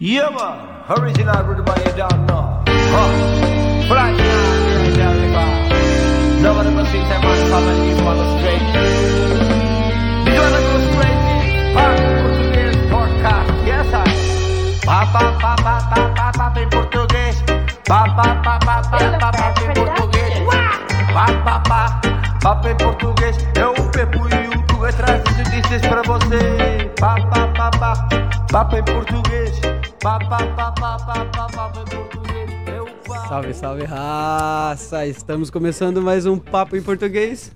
Yeah, man. Original by you down now. Huh. Flash now, yeah, down the bar. Nobody but six and one family is one of straight. This one goes straight. Papo Português Podcast. Yes, I. Pa, pa, pa, pa, pa, pa, papo em português. Pa, pa, pa, pa, pa, pa, papo em português. Pa, pa, pa, papo em português. É o Pepo e o Tu traz as notícias para você. Pa, pa, pa, pa. Pa, pa, pa, pa, pa, pa, em português. É. Salve, salve raça! Estamos começando mais um Papo em Português.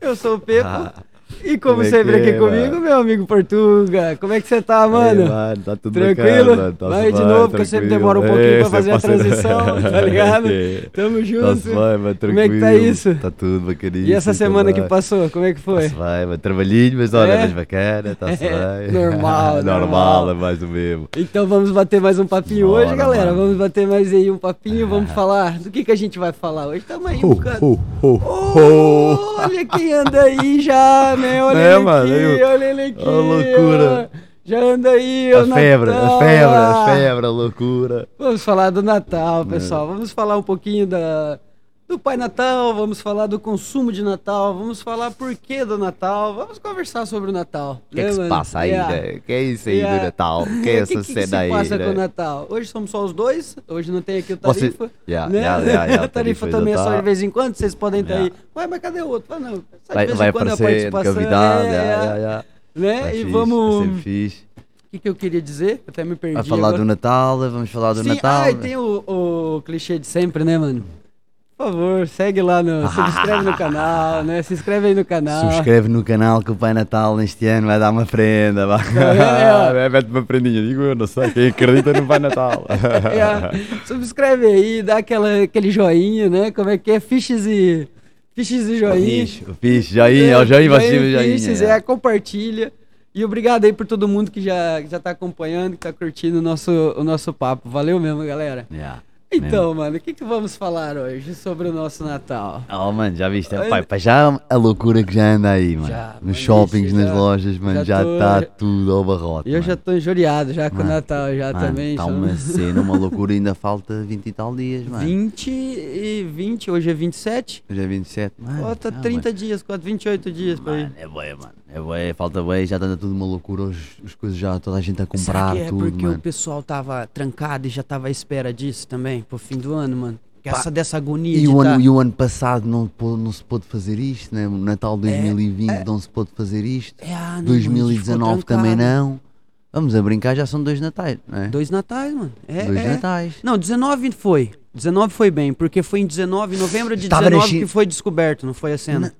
Eu sou o Pepo. Ah, e como, como é sempre que aqui é, comigo, mano? meu amigo Portuga. Como é que você tá, mano? Ei, mano, tá tudo Tranquilo? bacana, mano, tá Vai de novo, porque eu sempre demoro um pouquinho Ei, pra fazer a transição, tá ligado? É, Tamo junto. Tá-se bem, mano, Como é que tá isso? Tá tudo bacaninho. E essa semana que passou, como é que foi? Tá-se bem, mano, trabalhinho, mas olha, É? mais bacana, tá-se É, normal, normal. normal, é mais do mesmo. Então vamos bater mais um papinho Bora, hoje, galera. mano. Vamos bater mais aí um papinho, vamos falar. Do que que a gente vai falar hoje? Tamo aí um ho, Oh, ho. olha quem anda aí já, né? Olha É, ele mano, aqui, o- olha ele aqui. a loucura. ó. Já anda aí, A febre, a Natal. febre, a febre, a loucura. Vamos falar do Natal, É. pessoal. Vamos falar um pouquinho da, do Pai Natal, vamos falar do consumo de Natal, vamos falar por que do Natal, vamos conversar sobre o Natal. O que é que se passa aí, né? Que é isso aí Yeah. do Natal? Que é essa que, que cena se aí, passa né? com o Natal? Hoje somos só os dois, hoje não tem aqui o Você- Tarifa. Yeah, né? yeah, yeah, yeah, a o Tarifa também é só tá. de vez em quando, vocês podem estar Yeah. aí. Ué, mas cadê o outro? Ah, não. Vai, vai aparecer, participação. convidado, é, yeah, é, yeah, yeah. né? Vai E fixe, vamos. vai ser fixe. O que, que eu queria dizer? Eu até me perdi. Vai falar agora. do Natal, vamos falar do Sim, Natal. Ah, e né? tem o, o clichê de sempre, né, mano? Por favor, segue lá no. Se inscreve no canal, né? Se inscreve aí no canal. Subscreve no canal que o Pai Natal neste ano vai dar uma prenda. Vai. É, é. Mete uma prendinha, digo eu, não sei. Quem acredita no Pai Natal. É, subscreve aí, dá aquela, aquele joinha, né? Como é que é? Fiches e. Fiches e joinha. Fixe, fixe, joinha, ó, joinha, vai ser joinha. Fiches, é, compartilha. E obrigado aí por todo mundo que já, já tá acompanhando, que tá curtindo o nosso, o nosso papo. Valeu mesmo, galera. Yeah, Então, mano, o que, que vamos falar hoje sobre o nosso Natal? Oh, mano, já viste? Olha- Pai, pá, já a loucura que já anda aí, mano. Já, Nos mano, shoppings, isso nas já- lojas, mano, já já tô- está já- tudo ao barrote. E eu já mano. tô injuriado já com o Mano, Natal já Mano, também. Tá só- uma cena, uma loucura, ainda falta 20 e tal dias, mano. 20 e 20, hoje é 27. Hoje é 27, mano. Falta não, 30 dias, quase 28 dias pra ir. Mano, é bué, mano. É bué, falta bué, já anda tudo uma loucura, os, as coisas já, toda a gente a comprar Será que é tudo, porque mano. o pessoal tava trancado e já tava à espera disso também, pro fim do ano, mano? Pá, Essa dessa agonia E de o, ano, tá- e o ano passado não, pô- não se pôde fazer isto, né? Natal de 2020 é. não se pôde fazer isto. É, ah, não, mano, a gente ficou 2019 também não. Vamos a brincar, já são dois natais, não é? Dois natais, mano. É, Dois é. natais. Não, 19 foi. 19 foi bem, porque foi em 19, novembro de Estava na 19 China- que foi descoberto, não foi a cena.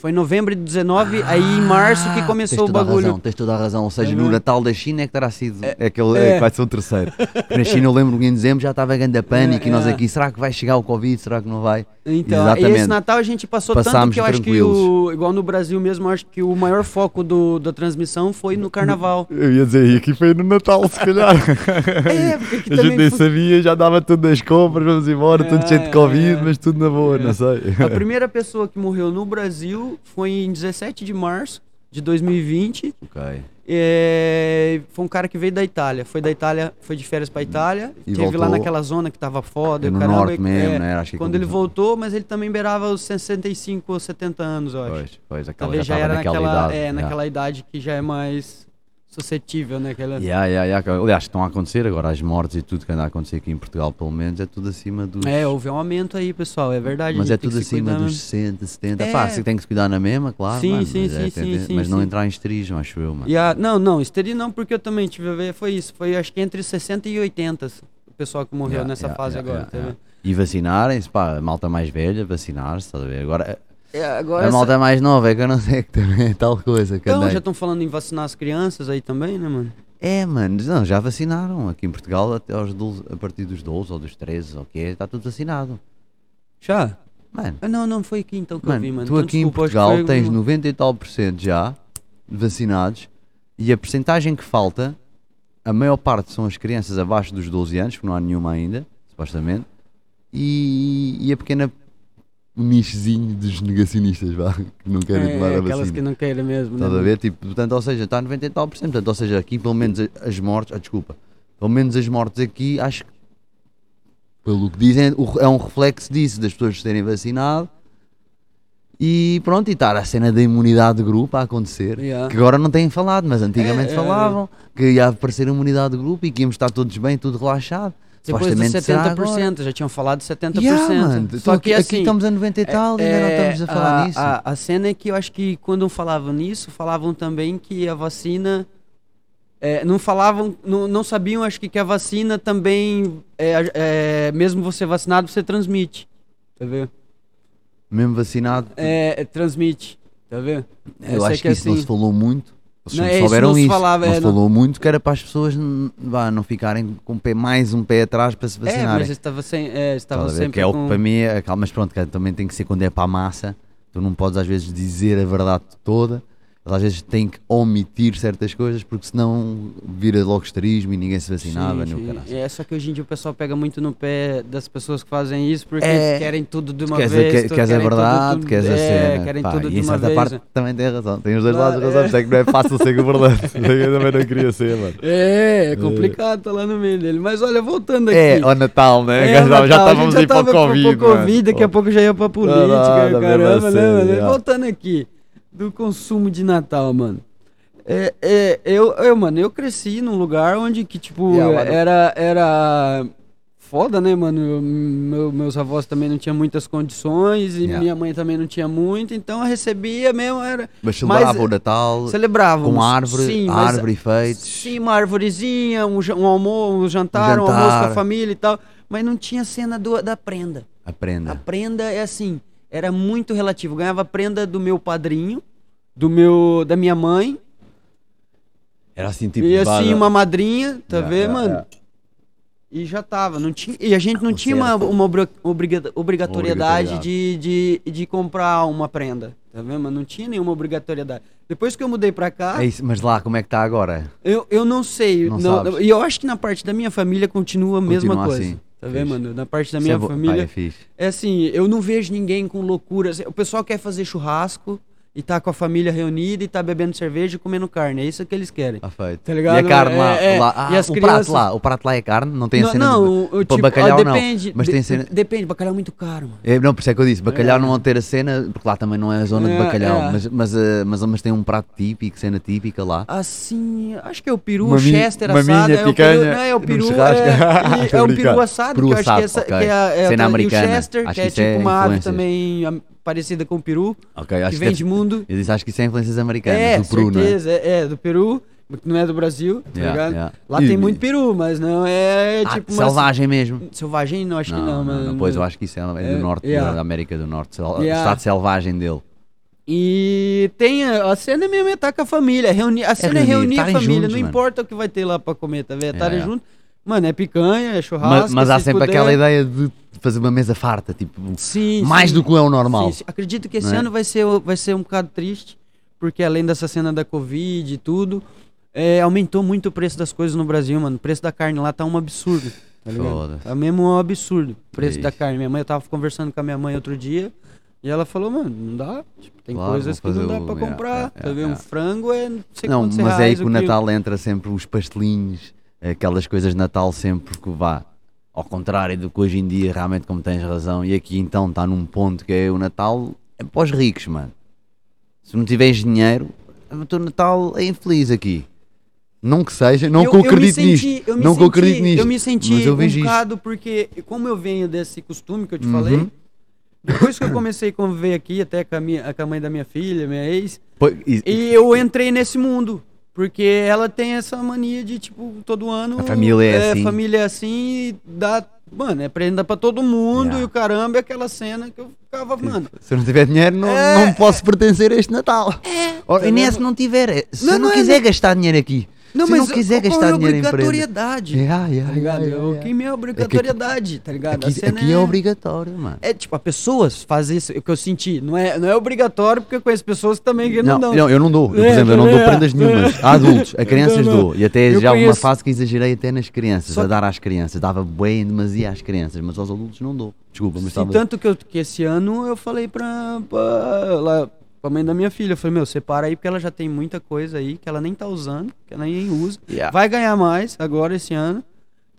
Foi em novembro de 19, aí em março que Ah, começou o toda a bagulho. razão, tens toda a razão. Ou seja, Tá no? Natal da China é que terá sido. É, aquele, é. é que vai ser o terceiro. Porque na China eu lembro que em dezembro já estava grande pânico É, e nós é. aqui, será que vai chegar o Covid? Será que não vai? Então, Exatamente. esse Natal a gente passou tanto Passámos que eu acho que o, igual no Brasil mesmo, acho que o maior foco do, da transmissão foi no carnaval. Eu ia dizer, e aqui foi no Natal, se calhar. É, porque a gente nem fu- sabia, já dava tudo nas compras, vamos embora, tudo cheio de É, Covid, é. mas tudo na boa, não sei. A primeira pessoa que morreu no Brasil foi em 17 de março de 2020. Ok. É, foi um cara que veio da Itália. Foi da Itália, foi de férias pra Itália. E teve lá voltou. naquela zona que tava foda. no caramba, norte mesmo, é, né? Acho que Quando ele voltou, mas ele também beirava os 65 ou 70 anos, eu acho. Pois, pois, aquela Talvez já, já, era naquela naquela, idade. é, naquela idade que já é mais suscetível, né? Aquela... Yeah, yeah, yeah. Aliás, estão a acontecer agora as mortes e tudo que anda a acontecer aqui em Portugal, pelo menos, é tudo acima dos. É, houve um aumento aí, pessoal, é verdade. mas é tudo acima cuidar dos mesmo. 60, 70. É. Pá, você tem que se cuidar na mesma, claro. Sim, mano, sim, mas, sim, é, sim, sim, mas não sim. entrar em esterismo, acho eu, mano. E a- não, não, histeria não, porque eu também tive a ver, foi isso, foi acho que entre 60 e 80 o pessoal que morreu Yeah, nessa yeah, fase yeah, agora, yeah, tá yeah. E vacinarem-se, pá, malta mais velha, vacinar-se, estás a ver? Agora, É, a malta mais nova é que eu não sei que também é tal coisa. Que Então, já estão falando em vacinar as crianças aí também, né, mano? É, mano, não, já vacinaram aqui em Portugal até aos 12, a partir dos 12 ou dos 13, ok? Está tudo vacinado. Já? Mano, Ah, não, não foi aqui então que eu mano vi, mano. tu Então, aqui em desculpa, que Portugal foi tens algum- 90 e tal por cento já vacinados e a percentagem que falta, a maior parte são as crianças abaixo dos 12 anos, porque não há nenhuma ainda, supostamente, e, e a pequena um nichozinho dos negacionistas, vá, que não querem É, tomar a aquelas vacina. que não queiram mesmo, né? Estás a mano? ver? Tipo, portanto, ou seja, está a 90 e tal por cento. Portanto, ou seja, aqui pelo menos as mortes, ah, desculpa, Pelo menos as mortes aqui, acho que, pelo que dizem, é um reflexo disso, das pessoas terem vacinado. E pronto, e estar a cena da imunidade de grupo a acontecer. Yeah. Que agora não têm falado, mas antigamente É, é. falavam que ia aparecer a imunidade de grupo e que íamos estar todos bem, tudo relaxado. Depois será 70%, agora. já tinham falado de 70%. Yeah. Só Então, que aqui, assim, aqui estamos a 90 e tal e ainda não é, estamos a falar a, nisso. A, a cena é que eu acho que quando falavam nisso, falavam também que a vacina. é, não falavam, não, não sabiam, acho que, que a vacina também, é, é, mesmo você vacinado, você transmite. Tá vendo? Mesmo vacinado, É, é, transmite. Tá vendo? eu é acho que, isso não assim. se falou muito. Eles Não, é, só isso souberam não se falava, não é, se não- falou muito que era para as pessoas vá, não ficarem com o pé, mais um pé atrás para se É, vacinarem. mas estava, sem, é, estava sempre que é o que com... para mim é, aquela- mas pronto, que também tem que ser quando é para a massa, tu não podes às vezes dizer a verdade toda, às vezes tem que omitir certas coisas porque senão vira logo esterismo e ninguém se vacinava, Sim, nem o sim. É, só que hoje em dia o pessoal pega muito no pé das pessoas que fazem isso porque É. querem tudo de uma queres, vez. a, que- queres a verdade, tudo- queres a é, cena. Querem Pá, tudo e em certa vez. parte também tem razão. Tem os dois Lá, lados de razão, é. é que não é fácil ser governante. Eu também não queria ser, mano. É, é complicado, tá lá no meio dele. Mas olha, voltando aqui. É, ao Natal, né? É, já Natal, a estávamos já a ir para o Covid. Covid, daqui a pouco já ia pra política, nada, caramba, mesmo né, assim, mano? já. Voltando aqui, do consumo de Natal, mano. É, é, eu, eu, mano, eu cresci num lugar onde que, tipo, Yeah, era, era foda, né, mano? Eu- meu- meus avós também não tinham muitas condições e Yeah. minha mãe também não tinha muito, então eu recebia mesmo, era... Mas celebrava o Natal Celebrávamos. com árvore, sim, árvore feitos. Sim, uma arvorezinha, um, um almoço, um jantar, um jantar. almoço com a família e tal. Mas não tinha cena do- da prenda. A Aprenda. prenda é assim, era muito relativo. Ganhava prenda do meu padrinho, do meu, da minha mãe, Era assim, tipo. e assim uma madrinha, tá Yeah, vendo, yeah, mano? yeah. E já tava, não tinha, e a gente não tinha uma, certo. uma obri- obriga- obrigatoriedade de, de, de comprar uma prenda, tá vendo? Mas não tinha nenhuma obrigatoriedade. Depois que eu mudei pra cá, É isso, mas lá como é que está agora? Eu, eu não sei. Não e eu acho que na parte da minha família continua a mesma Continua coisa. assim. Tá vendo, mano? Na parte da minha é bo- família. É. É assim, eu não vejo ninguém com loucura. O pessoal quer fazer churrasco e tá com a família reunida e tá bebendo cerveja e comendo carne. É isso que eles querem. Tá feito. Tá ligado? E a carne lá, É, é. lá- ah, E as o crianças- prato lá, o prato lá é carne, não tem a não, cena não, de, o, para tipo, bacalhau ah, não, depende, mas de- tem cena, Depende, bacalhau é muito caro, mano. é, não, por isso é que eu disse, bacalhau É. não vão ter a cena, porque lá também não é a zona de É, bacalhau, é. Mas, mas, eh, mas, mas tem um prato típico, cena típica lá. Assim, acho que é o peru, Maminha- Chester maminha, assado. É o peru, picanha, não, é o peru. É, é o peru assado, Peru que eu acho que, é, a- é Cena americana. O Chester, que é é tipo uma ave também am- parecida com o peru, Ok, que vem de mundo. disse, acho que isso é influências americanas, É, do Peru, é? certeza, é? é, do Peru, não é do Brasil, tá Yeah, ligado? yeah. Lá E- tem muito peru, mas não é Ah, tipo uma- selvagem mesmo. Selvagem, não, acho Não, que não, não, mas... não, pois eu acho que isso é, é do É, norte, yeah. da América do Norte, sel- estado selvagem dele. E tem a, a cena é mesmo é estar com a família, reunir, a cena é reunir, reunir a família, juntos, não mano. importa o que vai ter lá pra comer, tá vendo? Estarem É. juntos. Mano, é picanha, é churrasco, Mas, mas há se sempre puder. aquela ideia de fazer uma mesa farta, tipo, Sim, mais sim. do que é o normal. Sim. Acredito que esse é? ano vai ser, vai ser um bocado triste, porque além dessa cena da Covid e tudo, é, aumentou muito o preço das coisas no Brasil, mano. O preço da carne lá tá um absurdo. Tá ligado? Tá mesmo um absurdo o preço da Ixi. carne. Minha mãe, eu tava conversando com a minha mãe outro dia, e ela falou, mano, não dá. Tipo, tem Claro, coisas que não dá o- pra comprar. yeah, tá yeah, vendo? yeah. Um frango é não sei Não, quantos mas é aí reais que o. Natal entra sempre os pastelinhos, aquelas coisas de Natal sempre que vá. Ao contrário do que hoje em dia, realmente, como tens razão, e aqui então está num ponto que é o Natal é para os ricos, mano. Se não tiveres dinheiro, o teu Natal é infeliz aqui. Não que seja, não Eu- que eu acredite senti- nisto. eu não que eu senti- acredite nisto. Eu me senti mas eu um vejo isto. bocado porque, como eu venho desse costume que eu te Uhum. falei, depois que eu comecei a conviver aqui, até com a, minha, com a mãe da minha filha, minha ex, Pô, e- e eu entrei nesse mundo. Porque ela tem essa mania de, tipo, todo ano. A família é assim. família é assim e dá. Mano, é prenda pra todo mundo Yeah. e o caramba é aquela cena que eu ficava, mano. Se eu não tiver dinheiro, não, É. não posso pertencer a este Natal. Ou- e nem é se não tiver. é- Se Não, eu não, não é- quiser gastar dinheiro aqui. Não, se mas não quiser gastar é a dinheiro em prenda. obrigatoriedade. Yeah, yeah, Tá ligado? yeah, yeah, O yeah. que é obrigatoriedade, tá ligado? Aqui, aqui é obrigatório, mano. É tipo, a pessoas fazem isso, o que eu senti. Não é, não é obrigatório, porque eu conheço pessoas que também que não, Não, dão. não, eu não dou. Eu, por É, exemplo, eu não dou é. prendas nenhumas. A adultos, a crianças Não, não. dou. E até Eu já houve uma conheço- fase que exagerei até nas crianças, Só a dar às crianças. Dava bem em demasia às crianças, mas aos adultos não dou. Desculpa, mas Sim, estava... tanto que, eu, que esse ano eu falei pra, pra lá, pra mãe da minha filha. Eu falei, meu, separa aí, porque ela já tem muita coisa aí que ela nem tá usando, que ela nem usa. Yeah. Vai ganhar mais agora esse ano.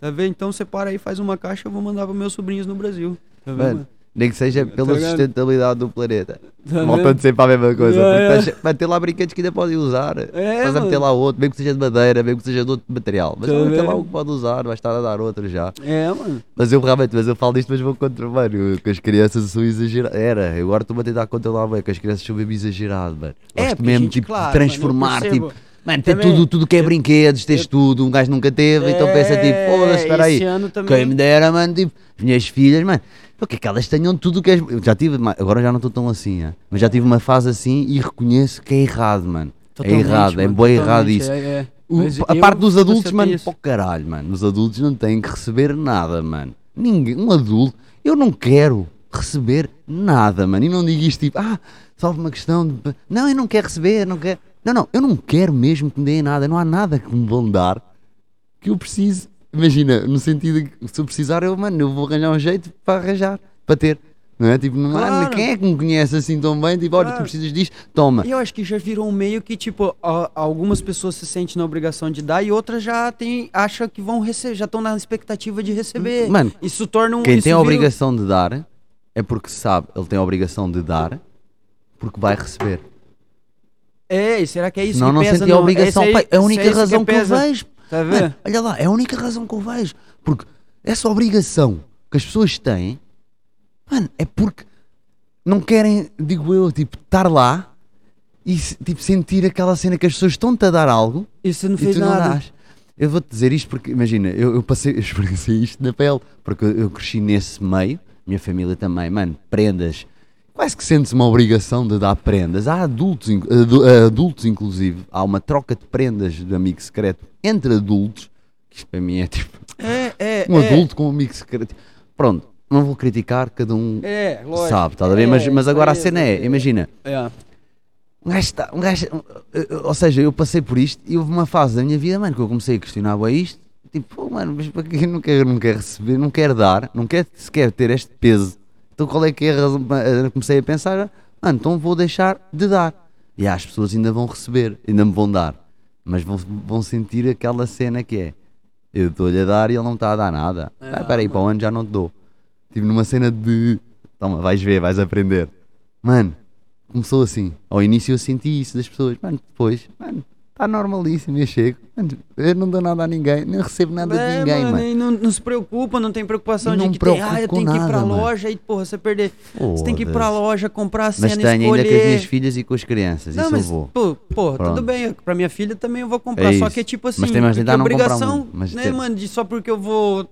Tá vendo? Então separa aí, faz uma caixa, eu vou mandar pros meus sobrinhos no Brasil. Tá vendo? Nem que seja pela ligado? sustentabilidade do planeta. Tá Voltando sempre à mesma coisa. Yeah. tens- Vai ter lá brinquedos que ainda podem usar. É, Estás a meter lá outro, mesmo que seja de madeira, mesmo que seja de outro material. Mas Tá vai meter lá vendo? o que pode usar, vai estar a dar outro já. É, mano. Mas eu realmente, mas eu falo disto, mas vou contra, mano, que as crianças são exageradas. Era, eu agora estou-me a tentar controlar bem, que as crianças são mesmo exageradas, mano. É, Gosto porque, mesmo, gente, tipo, claro, de transformar, mano, tipo, mano, ter Também- tudo, tudo que é eu- brinquedos, tens tudo, um gajo nunca teve, então pensa tipo, foda-se, espera aí. É. Quem me dera, mano, tipo, as minhas filhas, mano, eu quero que elas tenham tudo o que as. Eu já tive, agora já não estou tão assim, é, mas já tive uma fase assim e reconheço que é errado, mano. Totalmente, é errado, é mano, bem errado totalmente, isso. é, é. O- a parte dos adultos, mano, isso. pô caralho, mano. Os adultos não têm que receber nada, mano. Ninguém, um adulto, eu não quero receber nada, mano. E não digo isto tipo, ah, só uma questão de. Não, eu não quero receber, não quero. Não, não, eu não quero mesmo que me deem nada. Não há nada que me vão dar que eu preciso. Imagina, no sentido que se eu precisar, eu, mano, eu vou arranjar um jeito para arranjar, para ter. Não é? Tipo, não há, Claro. quem é que me conhece assim tão bem? Tipo, olha, tu Claro. precisas disto, toma. E eu acho que já virou um meio que, tipo, a- algumas pessoas se sentem na obrigação de dar e outras já tem, acham que vão receber, já estão na expectativa de receber. Mano, isso torna um. Quem tem a vira- obrigação de dar é porque sabe, ele tem a obrigação de dar porque vai receber. É, e será que é isso Senão que não pesa sente a no- obrigação. esse aí- Pai, é a se única isso razão que, eu pesa, vejo. Tá Mano, olha lá, é a única razão que eu vejo. Porque essa obrigação que as pessoas têm, mano, é porque não querem, digo eu, tipo, estar lá e tipo, sentir aquela cena que as pessoas estão-te a dar algo E você não e fez tu não nada. dás. Eu vou-te dizer isto porque, imagina, eu, eu passei, eu experienciei isto na pele, porque eu, eu cresci nesse meio, minha família também, mano, prendas. Quase que sentes uma obrigação de dar prendas. Há adultos, adultos inclusive, há uma troca de prendas de amigo secreto entre adultos, que isto para mim é tipo É, é. um é, adulto com um amigo secreto. Pronto, não vou criticar, cada um É, lógico. sabe, estás a ver? Mas, É, mas agora a cena é, imagina, um gajo está, um gajo, ou seja, eu passei por isto e houve uma fase da minha vida, mano, que eu comecei a questionar bué isto, tipo, pô, mano, mas para que eu não quero, não quero receber, não quero dar, não quero sequer ter este peso. Então qual é que é a razão? eu Comecei a pensar, mano, então vou deixar de dar. E as pessoas ainda vão receber, ainda me vão dar, mas vão, vão sentir aquela cena que é, eu estou-lhe a dar e ele não está a dar nada. É, Ah, espera aí, para o ano já não te dou. Estive numa cena de, toma, vais ver, vais aprender. Mano, começou assim. Ao início eu senti isso das pessoas, mano, depois, mano, está normalíssimo, eu chego, mano, eu não dou nada a ninguém, nem recebo nada de É, ninguém, mano. E não, não se preocupa, não tem preocupação Não de que tem, ah, eu tenho que ir pra nada, mano. loja e, porra, você perder. Você tem que ir pra loja, comprar a Mas cena, tenho ainda escolher. com as minhas filhas e com as crianças, Não, isso mas, eu vou. pô, porra, tudo Pronto. bem. Pra minha filha também eu vou comprar. É só que é tipo assim, Mas tem de porque tentar não obrigação, muito, mas né, tem- mano, de só porque eu vou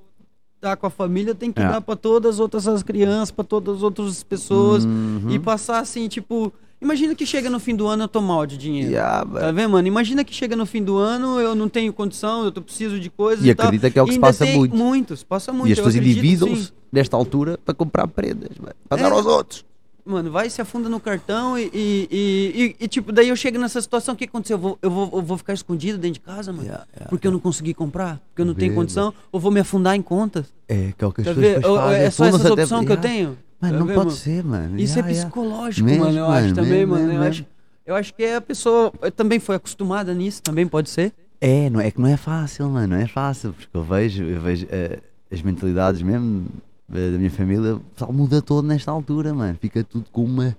estar com a família, tenho que É. dar pra todas as outras as crianças, pra todas as outras pessoas. Uhum. E passar assim, tipo. Imagina que chega no fim do ano eu tô mal de dinheiro. Yeah, Tá vendo, mano? Imagina que chega no fim do ano, eu não tenho condição, eu tô preciso de coisas E e, tal. acredita que é o que se passa muito. Muitos, passa muito. E as pessoas endividam-se nesta altura para comprar prendas, mano, para É. dar aos outros. Mano, vai, se afunda no cartão e, e, e- tipo, daí eu chego nessa situação, o que aconteceu? Eu vou, eu vou, eu vou ficar escondido dentro de casa, mano? Yeah, yeah, porque eu não consegui comprar? Porque eu não tenho condição? Ou vou me afundar em contas? É, que é o que as Tá pessoas fazem. É só Fumam-se essa até- opção que eu tenho? Mano, Tá não pode mano? ser, mano. Isso Yeah, é yeah. psicológico, Mesmo, mano, eu acho também, mesmo, mano. mesmo, eu, mesmo. acho, eu acho que a pessoa também foi acostumada nisso, também pode ser. É, não é que não é fácil, mano, não é fácil, porque eu vejo, eu vejo eh, as mentalidades mesmo eh, da minha família, o pessoal muda todo nesta altura, mano. Fica tudo com uma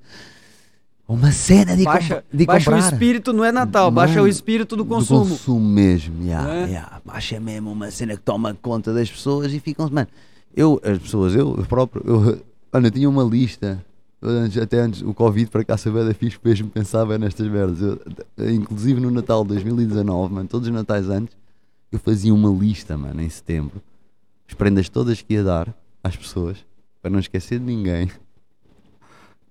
uma cena de, Baixa, de baixa o comprar. espírito, não é Natal, baixa o espírito do consumo. Do consumo mesmo, yeah, é? yeah. Baixa mesmo uma cena que toma conta das pessoas e ficam, mano. Eu, as pessoas, eu, eu próprio, eu, olha, eu tinha uma lista. antes- até antes, o Covid para cá saber da fixe, mesmo pensava nestas merdas. Eu, eh, inclusive no Natal de 2019, mano, todos os Natais antes, eu fazia uma lista, mano, em setembro, as prendas todas que ia dar às pessoas, para não esquecer de ninguém.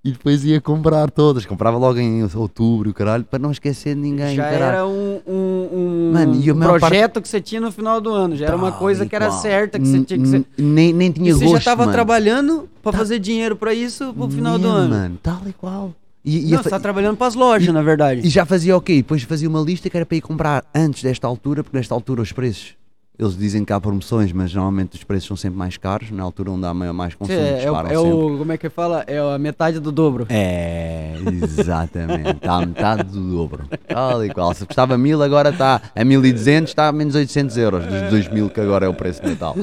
E depois ia comprar todas, comprava logo em outubro, caralho, para não esquecer de ninguém. já caralho. era um, um, um Mano, maior projeto que você tinha no final do ano. Já era uma Tal coisa que era certa, que você tinha que ser. Nem, nem tinha E você gosto, já tava mano. trabalhando pra fazer dinheiro pra isso pro final do ano. Mano, tal e qual. E, e Não, você tá trabalhando pras lojas, e- na verdade. e já fazia o quê? Depois fazia uma lista que era para ir comprar antes desta altura, porque nesta altura os preços Eles dizem que há promoções, mas normalmente os preços são sempre mais caros. Na altura onde há mais consumo, É, é, o, disparam é sempre. o. Como é que fala? É a metade do dobro. É, exatamente. Está a metade do dobro. Tal e qual. Se custava 1000, agora está a 1200, está a menos 800 euros. Dos 2000 que agora é o preço de Natal.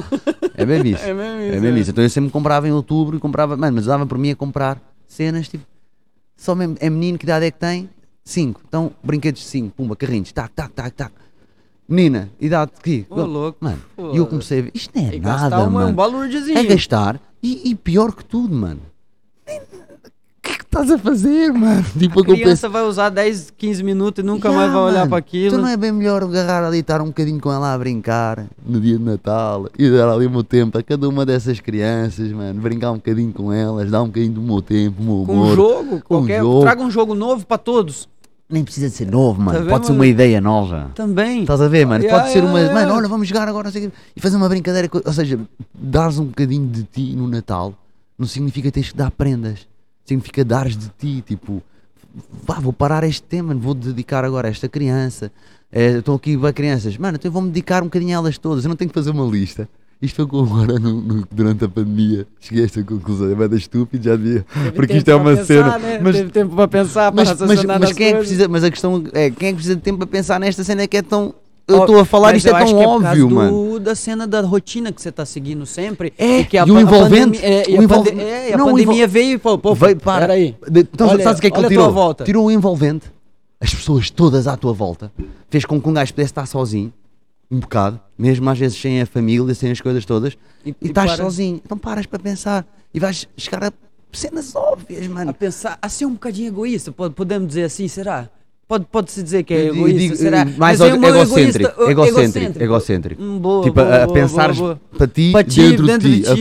É bem isso. É mesmo É isso, é. isso. Então eu sempre comprava em outubro e comprava. Mano, mas dava por mim a comprar cenas tipo. Só mesmo. É menino, que idade é que tem? 5. Então, brinquedos de 5, pumba, carrinhos, tac, tac, tac, tac. Menina, idade de quê? Ô, louco. Mano, Pô. e eu comecei a ver. Isto não é E nada, gastar uma, mano. um balurdezinho. É gastar e, e pior que tudo, mano. O que é que estás a fazer, mano? Tipo, A criança vai usar 10, 15 minutos e nunca mais vai olhar para aquilo. Tu não é bem melhor agarrar ali e estar um bocadinho com ela a brincar no dia de Natal e dar ali o meu tempo a cada uma dessas crianças, mano. Brincar um bocadinho com elas, dar um bocadinho do meu tempo, do meu Com humor. um jogo, qualquer, jogo. traga um jogo novo para todos. Nem precisa de ser novo, mano. Tá Pode ser mano? uma ideia nova. Também. Estás a ver, mano? Yeah, Pode ser uma. yeah, yeah. Mano, olha, vamos jogar agora, sei e fazer uma brincadeira. Ou seja, dares um bocadinho de ti no Natal não significa teres que dar prendas. Significa dares de ti. Tipo, vá, vou parar este tema, vou dedicar agora a esta criança. Eh, Estão aqui vai crianças, mano, então eu vou-me dedicar um bocadinho a elas todas. Eu não tenho que fazer uma lista. Isto foi agora no- no- durante a pandemia. Cheguei a esta conclusão. É bem estúpido, já devia. Porque isto é uma pra cena. pensar, né? Mas Teve tempo para pensar, para mas, mas, mas quem é que precisa, mas a questão é quem é que precisa de tempo para pensar nesta cena que é tão. Eu Ó, estou a falar, mas isto é tão causa óbvio, do- mano. da cena da rotina que você tá seguindo sempre. É, que a, e o envolvente, pandemia- é, e o a, pande- é, e a Não, pandemia envol- veio e falou, pô, Veio, para. peraí. Então, Olha- sabes o que é que ele tirou? volta. Tirou o envolvente, as pessoas todas à tua volta, fez com que um gajo pudesse estar sozinho, um bocado, mesmo às vezes sem a família, sem as coisas todas, E- e, estás para- sozinho. Então paras para pensar e vais chegar a cenas óbvias, A mano. pensar, a ser um bocadinho egoísta, pode- podemos dizer assim, será? Pode, pode-se dizer que é Eu egoísta, digo, será? eh, mais é egocêntrico, egoísta- egocêntrico, egocêntrico. Hum, boa, tipo, boa, a, boa. para ti, Para ti, dentro, dentro de de ti, a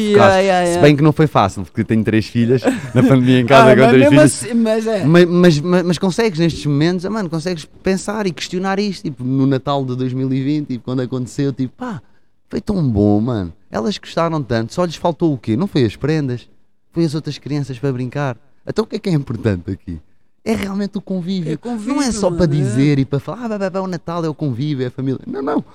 ti, Se bem que não foi fácil, porque tenho três filhas, na pandemia em casa Ah, com mas três filhas. assim, mas é. Mas, mas, mas, mas consegues nestes momentos, ah, mano, consegues pensar e questionar isto, tipo, no Natal de 2020, tipo, quando aconteceu, tipo, pá, foi tão bom, mano. Elas gostaram tanto, só lhes faltou o quê? Não foi as prendas, foi as outras crianças para brincar. Então o que é que é importante aqui? É realmente o convívio. É convívio, não é só para é. dizer e para falar, ah, vai, o Natal é o convívio, é a família. Não, não.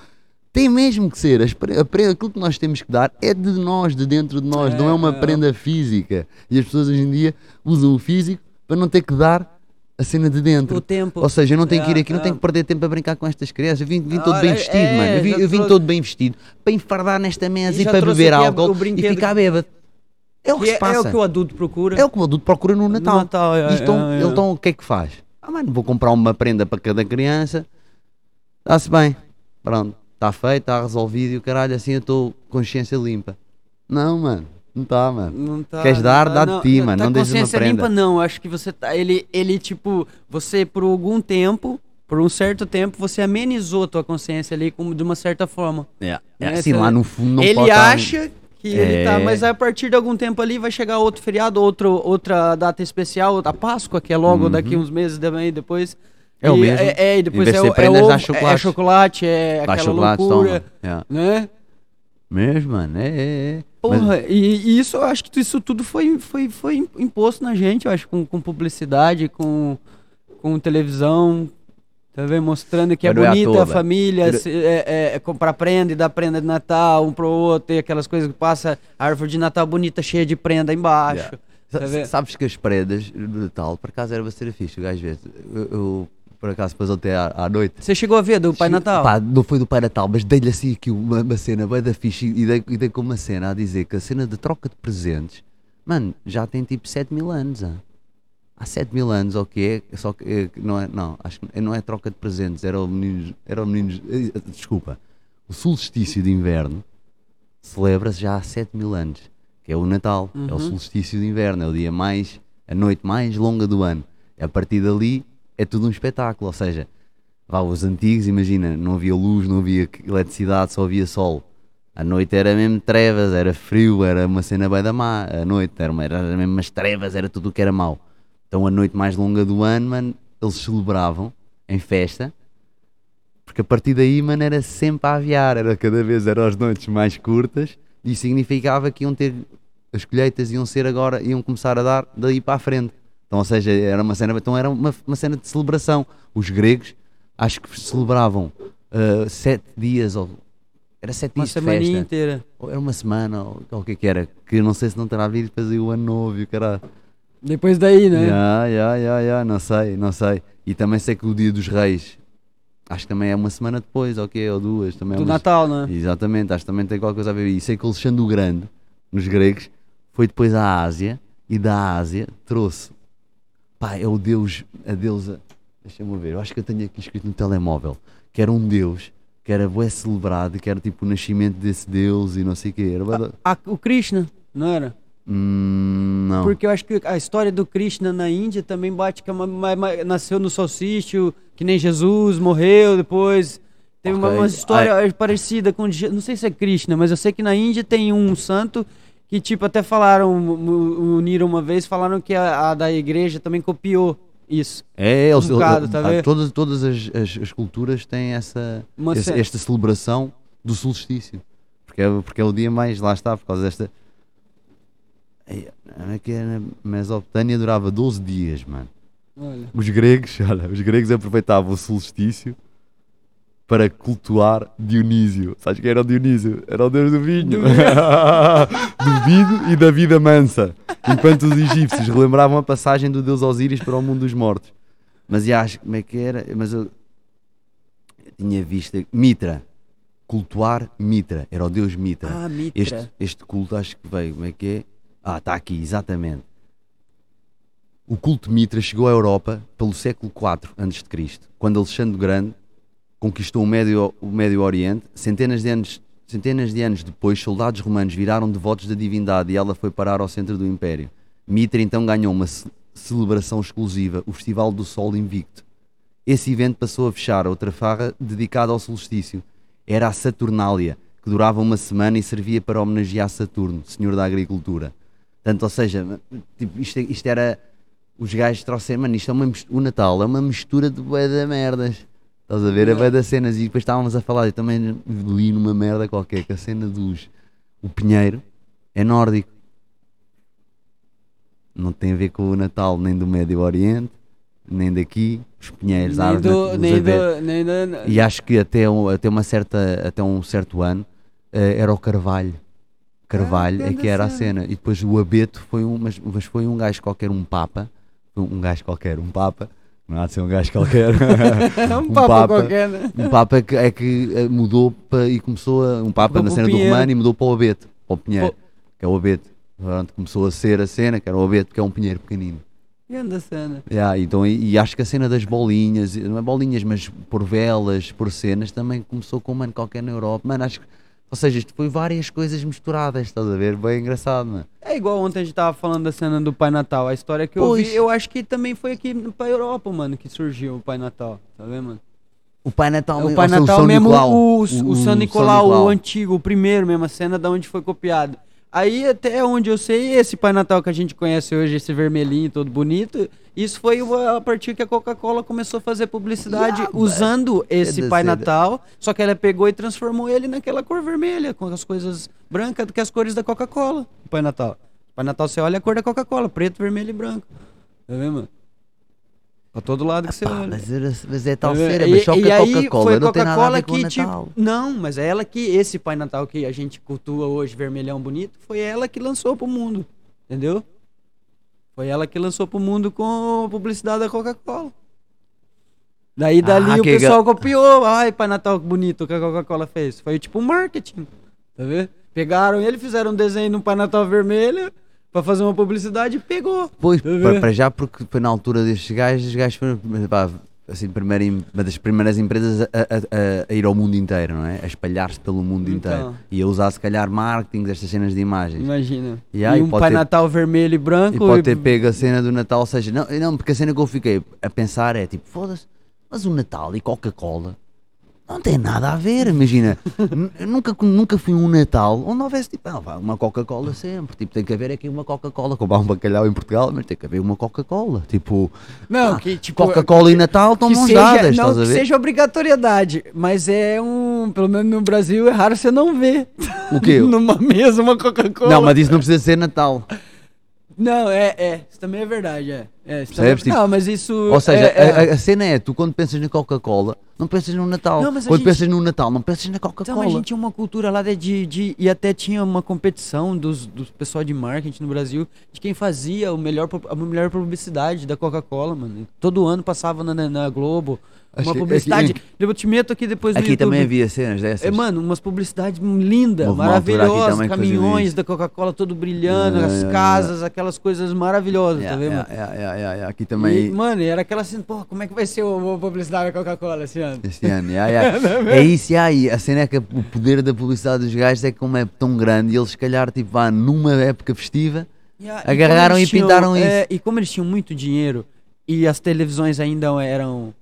Tem mesmo que ser. As pre- aquilo que nós temos que dar é de nós, de dentro de nós, não é uma É. prenda física. E as pessoas hoje em dia usam o físico para não ter que dar a cena de dentro. O tempo. Ou seja, eu não tenho que ir É, aqui, não é. tenho que perder tempo a brincar com estas crianças. Eu vim, vim todo bem é, vestido, é, mano. Eu vim, eu vim todo bem vestido para enfardar nesta mesa E e, para beber álcool e ficar bêbado. É o que Que se é, passa. é o que o adulto procura. É o que o adulto procura no Natal. Natal, é, E então, é, é. então o que é que faz? Ah, mano, vou comprar uma prenda para cada criança. Está-se bem. Pronto. Está feito, está resolvido e o caralho, assim eu estou consciência limpa. Não, mano. Não está, mano. Não tá, Queres não dar, tá, dá de ti, mano, Tá não deixes uma consciência prenda. limpa, não. Acho que você tá. Ele, ele, tipo, você por algum tempo, por um certo tempo, você amenizou a tua consciência ali como, de uma certa forma. É, Né, assim, você- lá no fundo não ele pode tá- acha que ele tá, É. mas a partir de algum tempo ali vai chegar outro feriado, outro, outra data especial, a Páscoa, que é logo Uhum. daqui uns meses também depois. É o E- mesmo. É, é, e depois é, o- é, ovo, dá é chocolate. chocolate, é aquela chocolate, loucura, toma. É. né? Mesmo, mano. É, é, é. Porra, Mas- e, e isso eu acho que isso tudo foi, foi, foi imposto na gente, eu acho, com, com publicidade, com, com televisão, tá vendo? Mostrando que é Mas não é bonita a família, se- é, é- é comprar prenda e dar prenda de Natal um pro outro, e aquelas coisas que passa a árvore de Natal bonita, cheia de prenda embaixo. Tá vendo? Sabes que as prendas de tal, por acaso era para ser fixe, o gajo vê. Eu, eu, por acaso, depois até à, à noite. Você chegou a ver do Pai Natal? Pá, não foi do Pai Natal, mas dei-lhe assim aqui uma, uma cena bem da fixe e dei, e dei com uma cena a dizer que a cena de troca de presentes, mano, já tem tipo 7 mil anos. ah. Há 7 mil anos? Só que eh, que não é, não, acho que não é troca de presentes, era o menino, era o menino, eh, desculpa, o solstício de inverno celebra-se já há 7 mil anos, que é o Natal, é o Uhum. solstício de inverno, é o dia mais, a noite mais longa do ano. A partir dali é tudo um espetáculo, ou seja, Vá, os antigos, imagina, não havia luz, não havia eletricidade, só havia sol. A noite era mesmo trevas, era frio, era uma cena bem da má. A noite era, uma, era mesmo umas trevas, era tudo o que era mau. Então a noite mais longa do ano, mano, eles celebravam em festa. Porque a partir daí, mano, era sempre a aviar, era cada vez eram as noites mais curtas e significava que iam ter as colheitas iam ser agora, iam começar a dar daí para a frente. Então, ou seja, era uma cena, então era uma, uma cena de celebração. Os gregos acho que celebravam ah, sete dias ou era sete Uma dias de festa. inteira. Ou era uma semana, ou, ou o que é que era? Que não sei se não terá havido depois aí o ano novo e o cara. Depois daí, né? Ya, ya, ya, ya, não sei, não sei. E também sei que o dia dos reis, acho que também é uma semana depois, ok, ou duas. Também é Do uma- Natal, né? Exatamente, acho que também tem qualquer coisa a ver. E sei que o Alexandre o Grande, nos gregos, foi depois à Ásia e da Ásia trouxe. Pá, é o deus, a deusa. Deixa-me ver, eu acho que eu tenho aqui escrito no telemóvel que era um deus que era bué celebrado, que era tipo o nascimento desse deus e não sei o quê. Era da- Ah, o Krishna, não era? Hum, não. Porque eu acho que a história do Krishna na Índia também bate que é uma- uma- uma- nasceu no solstício, que nem Jesus morreu depois. Teve uma, Ok. uma história parecida com. Não sei se é Krishna, mas eu sei que na Índia tem um santo que, tipo, até falaram, uniram uma vez, falaram que a, a da igreja também copiou isso. É, eles- Um bocado, tá a ah, todas, todas as, as, as culturas têm essa, ce- esta celebração do solstício. Porque é, porque é o dia mais, lá está, por causa desta. Ei, Não é que é na Mesopotâmia durava 12 dias, mano. Olha. Os gregos, olha, os gregos aproveitavam o solstício para cultuar Dionísio. Sabes quem era o Dionísio? Era o deus do vinho. Do vinho e da vida mansa. Enquanto os egípcios relembravam a passagem do deus Osíris para o mundo dos mortos. Mas acho como é que era? Mas eu, eu tinha visto Mitra. Cultuar Mitra. Era o deus Mitra. Ah, Mitra. Este, este culto acho que veio, como é que é? Ah, está aqui, exatamente. O culto Mitra chegou à Europa pelo século IV a.C., quando Alexandre o Grande conquistou o Médio, o Médio Oriente. Centenas de, anos, centenas de anos depois, soldados romanos viraram devotos da divindade e ela foi parar ao centro do Império. Mitra então ganhou uma ce- celebração exclusiva, o Festival do Sol Invicto. Esse evento passou a fechar outra farra dedicada ao solstício. Era a Saturnália, que durava uma semana e servia para homenagear Saturno, senhor da agricultura. Portanto, ou seja, tipo, isto, isto era. Os gajos trouxeram, mano, isto é uma mis- o Natal é uma mistura de bué de merdas. Estás a ver? É bué das cenas. E depois estávamos a falar, eu também li numa merda qualquer, que a cena dos. O Pinheiro é nórdico. Não tem a ver com o Natal nem do Médio Oriente, nem daqui. Os Pinheiros, nem árvores, do, nem do, nem do, E acho que até, um- até, uma certa, até um certo ano eh, era o Carvalho. Carvalho Ah, é que era a cena. E depois o Abeto foi um, mas, mas foi um gajo qualquer, um Papa. Um gajo qualquer, um Papa. Não há de ser um gajo qualquer. Um um papo Papa. qualquer, né? um Papa que, é que eh, mudou para, e começou a. Um Papa na cena do. Romano e mudou para o Abeto, para o Pinheiro, que é o Abeto. Pronto, começou a ser a cena, que era o Abeto, que é um Pinheiro pequenino. Grande cena. Yeah, então, e, e acho que a cena das bolinhas, não é bolinhas, mas por velas, por cenas, também começou com um mano qualquer na Europa. Mano, acho que, ou seja, isto foi várias coisas misturadas, estás a ver? Bem engraçado, mano. É igual ontem a gente tava falando da cena do Pai Natal. A história que eu Pois. vi, eu acho que também foi aqui pra Europa, mano, que surgiu o Pai Natal. Tá vendo, mano? O Pai Natal, o Pai seja, Natal São mesmo, Nicolau. o, o, São São Nicolau, Nicolau. o antigo, o primeiro mesmo, a cena da onde foi copiado. Aí, até onde eu sei, esse Pai Natal que a gente conhece hoje, esse vermelhinho todo bonito, isso foi a partir que a Coca-Cola começou a fazer publicidade Yeah, usando esse da Pai. Natal, só que ela pegou e transformou ele naquela cor vermelha, com as coisas brancas, do que as cores da Coca-Cola, o Pai Natal. Pai Natal, você olha a cor da Coca-Cola, preto, vermelho e branco. Tá vendo, mano? Pra todo lado que você Pá, olha. mas, mas é tal Tá E- mas só que Coca-Cola foi Coca-Cola que, tipo, não, mas é ela que esse Pai Natal que a gente cultua hoje, vermelhão bonito, foi ela que lançou pro mundo, entendeu? Foi ela que lançou pro mundo com a publicidade da Coca-Cola. Daí dali Ah, o pessoal copiou, ai, Pai Natal que bonito que a Coca-Cola fez. Foi tipo um marketing, tá vendo? Pegaram ele, fizeram um desenho no Pai Natal vermelho pra fazer uma publicidade e pegou. Pois, Tá a para, ver? para já, porque foi na altura destes gajos, os gajos foram pá, assim, primeira, uma das primeiras empresas a, a- a- ir ao mundo inteiro, não é? A espalhar-se pelo mundo Então. inteiro. E a usar, se calhar, marketing destas cenas de imagens. Imagina. E aí, e um Pai ter- Natal vermelho e branco. E pode ter pego a cena do Natal, ou seja, não, não, porque a cena que eu fiquei a pensar é tipo, foda-se, mas o Natal e Coca-Cola não tem nada a ver, imagina. Nunca, nunca fui um Natal onde houvesse tipo, ah, uma Coca-Cola sempre, tipo, tem que haver aqui uma Coca-Cola, comprar um bacalhau em Portugal, mas tem que haver uma Coca-Cola, tipo, Não, ah, que tipo. Coca-Cola e Natal estão mãos dadas, não que seja obrigatoriedade, mas é um. Pelo menos no Brasil é raro você não ver. O quê? Numa mesa uma Coca-Cola. Não, mas isso não precisa ser Natal. Não, é, é. Isso também é verdade, é. é isso Percebes? também- Tipo, Não, mas isso. Ou seja, é, é. A, a- cena é, tu quando pensas na Coca-Cola, não pensas no Natal. Não, mas quando gente- pensas no Natal, não pensas na Então, Coca-Cola. mas a gente tinha uma cultura lá de, de, de- E até tinha uma competição dos, do pessoal de marketing no Brasil de quem fazia o melhor, a melhor publicidade da Coca-Cola, mano. Todo ano passava na, na- na Globo uma Achei- publicidade. aqui- Eu te meto aqui depois no Aqui YouTube. também havia cenas dessas. É, mano, umas publicidades lindas, maravilhosas, caminhões da Coca-Cola todo brilhando, Yeah, as yeah, casas, aquelas coisas maravilhosas, tá vendo? yeah. Aqui E, também. mano, era aquela assim, pô, como é que vai ser a publicidade da Coca-Cola esse ano? Este ano, é isso, e a cena é que o poder da publicidade dos gajos é que como é tão grande, e eles se calhar tipo, vá numa época festiva, Agarraram e eles tinham- pintaram é, isso. e como eles tinham muito dinheiro e as televisões ainda eram.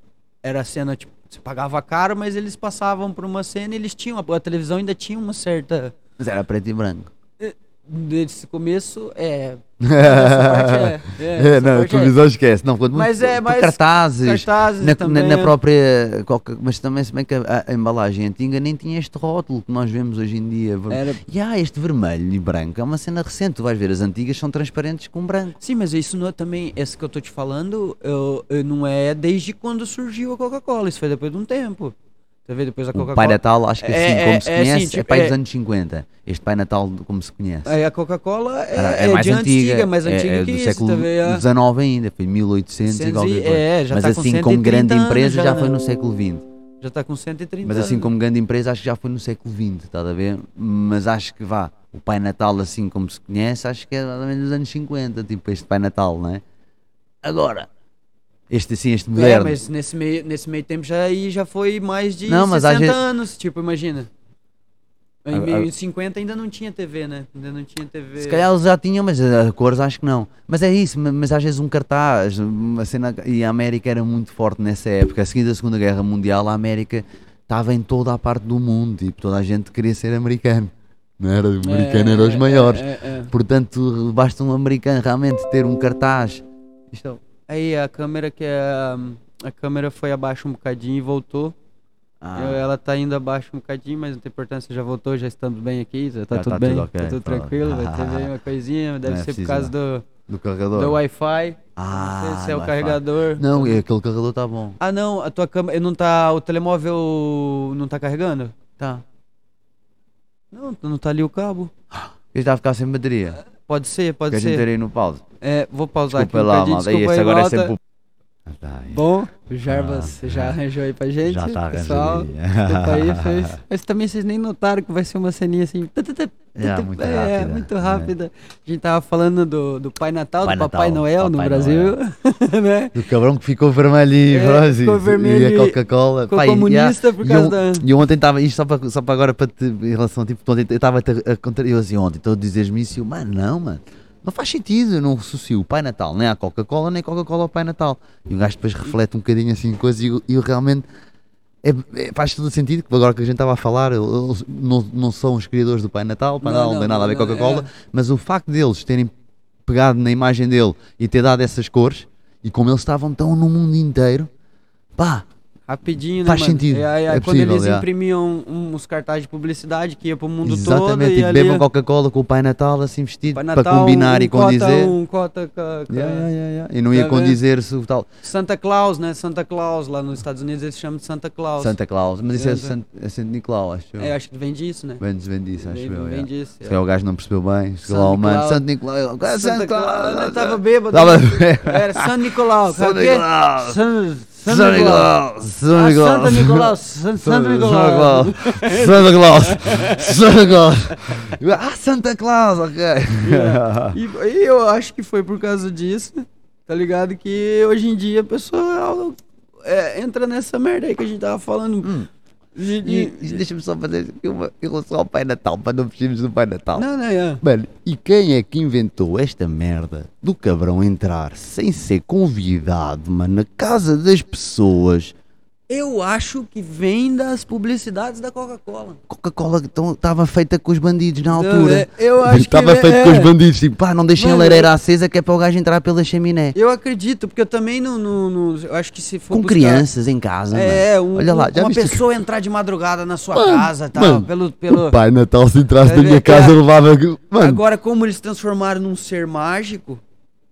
Era cena, tipo, você pagava caro, mas eles passavam por uma cena e eles tinham. A, a televisão ainda tinha uma certa. mas era preto e branco. Desse começo, é. É. é, É, não, parte é. televisão esquece. Não, quando Mas é, mas cartazes, cartazes na, também, na- na é. própria. Mas também, se bem que a, a embalagem antiga nem tinha este rótulo que nós vemos hoje em dia. Era- E há este vermelho e branco, é uma cena recente. Tu vais ver, as antigas são transparentes com branco. Sim, mas isso não é também. Esse que eu tô te falando, eu, eu não é desde quando surgiu a Coca-Cola. Isso foi depois de um tempo. Você vê depois a O Coca-Cola. Pai Natal, acho que É, assim, é, como se é, conhece, é pai é- dos anos 50. Este Pai Natal, como se conhece. Aí a Coca-Cola é, é, de antiga, mais é- antiga é que do isso, século tá? XIX ainda, foi 1800 e 100 qualquer coisa. é, já Mas tá com assim, como 130 grande anos empresa, já, já, foi no né? século XX. Já está com 130 Mas assim, como grande empresa, acho que já foi no século XX, estás a ver? Mas acho que vá, o Pai Natal, assim como se conhece, acho que é mais ou menos dos anos 50, tipo este Pai Natal, não é? Agora, este assim, este É, moderno. mas nesse meio, nesse meio tempo já, aí já foi mais de Não, mas às 60 vezes- anos, tipo, imagina. Em A- a- 1950 ainda não tinha TV, né? Ainda não tinha TV. Se calhar eles já tinham, mas a cores acho que não. Mas é isso, ma- mas às vezes um cartaz, uma cena, e a América era muito forte nessa época. A seguir da Segunda Guerra Mundial, a América estava em toda a parte do mundo, tipo, toda a gente queria ser americano. Não era? O É, americano era os é, maiores. é, é, é. Portanto, basta um americano realmente ter um cartaz. Isto Aí a câmera que é. A câmera foi abaixo um bocadinho e voltou. Ah, Eu- ela tá indo abaixo um bocadinho, mas não tem importância, já voltou, já estamos bem aqui, já tá Já tudo tá bem, tudo ok, tá tudo pronto. tranquilo, vai ter bem uma coisinha, deve é ser por causa do, do carregador. do Wi-Fi. Ah, não sei se é o carregador. Não, aquele carregador está bom. Ah não, a tua câmera não tá. O telemóvel não tá carregando? Tá. Não, não tá ali o cabo. Ele está a ficar sem bateria. Pode ser, pode Quer a gente ser. no pause. É, vou pausar Desculpa aqui um lá, bocadinho, malda. desculpa Esse aí, agora é sempre o. Ah, tá. Bom, o Jarbas Ah, já ah. arranjou aí pra gente, Já tá pessoal. Desculpa aí, fez. Mas também vocês nem notaram que vai ser uma ceninha assim. É, muito é, rápida, muito né? rápida. A gente tava falando do, do Pai Natal, Pai do Papai Natal, Noel no Papai Brasil, né? Do cabrão que ficou vermelhinho, É, bros, ficou e- vermelho e a e Coca-Cola. ficou e- comunista por e causa eu, da- E ontem estava, isto só para, só para agora, para te, em relação, tipo, ontem eu estava a, a eu assim ontem, estou a dizer-me isso, e eu, mano, não, mano, não faz sentido, eu não associo o Pai Natal nem à Coca-Cola, nem Coca-Cola ao Pai Natal. E o gajo depois reflete um bocadinho assim, coisas, e eu, realmente. é- é- faz todo sentido, agora que a gente estava a falar, eles não, não são os criadores do Pai Natal, Pai Não, Natal não, tem nada a ver com não, Coca-Cola, é. mas o facto deles terem pegado na imagem dele e ter dado essas cores, e como eles estavam tão no mundo inteiro, pá, Rapidinho, né, Faz mano? sentido, E aí, é aí quando possível, eles é. imprimiam uns cartazes de publicidade que ia pro mundo todo exatamente, e tipo, ali... bebam Coca-Cola com o Pai Natal assim vestido, Pai para Natal, combinar um e cota, condizer. Um cota ca- ca- Yeah, yeah. E não ia Tá vendo? condizer-se o tal Santa Claus, né? Santa Claus, lá nos Estados Unidos eles chamam de Santa Claus. Santa Claus, mas isso é Santa- Sant, é Santo Nicolau, acho eu. É, acho que vem disso, né? Vem, vem disso, acho Vem- eu. vem disso, Se é. o gajo não percebeu bem, chegou lá o mano. Santo Nicolau, ah, Santo Nicolau, Ele tava bêbado. Tava né? bêbado. Era San. Santo o? Nicolau. San, San Santo Nicolau. Ah, Nicolau, Santa Nicolau. San- Santa Nicolau. Santa Claus, Santa Claus, ah, Santa Claus, ok. E, e eu acho que foi por causa disso, tá ligado? Que hoje em dia a pessoa é, entra nessa merda aí que a gente tava falando. Hum. E, e deixa-me só fazer uma em relação ao Pai Natal, para não fugirmos do Pai Natal. Não, não, é. Mano, e quem é que inventou esta merda do cabrão entrar sem ser convidado, mano, na casa das pessoas? Eu acho que vem das publicidades da Coca-Cola. Coca-Cola estava feita com os bandidos na altura. é, eu acho que Estava é- feita com é. os bandidos, tipo, pá, não deixem Mano, a lareira acesa que é para o gajo entrar pela chaminé. Eu acredito, porque eu também não. não- não- eu acho que se for. Com buscar- crianças em casa, É, um, Olha lá, um- já uma pessoa entrar de madrugada na sua Mano, casa e tal, mano, pelo. pelo... O Pai Natal se entrasse na minha que casa a- levava. Mano, Agora, como eles transformaram num ser mágico,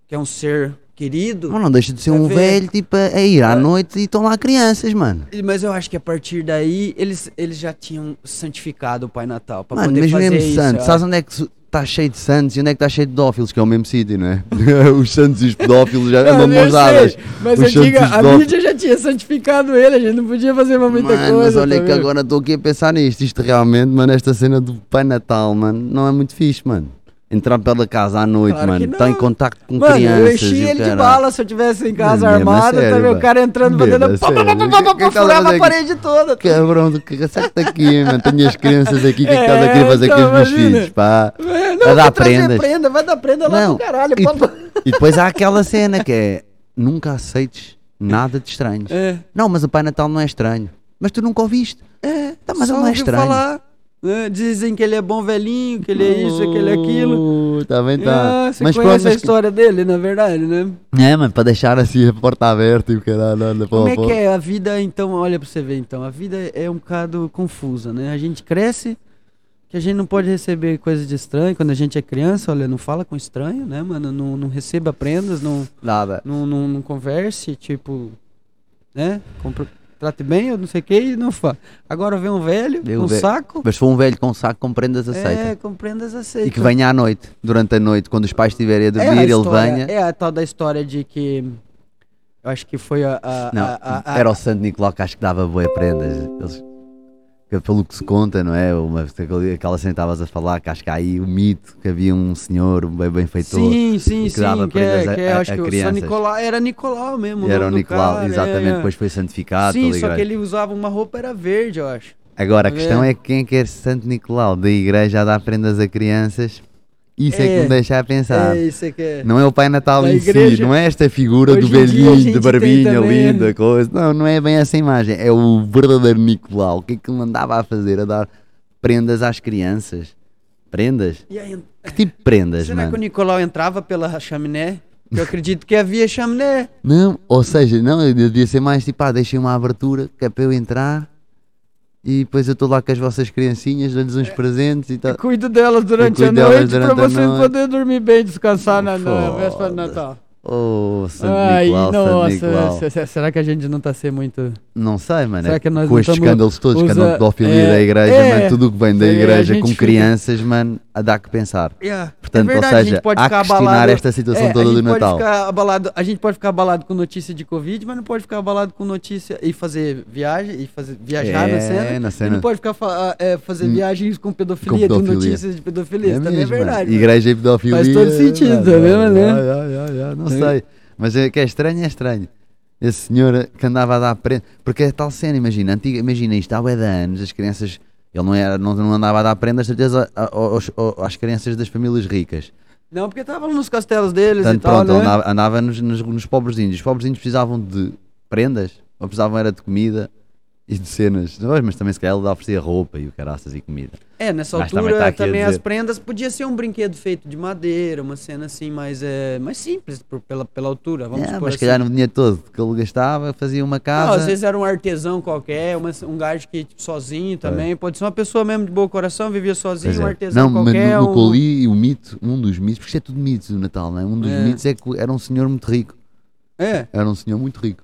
que é um ser querido. Mas não deixa de ser um ver? velho, tipo, a ir à noite e estão lá crianças, mano. Mas eu acho que a partir daí eles, eles já tinham santificado o Pai Natal para Mano, poder mas fazer mesmo isso. Santos, eu sabes onde é que está cheio de Santos e onde é que está cheio de pedófilos? Que é o mesmo sítio, não é? os Santos e os pedófilos já andam mãos dadas. mas Os eu digo, santos a mídia já tinha santificado ele, a gente não podia fazer mais muita Mano, coisa. mas olha tá que agora estou aqui a pensar nisto. Isto realmente, mano, esta cena do Pai Natal, mano, não é muito fixe, mano. Entrar pela casa à noite, Claro mano, não. estar em contacto com Mano, crianças. eu enchi o ele de caralho. bala se eu tivesse em casa Mesmo a armado, sério, tá mano. O cara entrando, batendo. estás a furava a aqui? parede toda. Cabrão, do que acerta aqui, mano. Tenho as crianças aqui, o que é que estás a querer É, fazer com os meus filhos, pá? É, Não, vai dar prenda, vai dar prenda lá Não, pro caralho. e, e depois há aquela cena que é nunca aceites nada de estranhos. É, Não, mas o Pai Natal não é estranho. Mas tu nunca ouviste. é, Tá, mas ele não é estranho. falar. É, dizem que ele é bom velhinho, que ele é isso, que ele é aquilo. Tá bem, tá. Ah, você mas conhece pronto, a mas- história dele, na verdade, né? É, mano, para deixar assim a porta aberta e o caralho, olha, pô, Como é que é a vida, então, olha pra você ver, então, a vida é um bocado confusa, né? A gente cresce, que a gente não pode receber coisas de estranho, quando a gente é criança, olha, não fala com estranho, né, mano? Não, não receba prendas, não, Nada. não, não, não converse, tipo, né? Compre- trate bem, eu não sei o que, e não fala. Agora vem um velho, Eu um ve- saco, Mas for um velho com saco com prendas, aceita. é, com prendas aceita. E que venha à noite, durante a noite, quando os pais estiverem a É dormir, a ele história- venha. É a tal da história de que, eu acho que foi a... a- Não, a- a- a- era o Santo Nicolau que acho que dava boas prendas. Eles, pelo que se conta, não é? Uma, aquela cena que estavas a falar, que acho que há aí o mito que havia um senhor um bem benfeitor. Sim, sim, que sim. dava Que, é, prendas a- que é, a- acho a que São crianças. Nicolau era Nicolau mesmo. Era o Nicolau, cara, exatamente, é. depois foi santificado Sim, pela só que ele usava uma roupa era verde, eu acho. Agora, a Tá questão vendo? é quem quer Santo Nicolau da igreja a dar prendas a crianças. Isso é, que É, me deixa a pensar. É isso que é. Não é o Pai Natal em si, igreja- não é esta figura do velhinho, de barbinha linda, coisa. Não, não é bem essa imagem. É o verdadeiro Nicolau. O que é que ele andava a fazer? A dar prendas às crianças. Prendas? Aí, Que tipo de prendas, será que o mano? Nicolau entrava pela chaminé? Eu acredito que havia chaminé. Não, ou seja, não, eu devia ser mais tipo, ah, deixem uma abertura que é para eu entrar e depois eu estou lá com as vossas criancinhas, dou-lhes uns presentes e tal. Cuido delas durante Eu a cuido delas noite durante pra a vocês poderem dormir bem, descansar na, na véspera de Natal. Oh, Santo Ai, Nicolau, Santo nossa, Nicolau. se- se- será que a gente não tá sendo muito. Não sei, mano. Será é que nós com estes escândalos todos, usa- escândalo de pedofilia é, da igreja, é, mano, tudo o que vem da é, a igreja com fica- crianças, mano, a dar que pensar. Yeah. Portanto, é verdade, ou a seja, gente pode há ficar que questionar abalado. esta situação É, toda a do Natal. ficar abalado, a gente pode ficar abalado com notícia de Covid, mas não pode ficar abalado com notícia e fazer viagem e fazer viajar na É, cena. na cena. não pode ficar é, fazer Hum. viagens com pedofilia, Com pedofilia. notícias de pedofilia. Isso também é mesmo, verdade. mano. Igreja e pedofilia. Faz todo sentido, tá vendo, né? Não sei. Mas é que é estranho, é estranho. Esse senhor que andava a dar prenda. Porque é tal cena, imagina, antiga, imagina isto, há bué de anos, as crianças. Ele não, era, não, não andava a dar prendas, certeza, aos- às crianças das famílias ricas. Não, porque estavam nos castelos deles Portanto, e tal, pronto, né? andava, andava nos, nos, nos pobrezinhos. Os pobrezinhos precisavam de prendas, ou precisavam era de comida e de cenas. Mas também se calhar ele oferecia roupa e o caraças e comida. É, nessa Mas também altura tá aqui a também dizer. as prendas podia ser um brinquedo feito de madeira, uma cena assim mais, é, mais simples por- pela, pela altura, vamos É, supor mas se assim. calhar no dinheiro todo que ele gastava, fazia uma Não, casa. às vezes era um artesão qualquer, uma- um gajo que tipo, sozinho também, pode ser uma pessoa mesmo de bom coração, vivia sozinho, um é. artesão não, qualquer. mas no, no um- o mito, um dos mitos, porque isto é tudo mitos do Natal, não é? Um dos É. mitos é que era um senhor muito rico. É, Era um senhor muito rico.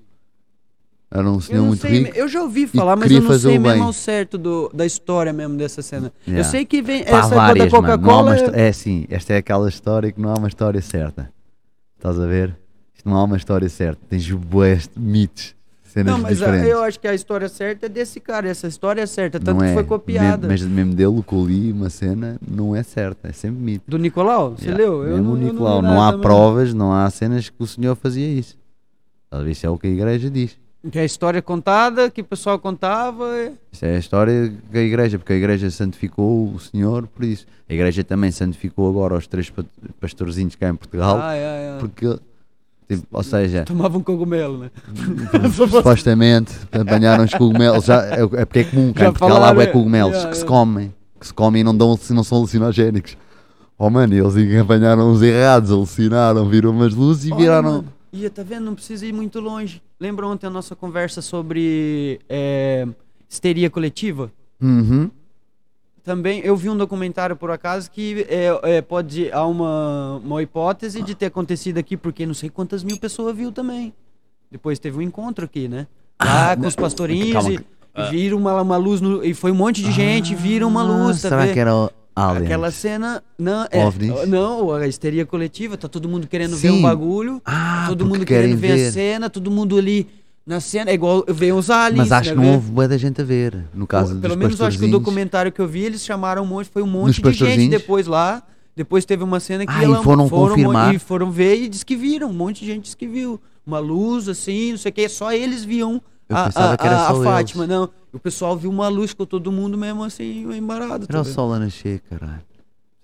Era um eu não muito sei, rico. eu já ouvi falar, mas eu não sei mesmo ao certo do, da história mesmo dessa cena. Eu Yeah. sei que vem Pá, essa várias, da. Não Coca-Cola. É assim, esta é aquela história que não há uma história certa. Estás a ver? Isto não há uma história certa. Tens bués de mitos, cenas Não, mas a- diferentes. eu acho que a história certa é desse cara, essa história é certa, tanto não que é. foi copiada. Mesmo, mas mesmo dele, o que eu li, uma cena, não é certa. É sempre mito. Do Nicolau? Você Yeah. leu? Eu Mesmo não, o eu não Nicolau. Não, nada há provas, não há cenas que o senhor fazia isso. Ver? Isso é o que a igreja diz. Que é a história contada, que o pessoal contava. Isso é a história da igreja, porque a igreja santificou o Senhor por isso. A igreja também santificou agora os três pa- pastorzinhos cá em Portugal, Ah, é, é. porque, tipo, ou seja, Tomavam cogumelo, né? supostamente apanharam os cogumelos, já, é, é porque é comum cá em Portugal há é, cogumelos yeah, que se comem, que se comem e não, dão, não são alucinogénicos. Oh mano, eles apanharam os errados, alucinaram, viram umas luzes e Olha, viraram. mano, Ia, tá vendo? Não precisa ir muito longe. Lembra ontem a nossa conversa sobre é, histeria coletiva? Uhum. também eu vi um documentário por acaso que é, é, pode há uma, uma hipótese de ter acontecido aqui porque não sei quantas mil pessoas viu também. Depois teve um encontro aqui, né? Lá Ah, com os pastorinhos calma, e, viram uma, uma luz no- e foi um monte de gente, viram uma luz, tá Ah, Será vendo? que era o Alien? Aquela cena, não, é, OVNIs? não, a histeria coletiva, tá todo mundo querendo ver Sim. um bagulho, Ah, todo mundo querendo ver, ver. a cena, todo mundo ali na cena, é igual ver os aliens, Mas acho né, que não ver- houve bué da gente a ver. No caso Pelo menos acho que o documentário que eu vi, eles chamaram um monte, foi um monte de gente depois lá. Depois teve uma cena que Ah, e ela- foram confirmar? E foram ver e diz que viram, um monte de gente diz que viu. Uma luz assim, não sei o que, só eles viam Eu a, pensava a, que era a- só a Fátima, não. O pessoal viu uma luz com todo mundo mesmo assim, embarado. Era o sol a nascer, caralho.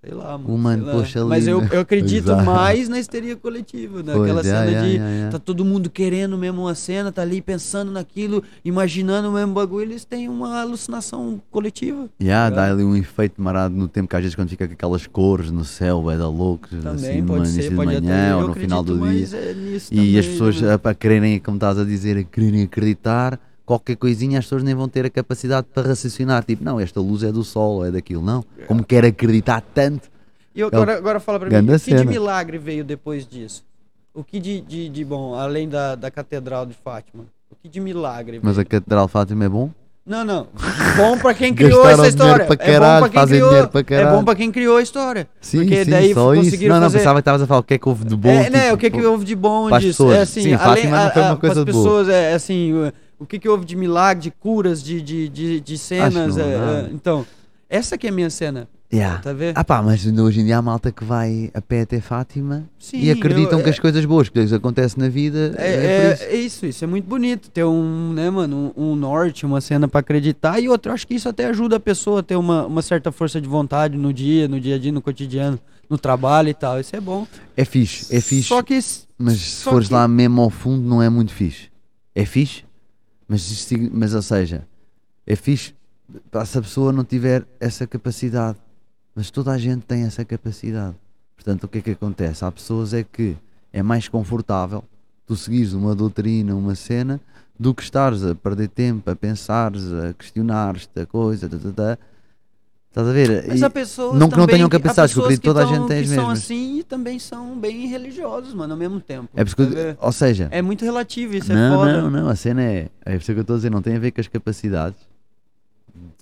Sei lá, mano. Humano, sei lá. poxa, ali, Mas eu, né? eu acredito Exato. mais na histeria coletiva, naquela Pois, é, cena é, de é, é. tá todo mundo querendo mesmo uma cena, tá ali pensando naquilo, imaginando o mesmo bagulho, eles têm uma alucinação coletiva. Yeah, dá Tá. ali um efeito marado no tempo que às vezes quando fica com aquelas cores no céu, é da louco, Também assim, no pode início ser, de pode até. manhã ou no final do dia. é, E as também, pessoas, né? a, a quererem, como estás a dizer, a quererem acreditar, qualquer coisinha as pessoas nem vão ter a capacidade para raciocinar. Tipo, não, esta luz é do sol, é daquilo. Não. Como quer acreditar tanto. E eu agora, agora fala pra mim, o que de milagre veio depois disso? O que de, de, de bom, além da, da Catedral de Fátima? O que de milagre Mas veio? a Catedral de Fátima é bom? Não, não. Bom pra quem criou essa história. pra é bom caralho, pra quem criou. É caralho. bom pra quem criou a história. Sim, Porque sim, daí só isso. Não, não, fazer- pensava que estavas a falar o que é que houve de bom. é, né? tipo, O que que houve de bom para disso? pessoas. É assim, Sim, além, Fátima não foi uma a- coisa pras boa. pessoas, é assim, o- que que houve de milagre, de curas, de, de, de, de cenas. não, é, não. é, então, essa que é a minha cena. Yeah. Tá vendo? Ah pá, mas hoje em dia há malta que vai a pé até Fátima Sim, e acreditam eu- que as coisas boas que lhes acontecem na vida É, é, é- isso. é isso, isso é muito bonito. Ter um, né, mano, um, um norte, uma cena pra acreditar. E outra, eu acho que isso até ajuda a pessoa a ter uma, uma certa força de vontade no dia, no dia a dia, no cotidiano, no trabalho e tal. Isso é bom. É fixe, é fixe. Só que. Mas se fores que- lá mesmo ao fundo, não é muito fixe. É fixe, mas, mas ou seja, é fixe se a pessoa não tiver essa capacidade. Mas toda a gente tem essa capacidade. Portanto, o que é que acontece? Há pessoas é que é mais confortável tu seguires uma doutrina, uma cena, do que estares a perder tempo, a pensares, a questionares-te, a coisa, tá, tá. Estás a ver? Mas E- há pessoas não que não também tenham capacidade, que eu acredito que toda a gente tem as são mesmas. assim e também são bem religiosos, mano, ao mesmo tempo. é porque, Tá ou seja, É muito relativo, isso é não, foda. não, não, a cena é. É isso que eu estou a dizer, não tem a ver com as capacidades,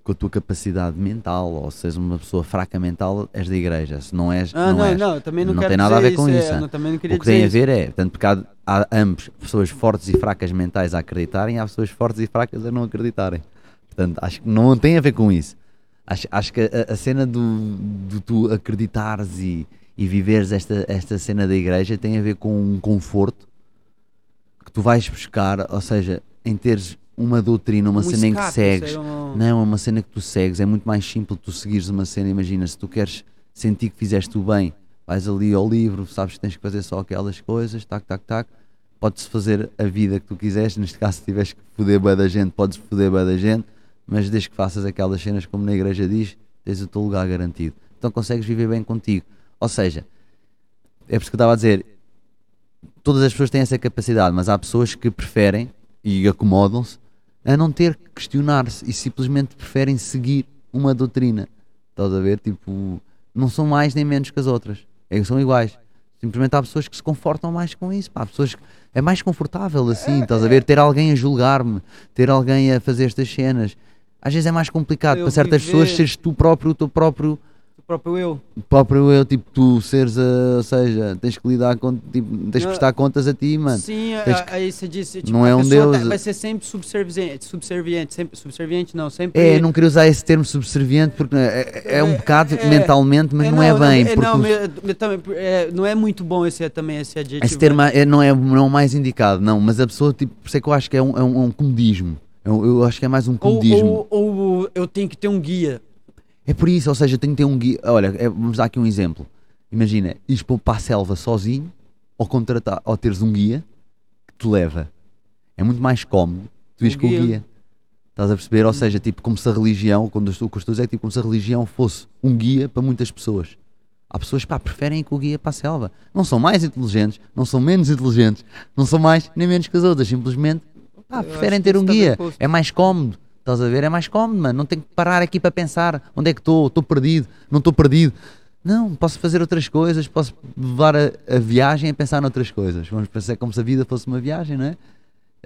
com a tua capacidade mental, ou se és uma pessoa fraca mental, és da igreja. Se não és, Ah, não, não, és. não, também não, Não tem nada a ver com é, isso, ah. não- também não queria O que tem a ver é, tanto porque há, ambos pessoas fortes e fracas mentais a acreditarem, há pessoas fortes e fracas a não acreditarem. Portanto, acho que não tem a ver com isso. Acho, acho que a, a cena do, do tu acreditares e, e viveres esta, esta cena da igreja tem a ver com um conforto que tu vais buscar, ou seja, em teres uma doutrina, uma um cena em que escape, segues. um- Não, é uma cena que tu segues, é muito mais simples tu seguires uma cena. Imagina, se tu queres sentir que fizeste o bem, vais ali ao livro, sabes que tens que fazer só aquelas coisas, tac, tac, tac. Podes fazer a vida que tu quiseres. Neste caso, se tiveres que foder bem da gente, podes foder bem da gente, mas desde que faças aquelas cenas como na igreja diz, tens o teu lugar garantido. Então consegues viver bem contigo. Ou seja, é por isso que eu estava a dizer, todas as pessoas têm essa capacidade, mas há pessoas que preferem e acomodam-se a não ter que questionar-se e simplesmente preferem seguir uma doutrina. Estás a ver? Tipo, não são mais nem menos que as outras. É, são iguais. Simplesmente há pessoas que se confortam mais com isso. Pá. Há pessoas que é mais confortável assim, estás a ver? Ter alguém a julgar-me, ter alguém a fazer estas cenas. Às vezes é mais complicado Eu para certas viver- pessoas seres tu próprio, o teu próprio o próprio eu. próprio eu, tipo, tu seres, a, ou seja, tens que lidar com, tipo, tens que Não, prestar contas a ti, mano. Sim, Tens a- que- aí você disse, tipo, Não é um Deus. tá- vai ser sempre subserviente, subserviente, sempre, subserviente não, sempre... É, não queria usar esse termo subserviente porque é, é um É, bocado é, mentalmente, mas não, é bem. é, porque não, o- me- também, é, não é muito bom esse, também esse adjetivo. esse termo é, não, é, não é o mais indicado, não. Mas a pessoa, tipo, por isso é que eu acho que é um, é um, é um comodismo. É um- eu acho que é mais um ou, comodismo. ou, ou eu tenho que ter um guia. É por isso, ou seja, tem que ter um guia. Olha, é- vamos dar aqui um exemplo. Imagina, ires para a selva sozinho ou contratar, ou teres um guia que te leva. É muito mais cómodo tu ires Um com o guia. Estás a perceber? Ou seja, tipo, como se a religião, quando eu estou com os é tipo como se a religião fosse um guia para muitas pessoas. Há pessoas que preferem ir com o guia para a selva. Não são mais inteligentes, não são menos inteligentes, não são mais nem menos que as outras. Simplesmente pá, preferem ter um guia. posto. É mais cómodo. Estás a ver? É mais cómodo, mano. Não tenho que parar aqui para pensar onde é que estou, estou perdido, não estou perdido. Não, posso fazer outras coisas, posso levar a, a viagem a pensar noutras coisas. Vamos pensar como se a vida fosse uma viagem, não é?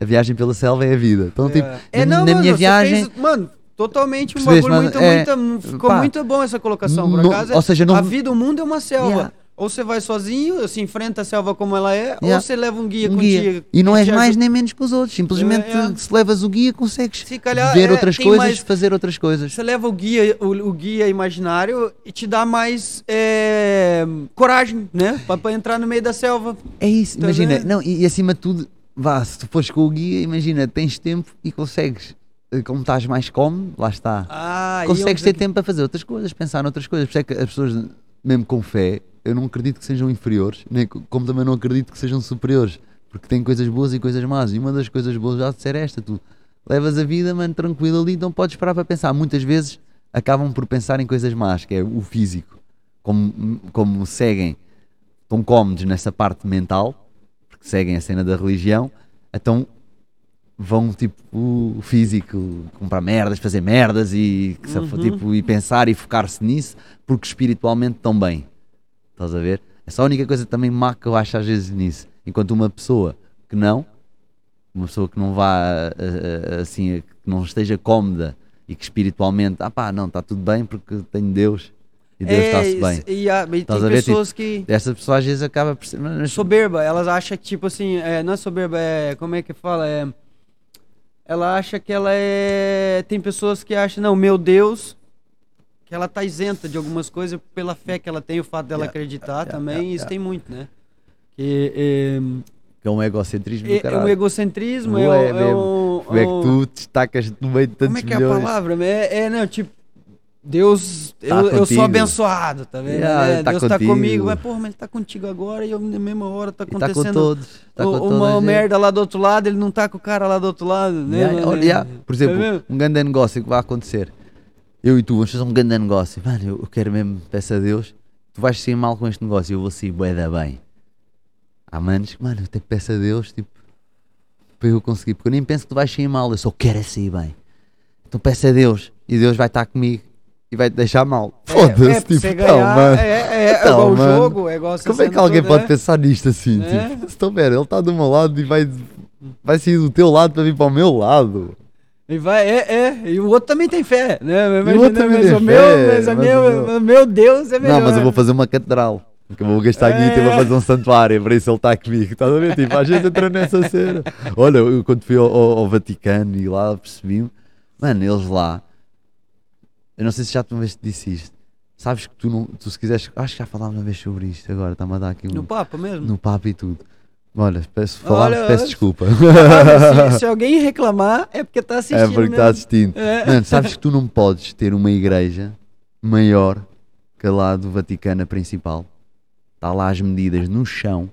A viagem pela selva é a vida. Então, tipo, É, não, na mano, minha viagem. fez, mano, totalmente um bagulho muito, É, muito, ficou pá, muito bom essa colocação, por acaso. ou seja, não- a vida, o mundo é uma selva. Yeah. Ou você vai sozinho, se enfrenta a selva como ela é, ou Yeah. você leva um guia um contigo. guia. E não que és mais nem menos que os outros. Simplesmente, É, é. se levas o guia, consegues Se calhar, ver é, outras coisas, mais- fazer outras coisas. Você leva o guia, o, o guia imaginário e te dá mais é, coragem, né? Pra entrar no meio da selva. É isso, Tá imagina. vendo? Não, e, e acima de tudo, vá, se tu fores com o guia, imagina, tens tempo e consegues. eh, Como estás mais cómodo, lá está. Ah, consegues e ter eu- tempo para fazer outras coisas, pensar noutras coisas. Por isso é que as pessoas, mesmo com fé, eu não acredito que sejam inferiores, nem, co- como também não acredito que sejam superiores, porque tem coisas boas e coisas más. E uma das coisas boas já de ser esta: tu levas a vida, mano, tranquilo ali, não podes parar para pensar. Muitas vezes acabam por pensar em coisas más, que é o físico. Como, como seguem, estão cómodos nessa parte mental, porque seguem a cena da religião, então vão tipo o físico comprar merdas, fazer merdas e, Uhum. tipo, e pensar e focar-se nisso porque espiritualmente estão bem. Estás a ver? Essa é a única coisa também má que eu acho às vezes nisso. Enquanto uma pessoa que não, uma pessoa que não vá assim, que não esteja cómoda e que espiritualmente, ah pá, não, está tudo bem porque tenho Deus e Deus está-se É, bem. E, há- e tem a tipo, pessoas que. Essa pessoa às vezes acaba por ser. soberba, elas acham que, tipo assim, é, não é soberba, é. Como é que fala? É. Ela acha que ela é. Tem pessoas que acham, não, meu Deus, que ela tá isenta de algumas coisas pela fé que ela tem, o fato dela Yeah, acreditar yeah, também, yeah, isso tem muito, né? Que é, que é um egocentrismo do é, é caralho. um egocentrismo, é, Não é é mesmo. um. Como é que tu destacas no meio de tantos Como é que é a milhões? palavra? É, é não, tipo, Deus, Tá eu, eu sou abençoado, tá vendo? Yeah, É, tá Deus tá contigo. comigo, mas porra, mas ele tá contigo agora e eu, na mesma hora tá E tá com acontecendo todos. Tá o- uma merda lá do outro lado, ele não tá com o cara lá do outro lado, né? Yeah, mano? olha, yeah. Por exemplo, Tá um grande negócio que vai acontecer. Eu e tu vamos fazer um grande negócio. Mano, eu eu quero mesmo, peço a Deus, tu vais sair mal com este negócio, eu vou sair bué da bem. Há manos que, mano, eu até peço a Deus, tipo, para eu conseguir, porque eu nem penso que tu vais sair mal, eu só quero é sair bem. Então peço a Deus, e Deus vai estar comigo e vai te deixar mal. É, Foda-se, é, tipo, você não, ganhar, mano. É, é, é Então, igual o mano, jogo, é igual Como é que alguém toda, pode né? pensar nisto assim? É. Tipo, se estão ver, ele está do meu lado e vai, vai sair do teu lado para vir para o meu lado. E vai, é, é, e o outro também tem fé, né? o Imagina, outro também mas tem o meu, fé, mas mas meu, o meu- meu Deus é melhor. Não, mas eu vou fazer uma catedral. Que eu vou gastar guita e vou É. fazer um santuário, para isso ele está comigo. Estás a ver? Tipo, a gente entra nessa cena. Olha, eu quando fui ao, ao- ao Vaticano e lá percebi mano, eles lá, eu não sei se já uma vez te disse isto. Sabes que tu, não, tu se quiseres, acho que já falámos uma vez sobre isto agora, está-me a dar aqui um, No papo mesmo? no papo e tudo. Olha, peço, falar, Olha, peço desculpa. Se, se alguém reclamar, é porque tá assistindo É porque está mesmo. assistindo. É. Mano, sabes que tu não podes ter uma igreja maior que a lá do Vaticano principal. Está lá as medidas no chão.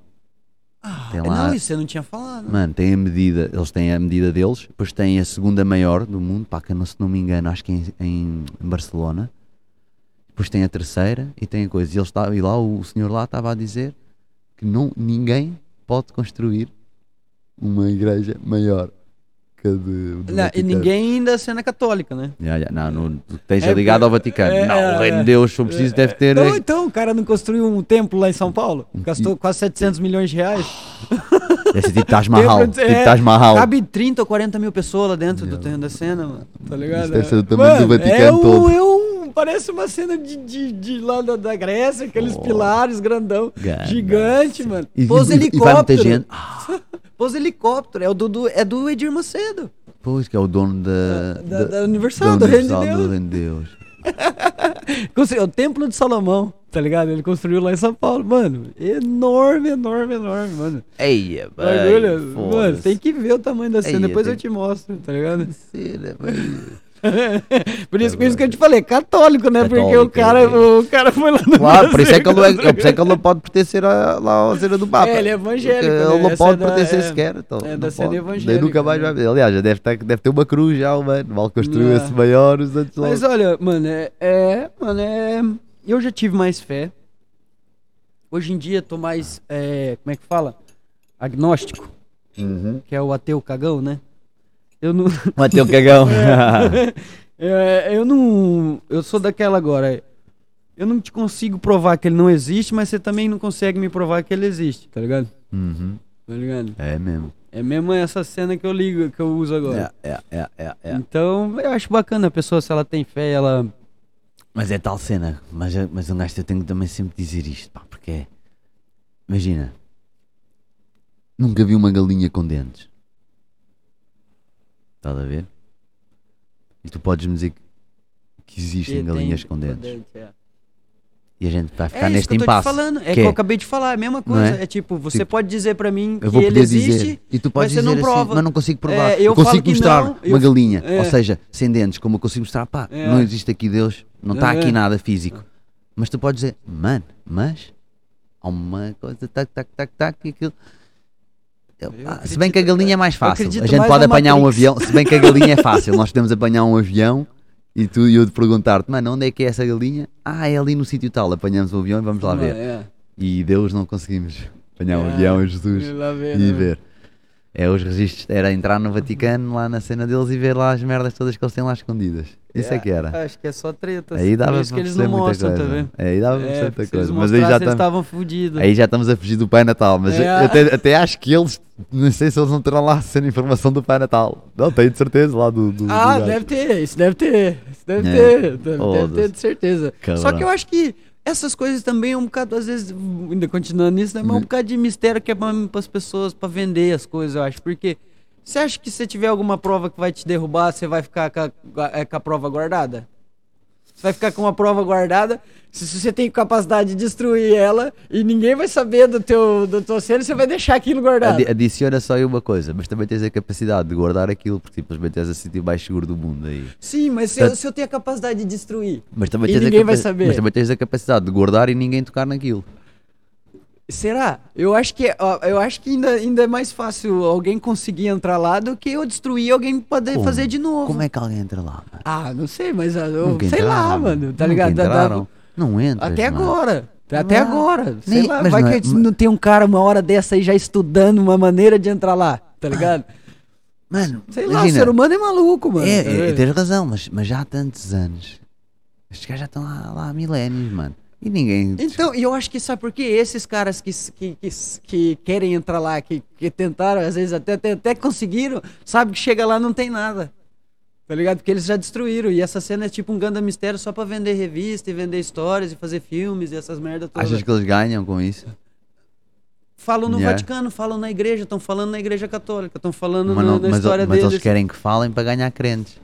Tem lá, Não, isso eu não tinha falado. mano, tem a medida, eles têm a medida deles, depois têm a segunda maior do mundo, pá, que não, se não me engano, acho que é em, em Barcelona. Depois tem a terceira e tem a coisa. E, eles tá- e lá o senhor lá estava a dizer que não, ninguém pode construir uma igreja maior de, do Não, e Vaticano. ninguém ainda é cena católica, né? Já, já, não, não, esteja É, ligado ao Vaticano. é, não, o é, reino é. de Deus, se preciso, deve ter. Então, então, o cara não construiu um templo lá em São Paulo? Gastou quase 700 milhões de reais. Ser tipo Taj Mahal. Templo, Tipo é, Taj Mahal. Cabe 30 ou 40 mil pessoas lá dentro do terreno da cena, mano. Tá ligado? Isso deve ser do tamanho do Mano, Vaticano é um, todo. É um, parece uma cena de, de, de lá da, da Grécia, aqueles Oh. pilares grandão. Gigante, mano. E, Pôs e- e vai muita helicóptero. gente. Pôs helicóptero. É, o do, do- é do Edir Macedo. Pois, que é o dono da. Da, da Universal, do Reino de Universal do Deus. Reino de Deus. Construiu- o Templo de Salomão, tá ligado? Ele construiu lá em São Paulo. Mano, enorme, enorme, enorme, mano. Eia, Bagulho, mano, foda-se. tem que ver o tamanho da cena. Ei, Depois tem eu te mostro, tá ligado? Cena, bem. por, isso, por isso que eu te falei, católico, né? Porque o Católico, cara, é. o cara foi lá no Claro, por isso é que ele, é, por isso é que ele não pode pertencer lá à cena do Papa. É, ele é evangélico, Porque né? Ele não Essa pode é da- pertencer é- sequer. Então, é da evangélica, Daí nunca mais né? vai ver. Aliás, já deve ter, deve ter uma cruz já, mano. Mal construiu esse maior, os outros Mas olha, mano, é, é. Mano, é. Eu já tive mais fé. Hoje em dia tô mais. é, como é que fala? Agnóstico, Uhum. que é o ateu cagão, né? Eu não. Bateu o cagão. É, eu não. Eu sou daquela agora. Eu não te consigo provar que ele não existe, mas você também não consegue me provar que ele existe, tá ligado? Uhum. Tá ligado? É mesmo. É mesmo essa cena que eu ligo, que eu uso agora. É, é, é, é, é. Então, eu acho bacana a pessoa, se ela tem fé, ela. Mas é tal cena. Mas, mas um gajo eu tenho também sempre dizer isto, pá, porque é. Imagina. Nunca vi uma galinha com dentes. Estás a ver? E tu podes me dizer que- existem que galinhas com dentes. dente, é. E a gente vai É ficar isso neste impasse. falando. É que que é? eu acabei de falar, é a mesma coisa. é? É? tipo, você Tipo, pode dizer pra mim que ele existe. dizer. E tu podes você não dizer assim, prova. mas não consigo provar. É, eu eu consigo mostrar não, uma eu- galinha. é. Ou seja, sem dentes, como eu consigo mostrar, pá, É. não existe aqui Deus, não está É. aqui nada físico. Mas tu podes dizer, mano, mas há uma coisa, tac, tac, tac, tac, e aquilo. Eu- ah, se bem que a galinha é mais fácil. A gente pode apanhar um Matrix. avião. Se bem que a galinha é fácil, nós podemos apanhar um avião e tu e eu te perguntar-te, mano, onde é que é essa galinha? Ah, é ali no sítio tal. Apanhamos o avião e vamos lá ver. É. E Deus não conseguimos apanhar um É. avião, Jesus Lá ver, e né? ver. É os registros, era entrar no Vaticano lá na cena deles e ver lá as merdas todas que eles têm lá escondidas. Isso é, que era. Acho que é só treta. Aí dava para eles perceber não muita mostram, coisa. tá vendo? É, aí dava É, muita coisa. Mas aí já, estavam fudidos. aí já estamos a fugir do Pai Natal. Mas É. até, até acho que eles, não sei se eles não terão lá a cena informação do Pai Natal. Não, tenho de certeza lá do. do Ah, do deve ter, isso deve ter. Isso deve É. ter. Deve, deve Foda-se. ter, de certeza. Só que eu acho que essas coisas também é um bocado, às vezes, ainda continuando nisso, né, mas é Uhum. um bocado de mistério que é para as pessoas, para vender as coisas, eu acho. Porque você acha que se tiver alguma prova que vai te derrubar, você vai ficar com a, é, com a prova guardada? Você vai ficar com uma prova guardada, se, se você tem capacidade de destruir ela e ninguém vai saber do teu, do teu cena, você vai deixar aquilo guardado. Adi- Adiciona só aí uma coisa, mas também tens a capacidade de guardar aquilo, porque simplesmente és a sítio mais seguro do mundo aí. Sim, mas se eu, se eu tenho a capacidade de destruir, Mas também E ninguém vai saber. Mas também tens a capacidade de guardar e ninguém tocar naquilo. Será? Eu acho que, eu acho que ainda, ainda é mais fácil alguém conseguir entrar lá do que eu destruir alguém poder Como? fazer de novo. Como é que alguém entra lá, mano? Ah, não sei, mas ah, eu, sei lá, entraram. mano. Tá ligado? Entraram. Não entras, Até mano. agora. Até Não. agora. Sei Nem- lá, vai não que é- não tem um cara uma hora dessa aí já estudando uma maneira de entrar lá, tá ligado? Mano, Sei lá, o ser humano é maluco, mano. É, é, vendo? tens razão, mas, mas já há tantos anos. Estes gajos já estão lá, lá há milénios, mano. E ninguém. Então, e eu acho que sabe por quê? Esses caras que, que, que, que querem entrar lá, que, que tentaram, às vezes até, até, até conseguiram, sabe que chega lá não tem nada. Tá ligado? Porque eles já destruíram. E essa cena é tipo um Ganda Mistério só pra vender revista e vender histórias e fazer filmes e essas merdas todas. Achas que eles ganham com isso? Falam no Yeah. Vaticano, falam na igreja, estão falando na igreja católica, estão falando Mas, na, não- na mas, história mas deles. eles querem que falem para ganhar crentes.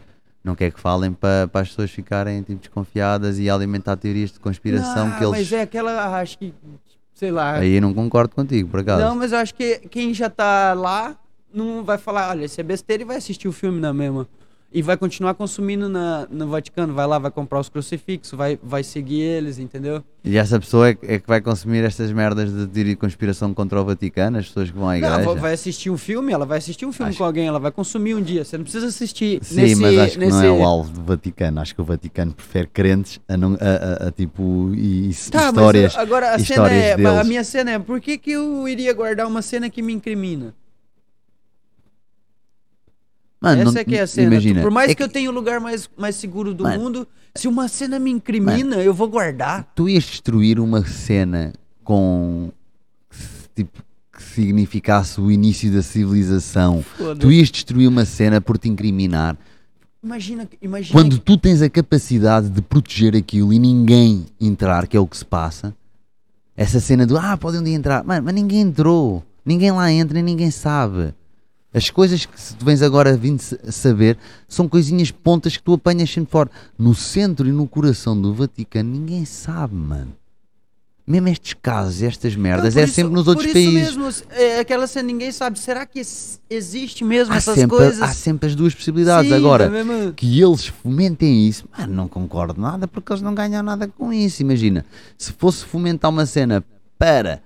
Não quer que falem para, para as pessoas ficarem tipo, desconfiadas e alimentar teorias de conspiração Não, que eles. Mas é aquela, acho que, sei lá. Aí eu não concordo contigo, por acaso. Não, mas eu acho que quem já tá lá não vai falar, olha, isso é besteira e vai assistir o filme na mesma. E vai continuar consumindo na, no Vaticano. Vai lá, vai comprar os crucifixos, vai, vai seguir eles, entendeu? E essa pessoa é, que- é que vai consumir estas merdas de teoria de conspiração contra o Vaticano, as pessoas que vão à igreja. Não, vai assistir um filme, ela vai assistir um filme Acho- com alguém, ela vai consumir um dia. Você não precisa assistir Sim, nesse, mas acho que nesse... não é o alvo do Vaticano. Acho que o Vaticano prefere crentes a, não, a, a- a, tipo e, e Tá, histórias. mas agora a cena é. A minha cena é, por que, que eu iria guardar uma cena que me incrimina? Mano, Essa não- é que é a cena. Imagina, Por mais é que, eu tenha o lugar mais, mais seguro do Mano. mundo, se uma cena me incrimina, eu vou guardar. tu ias destruir uma cena com tipo que significasse o início da civilização. Tu ias destruir uma cena por te incriminar. Imagina, imagina. Quando tu tens a capacidade de proteger aquilo e ninguém entrar, que é o que se passa, essa cena do ah, podem um dia entrar, mano, mas ninguém entrou, ninguém lá entra e ninguém sabe. As coisas que tu vens agora vindo sa- saber são coisinhas pontas que tu apanhas sempre fora. No centro e no coração do Vaticano, ninguém sabe, mano. Mesmo estes casos, estas merdas, por é isso- sempre nos por outros isso países. mesmo, é aquela cena, ninguém sabe. Será que existe mesmo Há essas sempre, coisas? há sempre as duas possibilidades. Sim, Agora, é que eles fomentem isso, mano, não concordo nada porque eles não ganham nada com isso. Imagina, se fosse fomentar uma cena para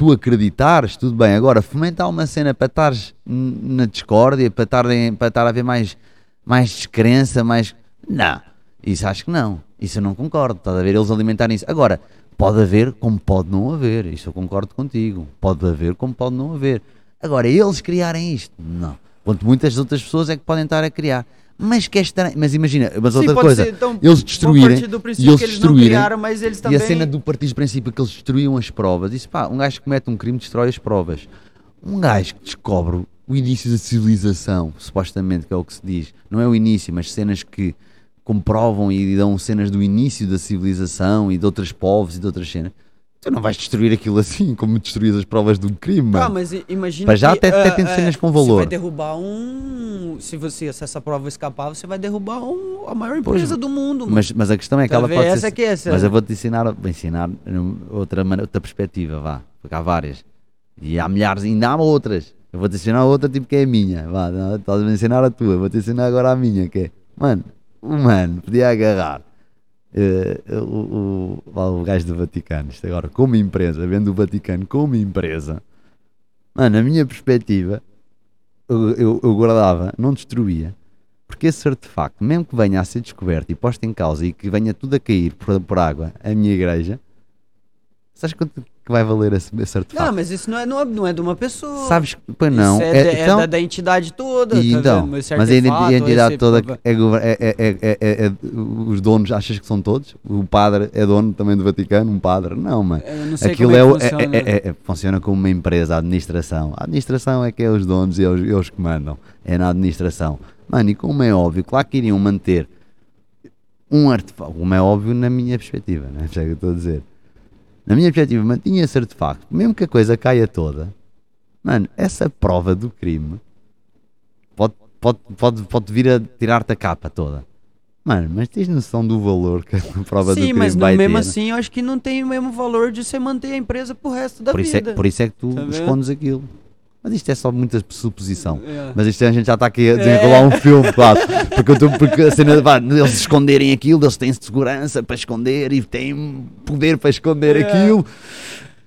tu acreditares, tudo bem. Agora, fomentar uma cena para estares n- na discórdia, para estar, para estar a haver mais, mais descrença, mais. Não, isso acho que não. Isso eu não concordo. Estás a ver eles alimentarem isso. Agora, pode haver como pode não haver. Isso eu concordo contigo. Pode haver como pode não haver. Agora, eles criarem isto, não. O Enquanto muitas outras pessoas é que podem estar a criar. Mas que é estranho. Mas imagina, mas Sim, outra coisa, ser, então, eles destruírem. E eles destruírem. criaram, mas eles também... E a cena do partir do princípio que eles destruíam as provas. Isso pá, um gajo que comete um crime destrói as provas. Um gajo que descobre o início da civilização, supostamente, que é o que se diz. Não é o início, mas cenas que comprovam e dão cenas do início da civilização e de outros povos e de outras cenas. Tu não vais destruir aquilo assim, como destruís as provas de um crime, Ah, mano. mas imagina Para já que, até- até ah, tem ah, cenas com Você valor. vai derrubar um... Se, você, se essa prova escapar, você vai derrubar um- a maior empresa do mundo, mano. Mas, mas a questão é que Tá ela vendo? pode Essa ser. é que é essa. Mas eu vou-te ensinar, vou ensinar outra, outra perspectiva, vá. Porque há várias. E há milhares, ainda há outras. Eu vou-te ensinar outra, tipo que é a minha. Vá, estás a me ensinar a tua, vou-te ensinar agora a minha, que é. Mano, o humano podia agarrar eh, o, o, o gajo do Vaticano, isto agora, como empresa, vendo o Vaticano como empresa. Mano, a minha perspectiva, eu, eu, eu guardava, não destruía. Porque esse artefacto, mesmo que venha a ser descoberto e posto em causa e que venha tudo a cair por, por água, a minha igreja, sabes quanto que vai valer esse, esse artefacto? Não, mas isso não é, não é, não é de uma pessoa. Sabes que, pois não, Isso é, é- de- é então, da, da entidade toda. e tá então, mas a artefato, entidade toda é, é, é, é, é- é- é- os donos, achas que são todos? O padre é dono também do Vaticano? Um padre? Não. Eu não Aquilo é, é, é- funciona. é- é- é- funciona como uma empresa, a administração. A administração é que é os donos e é os, é os que mandam. É na administração. Mano, e como é óbvio, claro que iriam manter um artefacto. Como é óbvio na minha perspectiva, né? O que eu estou a dizer? Na minha perspectiva, mantinha esse artefacto. Mesmo que a coisa caia toda, mano, essa prova do crime pode, pode, pode, pode vir a tirar-te a capa toda. Mano, mas tens noção do valor que a prova do Sim, crime mas não- vai mesmo ter? assim eu acho que não tem o mesmo valor de você manter a empresa pro resto da por, isso é, vida. por isso é que tu Tá escondes aquilo. Mas isto é só muita suposição. É. Mas isto a gente já está aqui a desenrolar um filme, claro. Porque, tô- porque a cena, eles esconderem aquilo, eles têm segurança para esconder e têm poder para esconder É. aquilo.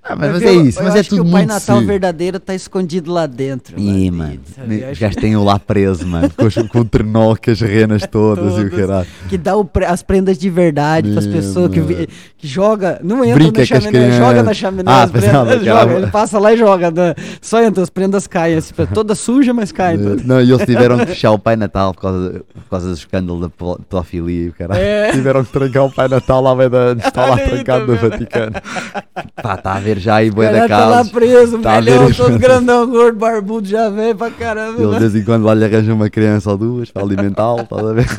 Ah, mas, mas Eu- é isso, mas é acho que tudo o Pai muito Natal verdadeiro tá escondido lá dentro. Ih, mano. Sabe? Gajos têm o lá preso, mano, com, com o trenó, com as renas todas e o Todas. caralho. que dá pre- as prendas de verdade pras É, pessoas que, que joga, não entra Brinca na as chaminé, joga na chaminé, Ah, as prendas, que joga, era- ele passa lá e joga, né? só entra, as prendas caem, assim, toda suja, mas caem. Não, e eles tiveram que fechar o Pai Natal por causa, por causa do escândalo da pedo- pedofilia e o caralho. É. Tiveram que trancar o Pai Natal lá, vai da, está lá trancado tá no? Vaticano. Pá, está a ver já aí O boi da cara tá lá casa. preso, Tá ver? todo grandão, gordo, barbudo, já velho pra caramba. Ele de vez em quando lá lhe arranja uma criança ou duas para alimentá-lo, estás a ver?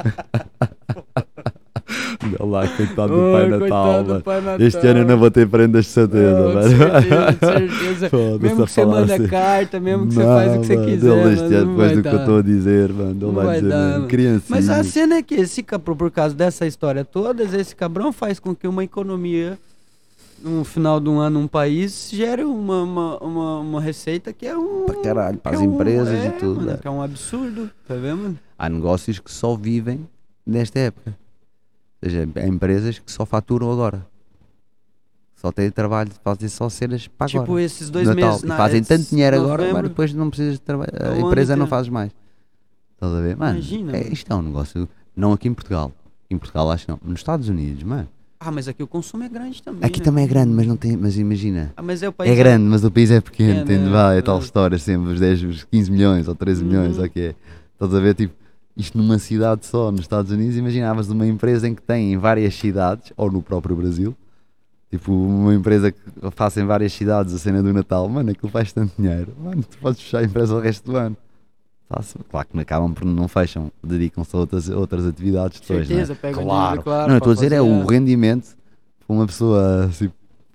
Olha lá, coitado do Ai, Pai Natal, do. Pai Natal. Este ano eu não vou ter prendas de certeza, de mano. certeza, de certeza. Mesmo que você manda assim. carta, mesmo que você Não, faz o que você quiser, ele este ano, depois do que eu dar. estou a dizer, mano, ele Não vai vai dizer dar, mesmo, criancinha. Mas a cena é que esse cabrão, por causa dessa história toda, esse cabrão faz com que uma economia, no final de um ano, um país, gere uma, uma, uma, uma receita que é um. Para caralho, para as é um- empresas é, e tudo. mano, é. que é um absurdo, tá vendo? Há negócios que só vivem nesta época. Ou seja, há empresas que só faturam agora. Só têm trabalho, fazem só cenas para Tipo, agora. esses dois Natal. meses. Na- fazem tanto dinheiro agora, novembro, mas depois não precisas de trabalhar. o A empresa não inteiro. fazes mais. Estás a ver? Mano, Imagina, é, isto é um negócio. Não aqui em Portugal. Em Portugal acho que não. Nos Estados Unidos, mano. Ah, mas aqui o consumo é grande também. Aqui né? também é grande, mas não tem. Mas imagina. Ah, mas é o país. É grande, mas o país é pequeno, É, né? Vai, é tal É. história sempre, os 10, os 15 milhões ou 13 milhões, Uhum. o que é. Estás a ver, tipo, isto numa cidade só, nos Estados Unidos, imaginavas uma empresa em que tem em várias cidades, ou no próprio Brasil, tipo, uma empresa que faça em várias cidades a cena do Natal, mano, aquilo faz tanto dinheiro, mano, tu podes fechar a empresa o resto do ano. Claro que acabam por não fecham, dedicam-se a outras, outras atividades depois, Certeza, né? pega o claro. claro, Não, estou a dizer é o rendimento para uma pessoa assim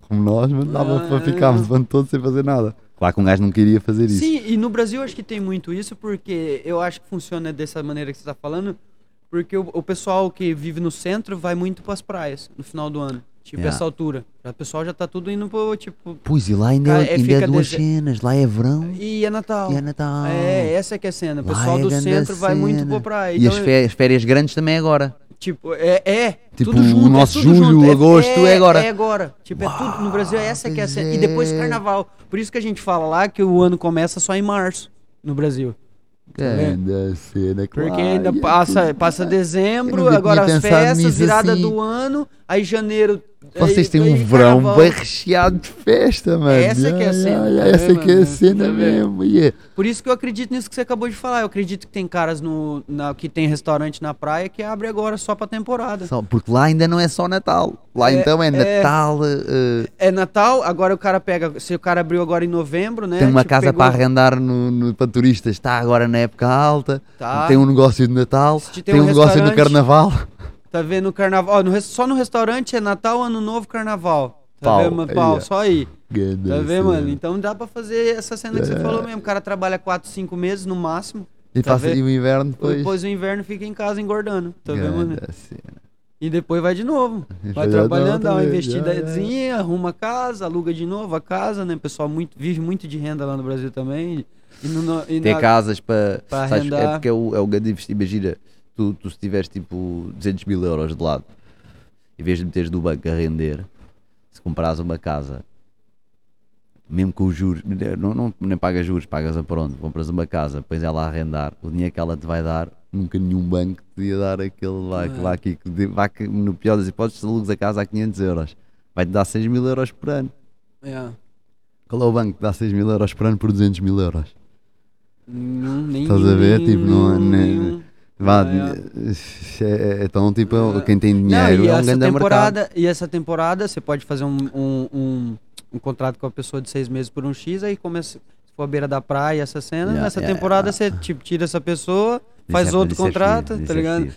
como nós, mano, dava Ah, para ficarmos o ano todo sem fazer nada. Claro que um gajo não queria fazer isso. Sim, e no Brasil acho que tem muito isso, porque eu acho que funciona dessa maneira que você está falando, porque o, o pessoal que vive no centro vai muito para as praias no final do ano. Tipo, Yeah. essa altura. O pessoal já tá tudo indo pro, tipo. Pois, e lá ainda, Cara, é, é, ainda é fica duas dese- cenas, lá é verão E é Natal. e é Natal. É, essa é que é a cena. O Lá pessoal é do grande centro vai muito cena. pra praia. E Então, as fé- as férias grandes também é agora. Tipo, é, é Tipo, tudo junto, o nosso é tudo julho, junto. agosto, é agora. É agora. Tipo, é tudo no Brasil, é essa que é a cena. E pois depois é. carnaval. Por isso que a gente fala lá que o ano começa só em março no Brasil. vendo? Grande cena, claro. Porque ainda é passa, passa Eu dezembro, agora tinha as pensado festas, nisso virada assim. do ano, aí janeiro Vocês Aí- têm um verão bem recheado de festa, mano. Essa que é a cena, tá essa vendo, que é a mano? cena mesmo. Por isso que eu acredito nisso que você acabou de falar. Eu acredito que tem caras no, na, que tem restaurante na praia que abre agora só pra temporada. Só- porque lá ainda não é só Natal. Lá É, então é, é. Natal. eh, É Natal, agora o cara pega. Se o cara abriu agora em novembro, né? tem uma tipo, casa pegou- para arrendar no, no- para turistas. Está agora na época alta. Tá. Tem um negócio de Natal. Tem, tem um um negócio no Carnaval. Tá vendo o carnaval? Ó, no só no restaurante é Natal, Ano Novo, Carnaval. Tá Pau, vendo, mano? Pau, só aí. Tá vendo, mano? Então dá pra fazer essa cena que você É. falou mesmo. O cara trabalha 4, 5 meses no máximo. E, tá passa, e o inverno depois. Depois o inverno fica em casa engordando. Tá vendo, mano? Cena. E depois vai de novo. Vai trabalhando, dá uma investidazinha, arruma a casa, aluga de novo a casa, né? O pessoal muito, vive muito de renda lá no Brasil também. E no, no- e Ter na- casas para. É porque é o, é o grande investimento. Imagina, tu, tu se tiveres tipo 200 mil euros de lado, em vez de meteres no banco a render, se comprares uma casa, mesmo com os juros, não, não, nem pagas juros, pagas a pronto, compras uma casa, pões ela a arrendar, o dinheiro que ela te vai dar, nunca nenhum banco te ia dar aquele lá, que lá aqui, vá que no pior das hipóteses, alugas a casa a 500 euros, vai-te dar 6 mil euros por ano. É. Qual é o banco que dá 6 mil euros por ano por 200 mil euros? Nenhum, nenhum, Estás a ver? Tipo, não é- nem-. Vá, É. então, tipo, É. quem tem Não, dinheiro e é um essa grande mercado. temporada, e essa temporada você pode fazer um, um, um, um contrato com a pessoa de seis meses por um X, aí começa, se for à beira da praia, essa cena, Yeah, nessa yeah, temporada yeah. você tipo, tira essa pessoa, faz outro é contrato, tá ligado?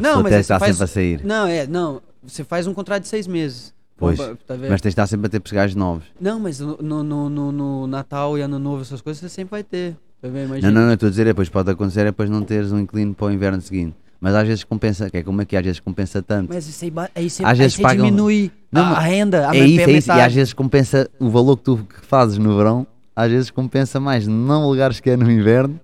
Não, mas você faz- sempre a sair. Não, é, não, você faz um contrato de seis meses. Pois, Tá? Mas tens de estar sempre a ter gajos novos. Não, mas no, no, no- no Natal e Ano Novo, essas coisas, você sempre vai ter. Não, não, não, estou a dizer, depois pode acontecer, é depois não teres um inclino para o inverno seguinte. Mas às vezes compensa, que é como é que é, às vezes compensa tanto. Mas isso aí, aí você, Às aí vezes você pagam- diminui Não, a, a renda, a é isso, é isso. E às vezes compensa o valor que tu que fazes no verão, às vezes compensa mais não lugares que é no inverno,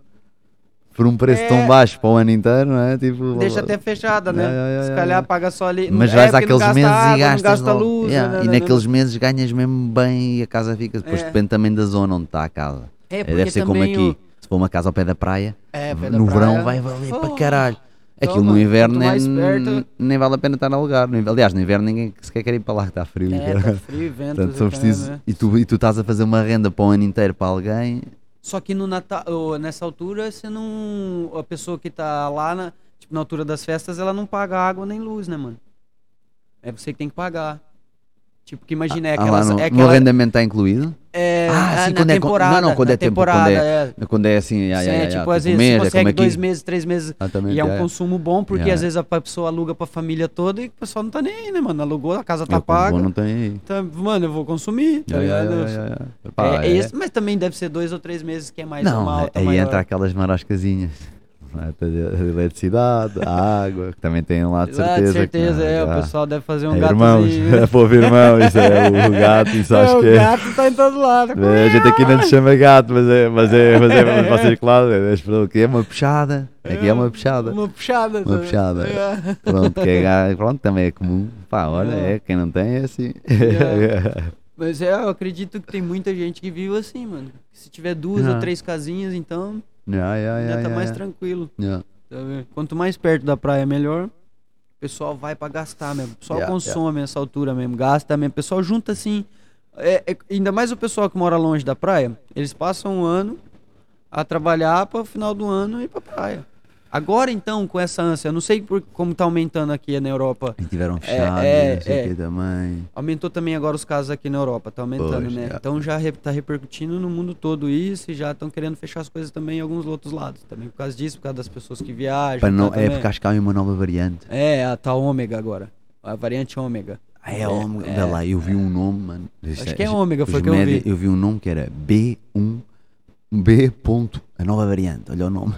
por um preço É. tão baixo para o ano inteiro, não é? Tipo, Deixa até fechada, né? Ya, ya, Se calhar paga só ali. Mas é, vais não àqueles meses água, e gastas Não gasta logo. luz. Yeah, né, E né, naqueles meses ganhas mesmo bem e a casa fica. Depois É. depende também da zona onde está a casa. É, É, porque Deve ser como também aqui. o- Se for uma casa ao pé da praia, É, pé da no praia. verão vai valer para Oh. caralho. Aquilo Toma, no inverno nem, nem vale a pena estar. No inverno- Aliás, no inverno ninguém sequer quer ir para lá que está frio. É, tá frio, vento. Portanto, preciso, e, tu, e tu estás a fazer uma renda para o ano inteiro para alguém. Só que no Natal, nessa altura, você não. A pessoa que tá lá, na, tipo, na altura das festas, ela não paga água nem luz, né, mano? É você que tem que pagar. Tipo, que imagina, é Ah, aquela. lá no, é no aquela arrendamento está incluído? é, Ah, sim, na quando é não, não, quando é tempo, temporada, quando é. Quando é assim, ai, Sim, ai, é, ai, tipo, tipo, às vezes mês, você é como consegue aqui. dois meses, três meses. Exatamente, E é um é. consumo bom, porque às vezes a pessoa aluga pra família toda e o pessoal não tá nem aí, né, mano? Alugou, a casa tá Eu, paga. não tem aí. Tá, mano, eu vou consumir, tá ligado? É, é é- esse, mas também deve ser dois ou três meses que é mais Não, uma alta aí maior. entra aquelas marascazinhas. É? A eletricidade, a água, que também tem lá de Ah, certeza. de certeza, que, é, ah, o pessoal deve fazer um é, gato irmãos, é povo irmão, isso é o gato, isso acho o que é. gato tá em todo lado. É, A gente aqui não te chama gato, mas é, mas é, mas é, mas vocês, claro, é, é, aqui é uma puxada, aqui é uma puxada. Uma puxada. Uma puxada. É. Pronto, que é, pronto, também é comum. Pá, olha, É. é, quem não tem é assim. É. Mas é, eu acredito que tem muita gente que vive assim, mano. Se tiver duas Ah. ou três casinhas, então Ya, ya, já ya, tá mais tranquilo. Tá? Quanto mais perto da praia, melhor. O pessoal vai pra gastar mesmo. O pessoal Yeah, consome essa altura mesmo, gasta mesmo. O pessoal junta assim. é- é- ainda mais o pessoal que mora longe da praia, eles passam um ano a trabalhar para o final do ano ir pra praia. Agora então, com essa ânsia, eu não sei por, como tá aumentando aqui na Europa. E tiveram É, fechados, é, não sei o é. que também. Aumentou também agora os casos aqui na Europa, tá aumentando, Pois, né? é. Então já re, tá repercutindo no mundo todo isso e já estão querendo fechar as coisas também em alguns outros lados. Também por causa disso, por causa das pessoas que viajam. Para não, tá, é porque acho que há uma nova variante. É, a tal ômega agora. A variante ômega. Ah, é, ômega. Olha lá, eu vi um nome, mano. Acho que é ômega, foi que eu vi. Eu vi um nome que era B1, B. ponto, a nova variante, olha o nome.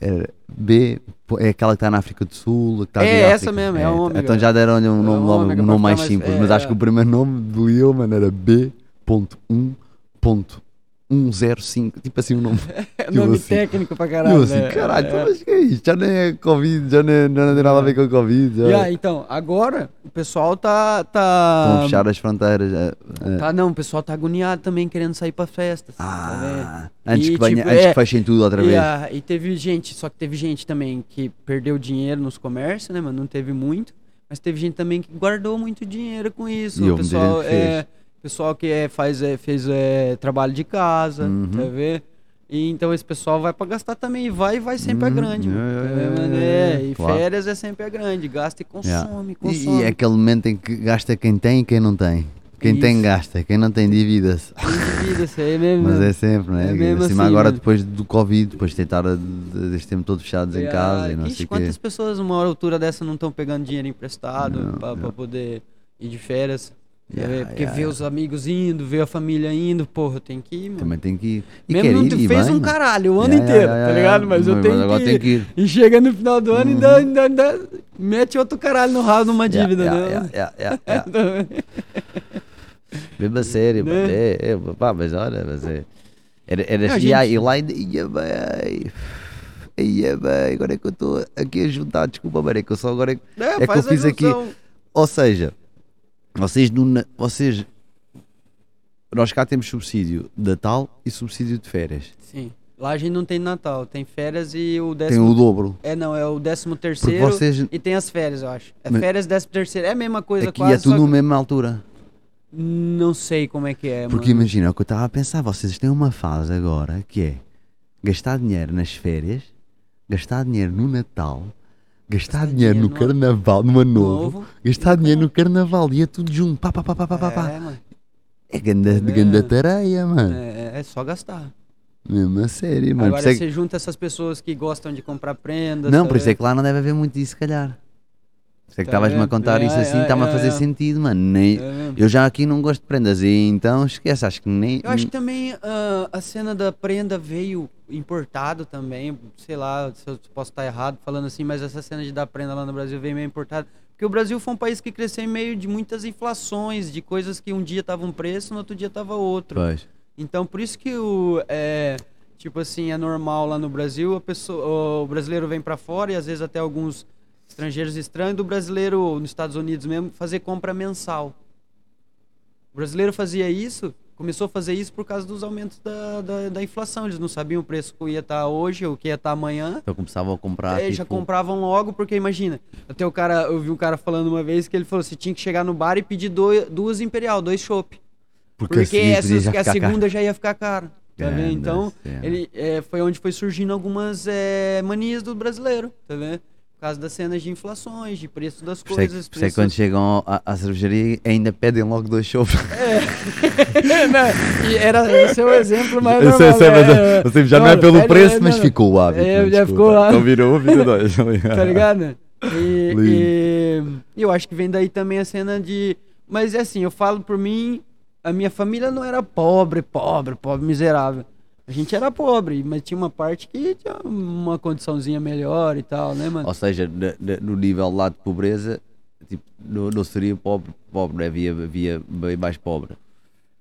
É, B é aquela que está na África do Sul. está é essa África, mesmo, é, é. Então já deram-lhe é um nome, logo, um nome mais simples, mas é. acho que o primeiro nome do Ilman era B.1.1. 105, tipo assim o nome. Tipo nome assim. técnico pra tipo caralho. Eu assim, né? caralho, é. mas que é isso? Já nem é Covid, já nem, não tem nada a ver com Covid. Já. Yeah, então, agora o pessoal tá. tá... Fechar as fronteiras. É, é. Tá, não, o pessoal tá agoniado também querendo sair pra festa. Assim, ah, tá antes, e, que banha, tipo, antes é, que fechem tudo outra vez. E teve gente, só que teve gente também que perdeu dinheiro nos comércios, né, mano? Não teve muito. Mas teve gente também que guardou muito dinheiro com isso. E o pessoal. É, é, pessoal que é, faz, é, fez é, trabalho de casa, Uhum. tá vendo? E então esse pessoal vai pra gastar também. E vai e vai sempre a Uhum. grande. mano, É, é, É, e claro. férias é sempre a grande. Gasta e Yeah. consome, E, consome. e é aquele momento em que gasta quem tem e quem não tem. Quem tem Isso. gasta, quem não tem dívidas. Tem vida, isso aí mesmo. Mas é sempre, né? É mesmo Acima assim, agora depois do Covid, depois de tentar a- de- deste tempo todo fechados em Ah, casa e não ixi, sei o quê. quantas pessoas numa altura dessa não estão pegando dinheiro emprestado não. poder ir de férias? Yeah, É, porque yeah, vê yeah. os amigos indo, vê a família indo, porra, eu tenho que ir, mano. Também tem que ir. E Mesmo não ir, fez bem, um mano. caralho o ano inteiro, tá ligado? Mas eu Mas tenho agora que, tem que ir. E chega no final do ano e ainda, ainda, mete outro caralho no ralo numa dívida, né? Mesmo a sério, Né? mano. É, é, pá, mas olha, mas é. Era, era Não, assim, gente- e lá ainda. Ia bem. Ia bem, agora é que eu estou aqui a juntar, desculpa, mano, é que eu só agora. É, que- É, é que eu fiz aqui. Ou seja, vocês, no, vocês. Nós cá temos subsídio de Natal e subsídio de férias. Sim. Lá a gente não tem Natal, tem férias e o Tem décimo... o dobro. É, não, é o décimo terceiro vocês. e tem as férias, eu acho. É Mas- férias, décimo terceiro, é a mesma coisa Aqui quase, é tudo na que- mesma altura. Não sei como é que é, Porque mano. imagina, é o que eu estava a pensar, vocês têm uma fase agora que é gastar dinheiro nas férias, gastar dinheiro no Natal, gastar, dinheiro, no Carnaval, no Ano Novo, gastar dinheiro no Carnaval e é tudo junto, pá, pá, pá, pá, pá, pá. É, mano. É ganda, Tá ganda vendo? tareia, mano. É, é só gastar. Mesmo a sério, mano. Agora é você junta essas pessoas que gostam de comprar prendas. Não, por isso é que lá não deve haver muito disso, se calhar. É que estavas-me a contar É, isso assim, é, está-me a é, fazer é. sentido, mano. Nem... É. Eu já aqui não gosto de prendas, e então esquece, acho que nem. Eu acho que também ah, a cena da prenda veio importado também. Sei lá se eu posso estar errado falando assim, mas essa cena de dar prenda lá no Brasil veio meio importada. Porque o Brasil foi um país que cresceu em meio de muitas inflações, de coisas que um dia tava um preço, no outro dia tava outro. Pois. Então, por isso que o é, tipo assim, é normal lá no Brasil, a pessoa, o brasileiro vem pra fora e às vezes até alguns estrangeiros estranhos do brasileiro nos Estados Unidos mesmo fazer compra mensal. O brasileiro fazia isso, começou a fazer isso por causa dos aumentos da, da, da inflação. Eles não sabiam o preço que ia estar hoje, o que ia estar amanhã. Então começavam a comprar. É, já tipo, compravam logo, porque imagina, até o cara, eu vi um cara falando uma vez que ele falou: você tinha que chegar no bar e pedir dois, duas Imperial, dois chopp. Porque, a seguir essas, já a segunda já ia ficar cara. Tá vendo? Então, cena. ele, é, foi onde foi surgindo algumas é, manias do brasileiro, tá vendo? Por causa das cenas de inflações, de preço das é coisas. isso é que preço- quando chegam à, cervejaria ainda pedem logo dois. Não, e era esse é o exemplo mais Eu sei, normal, sei, mas é, sei, já não é olha, pelo pede- preço, é, mas não, ficou o hábito. É, não, já desculpa. ficou lá. Então virou, virou dois. tá ligado? E- e eu acho que vem daí também a cena de. Mas é assim, eu falo por mim, a minha família não era pobre, pobre, pobre, miserável. A gente era pobre, mas tinha uma parte que tinha uma condiçãozinha melhor e tal, né, mano? Ou seja, no nível lá de pobreza, tipo, não, não seria pobre, pobre, havia, havia bem mais pobre.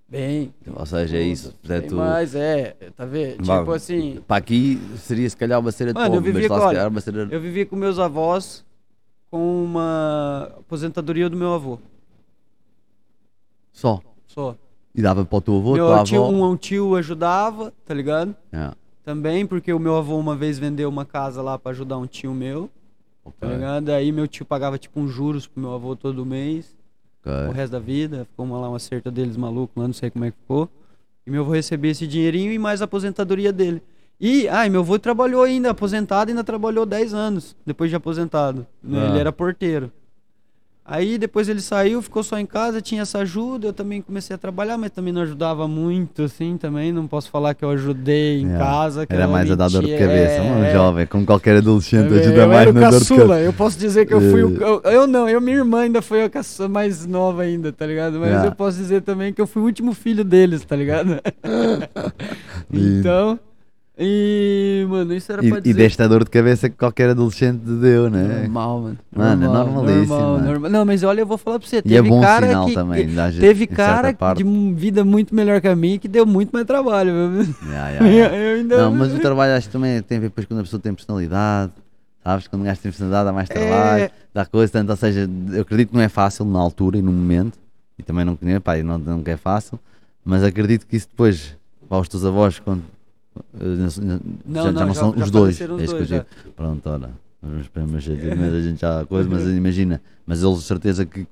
Bem. Ou seja, é isso. Portanto, mais, é, tá vendo? Tipo assim, para aqui seria se calhar uma cena de Mano, eu pobre, mas vivia lá se calhar uma cena. eu vivi com meus avós com uma aposentadoria do meu avô. Só. Só. E dava para o teu avô, meu tua tio, avó. um, um tio ajudava, tá ligado? É, Também, porque o meu avô uma vez vendeu uma casa lá pra ajudar um tio meu, tá ok, ligado? Aí meu tio pagava tipo uns juros pro meu avô todo mês, o ok. resto da vida. Ficou uma, lá uma certa deles maluco lá, não sei como é que ficou. E meu avô recebia esse dinheirinho e mais a aposentadoria dele. E, ai, meu avô trabalhou ainda, aposentado, ainda trabalhou 10 anos depois de aposentado. né? Ah. Ele era porteiro. Aí depois ele saiu, ficou só em casa, tinha essa ajuda, eu também comecei a trabalhar, mas também não ajudava muito, assim, também. Não posso falar que eu ajudei em É, casa. Era mais a dar dor de cabeça. é, um é. jovem, como qualquer adolescente, ajuda mais era na dor de caçula, cabeça. eu posso dizer que eu fui o. É. Eu, eu não, eu, minha irmã ainda foi a caçula mais nova ainda, tá ligado? Mas É. eu posso dizer também que eu fui o último filho deles, tá ligado? Então. E, mano, isso era E, pra e dizer. deste a dor de cabeça que qualquer adolescente deu, né? Normal, mano. Mano, é Normal, normalíssimo, normal, mano. normal. Não, mas olha, eu vou falar pra você. E Teve é bom cara sinal que, também. que- teve cara de vida muito melhor que a minha que deu muito mais trabalho? Ya, ya, ya. Eu ainda. Não, mas o trabalho acho que também tem a ver depois quando a pessoa tem personalidade. Sabes? Quando o gajo tem personalidade, dá mais trabalho, É. dá coisa. Tanto, ou seja, eu acredito que não é fácil na altura e no momento. E também não conheço, pá, e não, não é fácil. Mas acredito que isso depois, para os teus avós, quando, Não, já, não, já não já- são já os dois. é isso que eu dois, digo. Pronto, ora. Mas, mas, mas a gente já coisa, mas imagina, mas eles de certeza que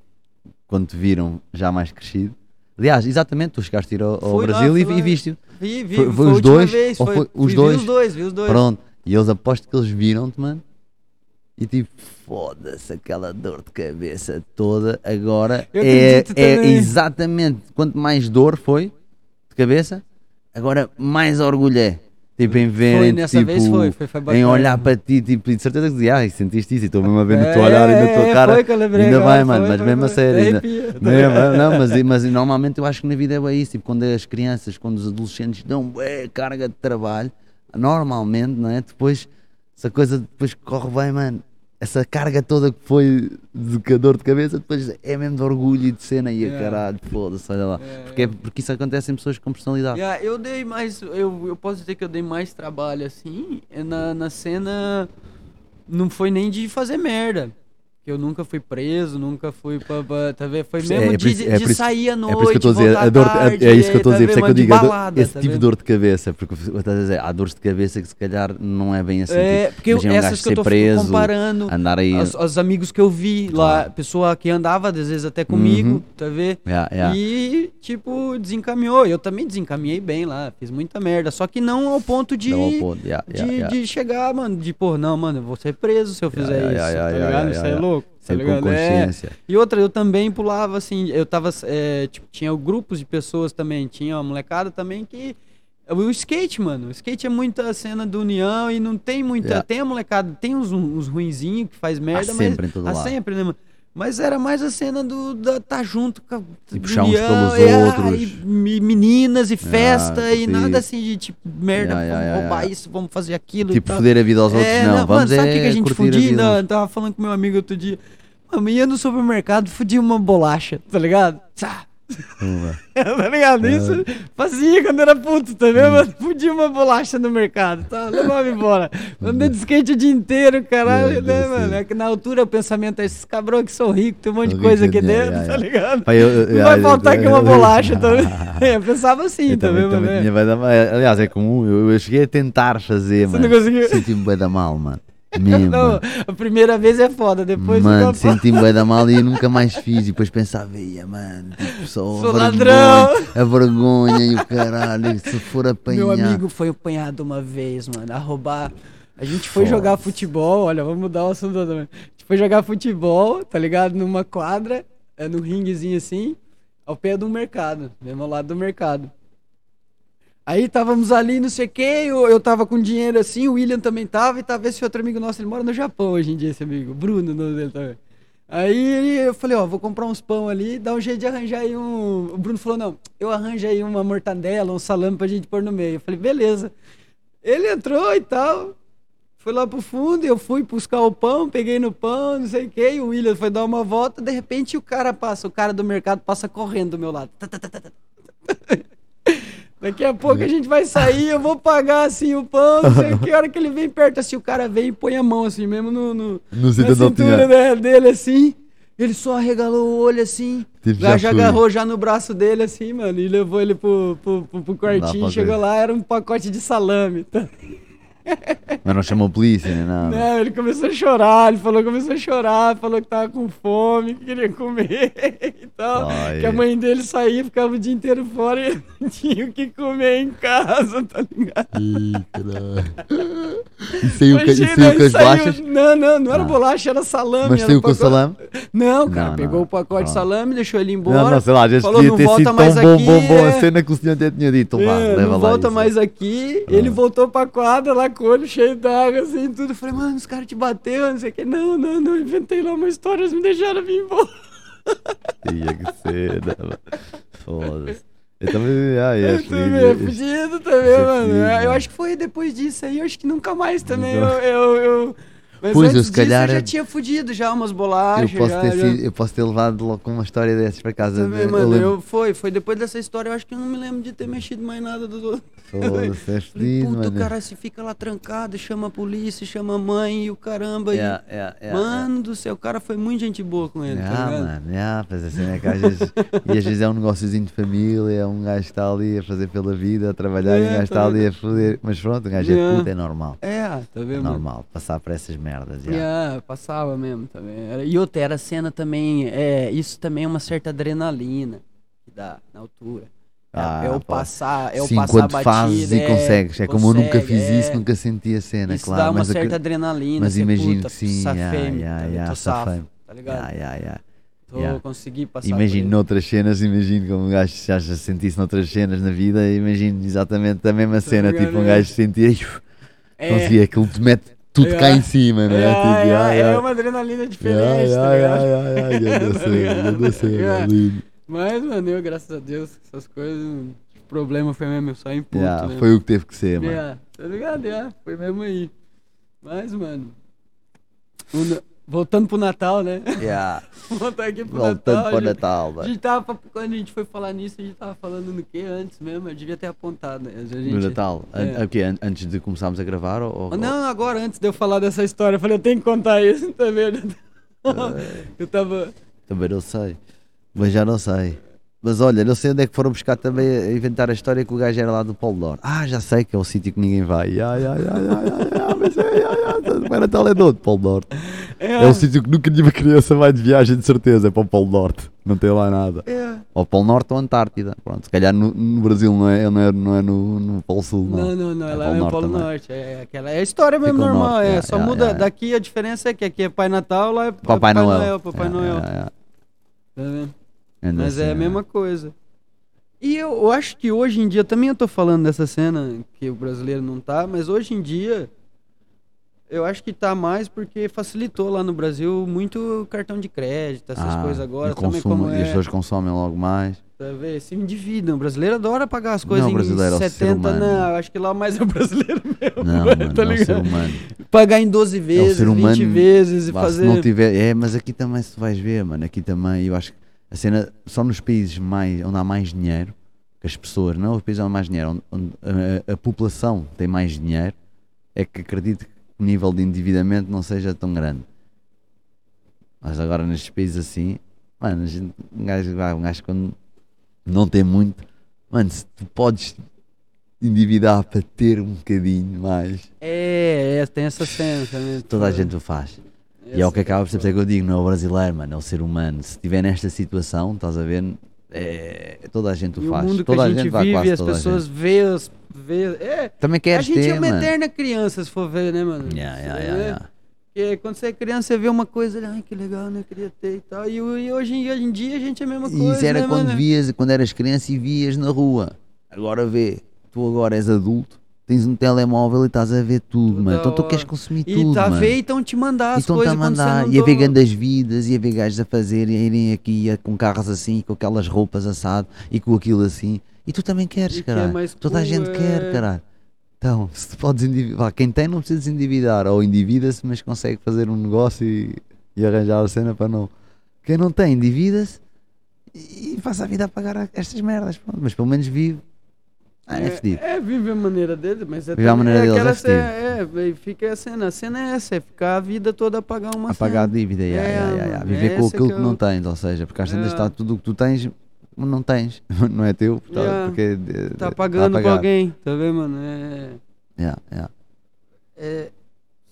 quando te viram já mais crescido. Aliás, exatamente, tu chegaste a ir ao, ao lá, Brasil e, e viste-o. Vi, vi, Foi- foi, foi os dois? Vez, Ou foi, foi os vi, dois? Os dois, vi os dois. Pronto. E eles aposto que eles viram-te, mano. E tipo, foda-se aquela dor de cabeça toda. Agora Eu é, é também. exatamente quanto mais dor foi de cabeça, agora mais orgulho é. Tipo, em ver, Foi, nessa tipo, vez foi, foi, foi em olhar para ti, tipo, e de certeza que dizia, ai, sentiste isso e estou mesmo a ver no É, teu olhar e na tua é, cara. foi que eu lembrei ainda bem, mano, mas mesmo a sério. não, mas, mas normalmente eu acho que na vida é bem isso. Tipo, quando as crianças, quando os adolescentes dão é, carga de trabalho, normalmente, não é? Depois, essa coisa depois corre bem, mano. Essa carga toda que foi de dor de cabeça, depois é mesmo de orgulho e de cena e a Yeah. caralho, foda-se, olha lá. É, Porque, é- porque isso acontece em pessoas com personalidade. Yeah, eu dei mais. Eu, eu posso dizer que eu dei mais trabalho assim. Na, na cena. Não foi nem de fazer merda. Que eu nunca fui preso, nunca fui pra. pra tá vendo? Foi É, mesmo é por de, é de sair à noite. É por isso que eu estou dor, a- tarde, é isso que eu estou a dizer, por isso é tá que eu digo, balada, esse tá tipo de dor de cabeça, porque estou a dizer, há dores de cabeça que se calhar não é bem assim. É, tipo, porque imagina um essas que eu tô preso, comparando. andar aí. Os, os amigos que eu vi lá, pessoa que andava às vezes até comigo, Uhum. tá vendo? Yeah, yeah. E, tipo, desencaminhou. Eu também desencaminhei bem lá, fiz muita merda. Só que não ao ponto de. Um ponto, yeah, de, de chegar, mano, de pô, não, mano, eu vou ser preso se eu fizer isso. tá ligado? Isso é louco. Tá Sempre com ligado? É. consciência. E outra, eu também pulava assim, eu tava, é, tipo, tinha grupos de pessoas também, tinha uma molecada também que. O skate, mano, o skate é muita cena do união e não tem muita. Yeah. Tem a molecada, tem uns, uns ruinzinhos que faz merda, sempre mas. em todo há lado. sempre, né, mano? Mas era mais a cena do da tá junto com a E puxar uns pelos e, ah, outros. e me- meninas e festa e curti. nada assim de tipo, merda, Yeah, vamos yeah, roubar yeah. isso, vamos fazer aquilo. e Tipo, tal. foder a vida aos outros, É, não. mano, Vamos sabe o é que, a gente fudia? tava falando com meu amigo outro dia. Mano, ia no supermercado, fudia uma bolacha, tá ligado? Uma. tá ligado? Isso fazia quando era puto, tá vendo? mano? Fudia uma bolacha no mercado, tá? Levava embora. Andei de skate o dia inteiro, caralho, né, mano? É que na altura o pensamento é esses cabrões que são ricos, tem um monte de coisa aqui yeah, dentro, yeah, tá ligado? Não vai faltar aqui uma bolacha também. Eu pensava assim, tá vendo? mal. Aliás, é comum. Eu, cheguei a tentar fazer, Você mano. não conseguiu? Senti-me bué da mal, mano. Mesmo. Não, a primeira vez é foda, depois mano, senti-me bué da mal e nunca mais fiz. E depois pensava, ia, mano, tipo, só Sou a ladrão." vergonha, a vergonha e o caralho. Se for apanhar. Meu amigo foi apanhado uma vez, mano, a roubar. A gente foi jogar futebol, olha, vamos mudar o assunto também. A gente foi jogar futebol, tá ligado? Numa quadra, é, num ringuezinho assim, ao pé do mercado, mesmo ao lado do mercado. Aí estávamos ali, não sei o eu, eu tava com dinheiro assim, o William também tava, e tava esse outro amigo nosso, ele mora no Japão hoje em dia, esse amigo, Bruno, nome dele também. Aí eu falei, ó, vou comprar uns pão ali, dá um jeito de arranjar aí um. O Bruno falou, não, eu arranjo aí uma mortadela, um salame pra gente pôr no meio. Eu falei, beleza. Ele entrou e tal. Foi lá pro fundo, eu fui buscar o pão, peguei no pão, não sei o o William foi dar uma volta, de repente o cara passa, o cara do mercado passa correndo do meu lado. Daqui a pouco a gente vai sair, eu vou pagar assim o pão, não sei que, hora que ele vem perto, assim, o cara vem e põe a mão assim, mesmo no, no, No na cintura né, dele assim. Ele só arregalou o olho assim. Já, já agarrou já no braço dele assim, mano. E levou ele pro, pro, pro, pro quartinho. Chegou lá, era um pacote de salame. Tá? Mas não chamou polícia nem nada. Não, ele começou a chorar. Ele falou, começou a chorar. Falou que tava com fome, que queria comer e tal. Ai. Que a mãe dele saía, ficava o dia inteiro fora e ele não tinha o que comer em casa, tá ligado? Caralho. E e Imagina, saiu com as saiu- bolachas? Não, não, não era Ah. bolacha, era salame. Mas saiu um com o pacote- salame? Não, cara, Não, pegou não. o pacote de salame, deixou ele embora. Não, não, sei lá, já falou, não ter volta sido tão mais bom, aqui, bom, bom é. a cena que o senhor até tinha dito. É, leva não lá volta isso. mais aqui. Ele voltou pra quadra lá com o olho cheio d'água, assim, tudo. Falei, mano, os caras te bateu, não sei o que. Não, não, não, inventei lá uma história, eles me deixaram vir embora. Tinha que ser, né, mano? Foda-se. Eu também, ah, é, Eu também, é fudido também, mano. Eu mano. acho que foi depois disso aí, eu acho que nunca mais também. Eu, eu, eu- Mas Pois, eu, antes se calhar, disso eu já é- tinha fudido já umas Eu bolachas. posso, já, ter já. sido- eu posso ter levado logo com uma história dessas para casa. Também, Eu mano, lembro- eu, foi, foi depois dessa história, eu acho que eu não me lembro de ter mexido mais nada do outro. Foda-se, é o mano. cara se fica lá trancado, chama a polícia, chama a mãe e o caramba. e- Yeah, yeah, yeah, mano do céu, o cara foi muito gente boa com ele, Yeah, tá ligado? mano, yeah, pois assim é que às vezes, e às vezes é um negóciozinho de família, é um gajo que está ali a fazer pela vida, a trabalhar e É, um gajo tá está ali a foder, mas pronto, um gajo é Yeah. puto, é normal, É, tá é vendo? mano? normal, passar por essas merdas. Merdas. já. Yeah, passava mesmo também. E outra, era cena também. É, isso também é uma certa adrenalina que dá na altura. É, Ah, é o passar, é o Sim, passar fazes batida, e consegues. É como eu nunca consegue, fiz isso, é. nunca senti a cena, Isso claro. dá uma mas, certa acre- adrenalina. mas imagino puta, que sim, yeah, yeah, yeah, tô safo, tá ligado? Yeah, yeah, yeah. Tô, yeah. consegui passar Imagino noutras cenas, imagino como um gajo já sentisse noutras cenas na vida, imagino exatamente a mesma cena, ligado, tipo um é. gajo sentia, "Ih, É, conseguia, aquilo te mete tudo Yeah. em cima, não é? yeah, Tipo, yeah, yeah, é yeah. uma adrenalina diferente, Yeah, tá ligado? yeah, yeah, yeah. Mas, mano, eu, graças a Deus, essas coisas, o problema foi mesmo só em ponto, Yeah, né? Foi o que teve que ser, mano. Yeah, tá ligado? Yeah, foi mesmo aí. Mas, mano, voltando pro Natal, né? Yeah. Voltar aqui pro Voltando Natal. para o a gente- Natal, A gente tava, quando a gente foi falar nisso, a gente tava falando no que antes mesmo, eu devia ter apontado, né? Gente, No Natal, é. o quê? An- antes de começarmos a gravar? Ou, Não, agora, antes de eu falar dessa história, eu falei, eu tenho que contar isso também. eu tava. Também não sei. Mas já não sei. Mas olha, não sei onde é que foram buscar também a inventar a história que o gajo era lá do Polo Norte. Ah, já sei que é o sítio que ninguém vai. Ya, ya, ya, ya, ya, mas é, o Natal é de onde? Polo Norte. É um sítio que nunca nenhuma criança vai de viagem, de certeza, é para o Polo Norte. Não tem lá nada. É. Ou Polo Norte ou Antártida. Pronto, se calhar no, no Brasil não é, não é, não é no, no Polo Sul, não. Não, não, não, É ela Polo é o Norte Polo. Norte. É, aquela, é a história mesmo Fica normal. norte, é, é, só é, muda. é. Daqui a diferença é que aqui é Pai Natal, lá é Papai Noel. Papai É, Noel. é, é. Tá vendo? Mas é a assim, mesma coisa. E eu, eu acho que hoje em dia, também eu tô falando dessa cena que o brasileiro não tá, mas hoje em dia eu acho que tá mais porque facilitou lá no Brasil muito cartão de crédito, essas Ah, coisas agora. e Também consumo- como E as é, pessoas consomem logo mais. tá vendo? Se endividam. O brasileiro adora pagar as coisas Não, é em o ser 70, humano. não. eu Acho que lá mais é o brasileiro mesmo. Não, mano, mano, tá é o ser ligado? humano. Pagar em 12 vezes, ser 20 humano, vezes e fazer. Não tiver, é, mas aqui também se tu vais ver, mano, aqui também eu acho que a cena só nos países mais, onde há mais dinheiro, que as pessoas, não os países onde há mais dinheiro, onde, onde a, a população tem mais dinheiro, é que acredito que o nível de endividamento não seja tão grande. Mas agora nestes países assim, mano, a gente, um, gajo, um gajo quando não tem muito, mano, se tu podes endividar para ter um bocadinho mais, É, é, tem essa cena também. toda a gente o faz. E é o que acaba por ser isso é que eu digo, não é o brasileiro, mano, é o ser humano. Se estiver nesta situação, estás a ver, é, toda a gente o E o faz. mundo que toda a gente vai, vive, as a pessoas gente. vê, as, vê. É, Também a queres gente ter, é uma mano. eterna criança, se for ver, né, mano? Yeah, yeah, yeah, yeah. Porque quando você é criança, você vê uma coisa, ai, que legal, né? Queria ter e tal. E, o- e hoje, em- hoje em dia a gente é a mesma E coisa. isso era né, quando mano? vias, quando eras criança e vias na rua. Agora vê, tu agora és adulto, tens um telemóvel e estás a ver tudo, mano. Então tu queres consumir E tudo, tá a ver e estão te mandar E as estão-te a coisas quando você mandar, e a ver tá- grandes vidas, e a ver gajos a fazer, e a irem aqui a- com carros assim, com aquelas roupas assado, e com aquilo assim. E tu também queres, E quer caralho. Toda a gente é. quer, caralho. Então, se tu podes endividar, quem tem não precisa se endividar, ou endivida-se, mas consegue fazer um negócio e, e arranjar a cena para não. Quem não tem, endivida-se e passa a vida a pagar a- estas merdas, pronto. mas pelo menos vive. Ah, é, fedido. É, vive a maneira dele, mas é Vive a maneira é deles, aquela é ce- é, e fica a cena. A cena é essa, é ficar a vida toda a pagar uma A pagar a cena. dívida, yeah, É, yeah, yeah, viver com é aquilo que que é não tens, ou seja, porque às vezes É. está tudo o que tu tens, não tens, não é teu, portanto, Yeah. porque é- Tá é- pagando a pra pagar. alguém, tá vendo, mano? É, é,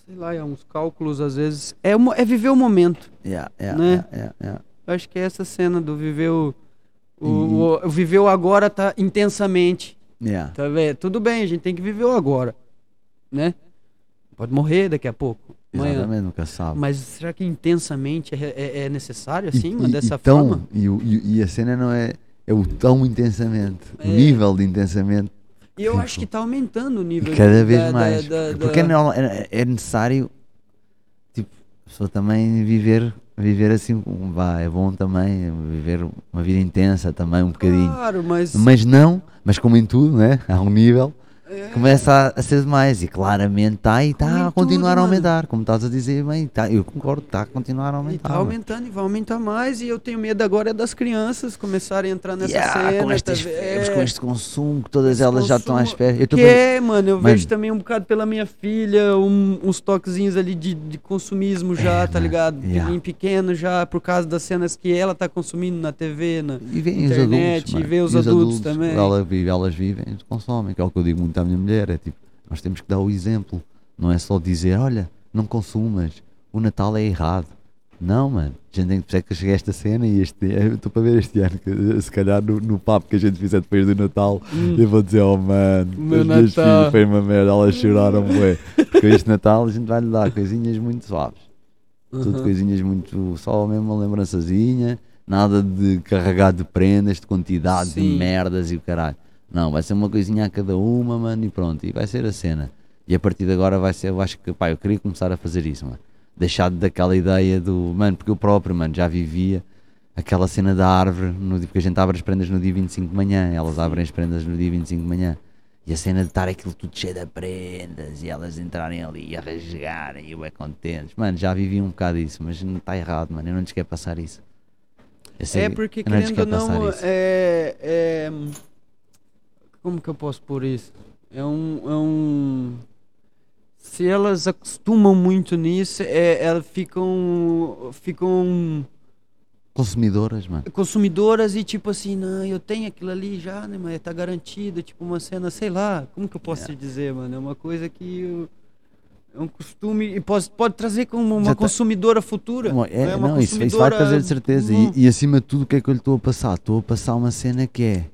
sei lá, é uns cálculos às vezes. É, é viver o momento. yeah, yeah, Né? acho que é essa cena do viver o. O, o- o viver o agora tá intensamente. Yeah. Tá vendo? Tudo bem, a gente tem que viver o agora. Né? Pode morrer daqui a pouco. Amanhã. Exatamente, nunca sabe. Mas será que intensamente é, é- é necessário assim, E- mano, dessa e tão- forma? E, e- e a cena não é, é o tão intensamente, É. o nível de intensamente, E eu acho que tá aumentando o nível cada de- vez da- mais. da- da- porque é, é, é necessário, pessoa também viver, viver assim, vá, é bom também, viver uma vida intensa também, um bocadinho. Claro, mas. Mas não, mas como em tudo, né? Há um nível, começa a, a ser demais e claramente está e está a continuar tudo, a mano. aumentar, como estás a dizer bem, tá, eu concordo, está a continuar a E aumentar. tá mano. aumentando e vai aumentar mais. E eu tenho medo agora é das crianças começarem a entrar nessa Yeah, cena. com estas tá- febres, é, com este consumo, que todas elas já estão à consumo- espera. Eu Que vendo- é, mano, eu Mano. vejo também um bocado pela minha filha, um- uns toquezinhos ali de, de consumismo já, É, tá ligado? yeah. Em pequeno já, por causa das cenas que ela tá consumindo na TV, na... E internet, adultos, e vê os adultos também. Ela vive, elas vivem, consomem, que é o que eu digo muito à minha mulher, é tipo, nós temos que dar o exemplo, não é só dizer, olha, não consumas. O Natal é errado. Não, mano. A gente tem que perceber que eu cheguei a esta cena e este eu estou para ver este ano, que, eh, se calhar no, no papo que a gente fizer depois do Natal, eu vou dizer, oh mano, Hum. Meu as minhas filhas foi uma merda, elas choraram, bué. Porque este Natal a gente vai lhe dar coisinhas muito suaves. Tudo Uhum. coisinhas muito. Só mesmo uma lembrançazinha, nada de carregar de prendas, de quantidade de Sim. merdas e o caralho. Não, vai ser uma coisinha a cada uma, mano, e pronto. E vai ser a cena. E a partir de agora vai ser, eu acho que, pá, eu queria começar a fazer isso, mano. Deixar daquela ideia do. Mano, porque eu próprio, mano, já vivia aquela cena da árvore, no, dia- porque a gente abre as prendas no dia 25 de manhã, elas abrem as prendas no dia 25 de manhã. E a cena de estar aquilo tudo cheio de prendas e elas entrarem ali e a rasgarem e eu é contentes. Mano, já vivi um bocado isso, mas não está errado, mano. Eu não lhes quero passar isso. Sei- É porque, querendo ou não, é, é. Como que eu posso pôr isso? É um. É um se elas acostumam muito nisso, é, elas ficam. Ficam Consumidoras, mano. consumidoras e tipo assim, não, eu tenho aquilo ali já, né, mas tá garantido, tipo uma cena, sei lá, como que eu posso te dizer, mano? É uma coisa que eu- é um costume e pode, pode trazer como uma tá- consumidora futura. Bom, é, né? Uma não, isso, isso vai consumidora- trazer de certeza. Hum. E, e acima de tudo, o que é que eu lhe estou a passar? Estou a passar uma cena que é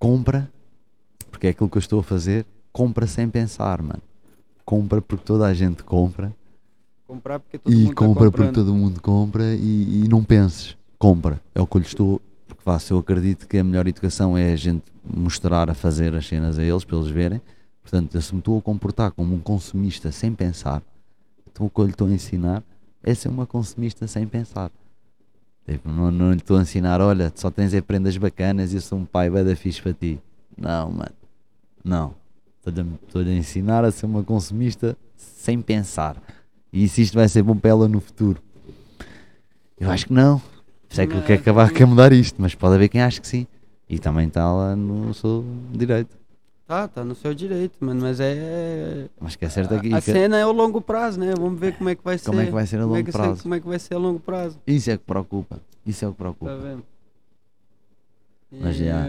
compra, porque é aquilo que eu estou a fazer, compra sem pensar, mano. Compra porque toda a gente compra comprar porque todo e mundo tá compra porque comprando. todo mundo compra e, e não penses, compra. É o que eu lhe estou. Porque vá, se eu acredito que a melhor educação é a gente mostrar a fazer as cenas a eles para eles verem. Portanto, eu se me estou a comportar como um consumista sem pensar, então o que eu lhe estou a ensinar é ser uma consumista sem pensar. Tipo, não, não lhe estou a ensinar, olha, só tens é prendas bacanas e eu sou um pai bem da fixe para ti. Não, mano. Não. Estou-lhe a- ensinar a ser uma consumista sem pensar. E se isto vai ser bom para ela no futuro? Eu acho que não. É que eu quero acabar a mudar isto, mas pode haver quem ache que sim. E também está lá no seu direito. Tá, tá no seu direito, mano, mas é. Mas que é certo aqui. A, a que- cena é o longo prazo, né? Vamos ver como é que vai ser. Como é que vai ser a Como é longo que prazo? ser- como é que vai ser a longo prazo, Isso é que preocupa. Isso é o que tá preocupa. vendo? Mas E, já.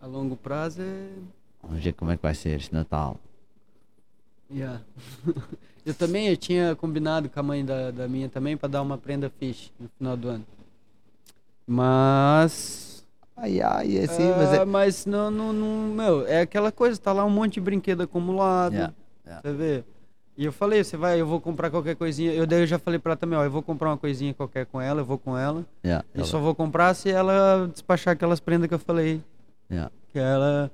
A longo prazo é. Vamos ver como é que vai ser este Natal. Yeah. eu também eu tinha combinado com a mãe da, da minha também pra dar uma prenda fish no final do ano. Mas. Ai, ai, é assim, ah, mas é. mas não, não, não. Meu, é aquela coisa, tá lá um monte de brinquedo acumulado. Yeah, yeah. Você vê? E eu falei, você vai, eu vou comprar qualquer coisinha. Eu daí eu já falei pra ela também, ó, eu vou comprar uma coisinha qualquer com ela, eu vou com ela. Yeah, E ela- só vou comprar se ela despachar aquelas prendas que eu falei. yeah. Que ela.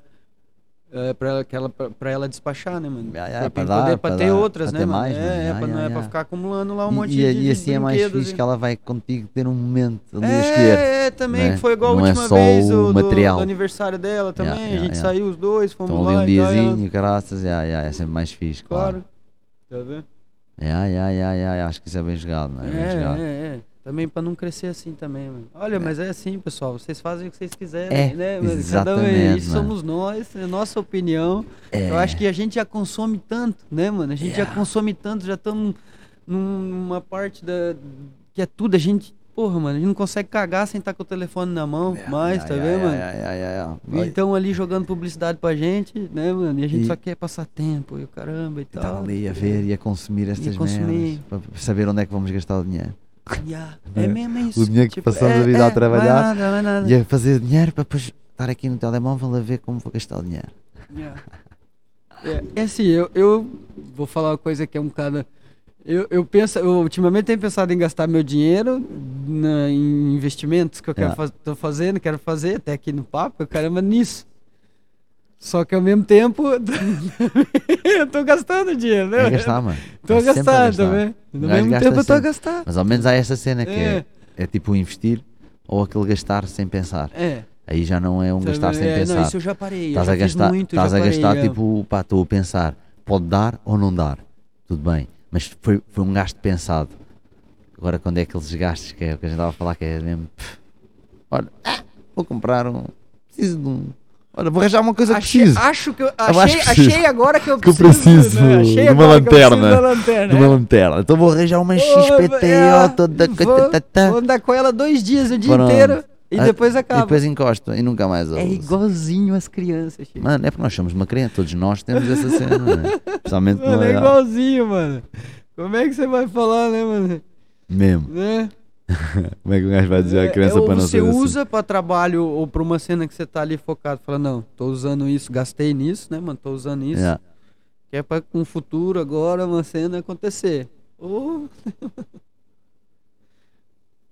É, pra, ela, que ela, pra, pra ela despachar, né, mano? Yeah, pra, pra poder, pra pra ter outras, pra né, ter mano? mais, é, mano. é, pra, não é pra ficar acumulando lá um E- monte e, de, e de assim é mais e- que ela vai contigo ter um momento ali a escolher. É, é, também, né? foi igual Não a é última vez o do, do- aniversário dela também. A gente saiu os dois, fomos Estão lá. ali um diazinho, graças, yeah, yeah, é sempre mais fixe, claro. Claro. Tá vendo? Yeah, yeah, yeah, yeah, acho que isso é bem jogado, não é? Bem É, jogado. é, é. Também pra não crescer assim também, mano. Olha, mas é assim, pessoal. Vocês fazem o que vocês quiserem, É, né? Mas cada um- exatamente, Isso mano. somos nós, é nossa opinião. É. Eu acho que a gente já consome tanto, né, mano? A gente já Yeah. consome tanto, já estamos numa parte da. que é tudo. A gente. Porra, mano, a gente não consegue cagar sem estar com o telefone na mão mais, tá vendo, mano? E estão ali jogando publicidade pra gente, né, mano? E a gente E- só quer passar tempo e o caramba e Estava tal. ali a ver e a consumir estas consumir. merdas para saber onde é que vamos gastar o dinheiro. Yeah? É mesmo isso. O dinheiro que tipo, passamos é, a vida é, a trabalhar vai nada, vai nada. E a fazer dinheiro para depois estar aqui no telemóvel a ver como vou gastar o dinheiro. Yeah. É, é assim, eu, eu vou falar uma coisa que é um bocado. Eu, eu penso, eu ultimamente tenho pensado em gastar meu dinheiro na- em investimentos que eu quero faz, tô fazendo, quero fazer, até aqui no papo, eu caramba nisso. Só que ao mesmo tempo eu tô gastando dinheiro, né? É gastar, mano. Tô a gastando gastar. também. O No gajo mesmo tempo eu tô a gastar. Mas ao menos há essa cena que é, É. é tipo investir ou aquele gastar sem pensar. É. Aí já não é um gastar sem é, Não, pensar. isso eu já parei. Estás a gastar, muito, estás a parei, gastar é. tipo, pá, estou a pensar, pode dar ou não dar. Tudo bem. Mas foi, foi um gasto pensado. Agora quando é aqueles gastos que é o que a gente estava a falar que é mesmo. pff, olha, ah, vou comprar um. Preciso de um. Olha, vou arranjar uma coisa que Achei, preciso. acho que eu, achei, que preciso. achei agora que eu Que eu preciso, preciso né? Achei de uma preciso lanterna. De uma é. lanterna. Então vou arranjar uma XPTO é, toda. vou, catatata. vou andar com ela dois dias, o dia Pronto. inteiro. E Ah, depois E acaba. depois encosta e nunca mais É igualzinho as crianças, Chico. Mano, é porque nós somos uma criança, todos nós temos essa cena, não é? Especialmente Mano, é é igualzinho, mano. Como é que você vai falar, né, mano? mesmo. Né? Como é que o gajo vai dizer à É, criança ou para não você ser assim? usa pra trabalho ou pra uma cena que você tá ali focado. Fala, não, tô usando isso, gastei nisso, né, mano? Tô usando isso. Yeah. Que é pra com o futuro agora uma cena acontecer. Ou.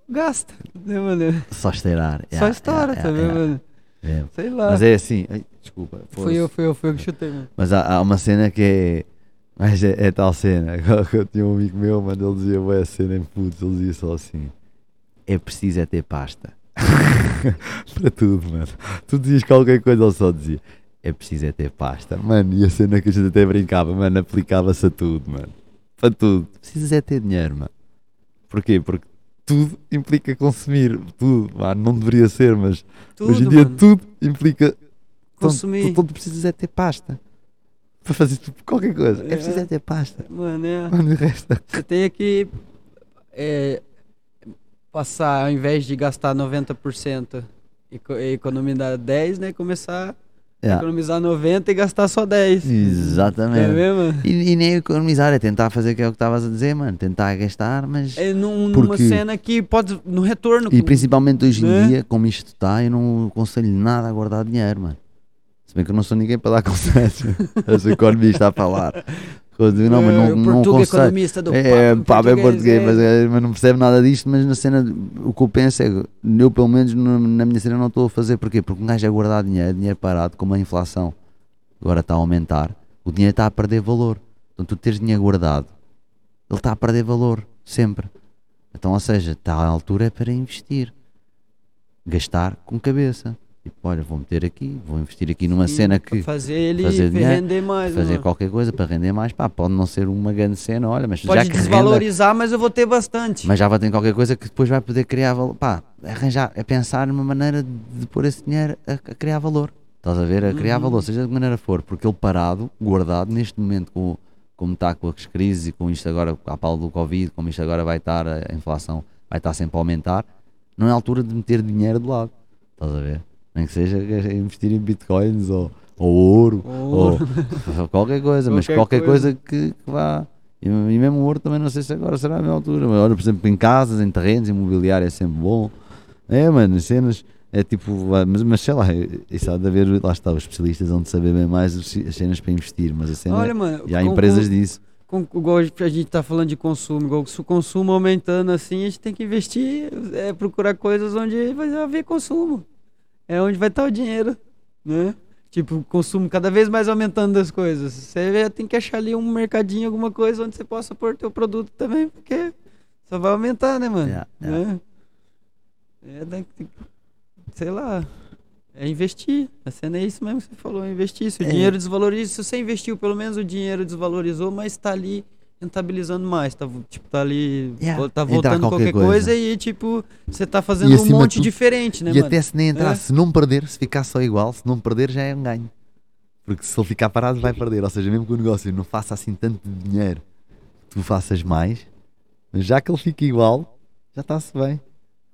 Gasta, né, mano? Só esteirar. Só Yeah, história yeah, também, yeah, mano. yeah. Yeah. Sei lá. Mas é assim, ai, desculpa. Fui fosse. eu, fui eu, eu que chutei, mano. Mas há, há uma cena que é. Mas é, é tal cena. Eu tinha um amigo meu, mano, ele dizia, boa cena em putos, ele dizia só assim: é preciso é ter pasta. Para tudo, mano. Tu dizias qualquer coisa, ele só dizia: é preciso é ter pasta. Mano, e a cena que a gente até brincava, mano, aplicava-se a tudo, mano. Para tudo. Precisas é ter dinheiro, mano. Porquê? Porque tudo implica consumir. Tudo, mano, não deveria ser, mas Tudo, hoje em dia mano. tudo implica Consumir. Tu precisas é ter pasta. Para fazer tudo, qualquer coisa. É, É. preciso é ter pasta. Mano, é. Mano, o resto. Você tem que é, passar, ao invés de gastar 90% e co- e economizar 10, né? Começar a Yeah. economizar 90 e gastar só 10. É Exatamente. mesmo? E, e nem economizar, é tentar fazer o que é o que estavas a dizer, mano. Tentar gastar, mas. É num- numa Porque- cena que pode, no retorno. E principalmente hoje em Né? dia, como isto está, eu não aconselho nada a guardar dinheiro, mano. Se bem que eu não sou ninguém para dar conselhos. eu sou economista a falar. Digo, não, mas É, não, o não português aconselho. economista do É, pá, bem português, é. mas, é, mas não percebe nada disto. Mas na cena, o que eu penso é que eu, pelo menos, no- na minha cena, não estou a fazer. Porquê? Porque um gajo é guardar dinheiro, dinheiro parado, como a inflação agora está a aumentar, o dinheiro está a perder valor. Então, tu teres dinheiro guardado, ele está a perder valor, sempre. Então, ou seja, está à altura é para investir, gastar com cabeça. Tipo, olha, vou meter aqui, vou investir aqui numa Sim, cena que fazer ele fazer dinheiro, render mais. fazer mano. qualquer coisa para render mais, pá, pode não ser uma grande cena, olha, mas Pode já que renda, desvalorizar, mas eu vou ter bastante. mas já vai ter qualquer coisa que depois vai poder criar valor. Pá, arranjar, é pensar numa maneira de pôr esse dinheiro a, a criar valor. Estás a ver? A criar Uhum. valor, seja de que maneira for, porque ele parado, guardado, neste momento, com, como está com as crises e com isto agora, a pala do Covid, como isto agora vai estar, a inflação vai estar sempre a aumentar, não é a altura de meter dinheiro de lado. Estás a ver? Nem que seja investir em bitcoins ou, ou ouro, Ouro. ou qualquer coisa, mas Qualquer qualquer coisa, que, que vá. E, e mesmo ouro também não sei se agora será a mesma altura. Mas olha, por exemplo, em casas, em terrenos, imobiliário é sempre bom. É, mano, cenas. É tipo, mas, mas sei lá, isso há de haver, lá está, os especialistas vão de saber bem mais as cenas para investir, mas a cena, Olha, mano. e há com- empresas com- disso. com, igual a gente tá falando de consumo, igual se o consumo aumentando assim, a gente tem que investir, é, procurar coisas onde vai haver consumo. É onde vai estar o dinheiro, né? Tipo, o consumo cada vez mais aumentando das coisas. Você tem que achar ali um mercadinho, alguma coisa onde você possa pôr teu produto também, porque só vai aumentar, né, mano? Yeah, yeah. Né? É, da- sei lá. É investir. A cena é isso mesmo que você falou, é investir. Se o É. dinheiro desvaloriza, se você investiu, pelo menos o dinheiro desvalorizou, mas tá ali rentabilizando mais. Tá, tipo, tá ali. Yeah. vo- Tá voltando qualquer qualquer coisa. coisa. e, tipo, você tá fazendo um monte tudo- diferente, né, e mano? até se nem entrar, É. se não perder, se ficar só igual, se não perder já é um ganho. Porque se ele ficar parado vai perder. Ou seja, mesmo que o negócio não faça assim tanto dinheiro, tu faças mais, mas já que ele fica igual, já está-se bem.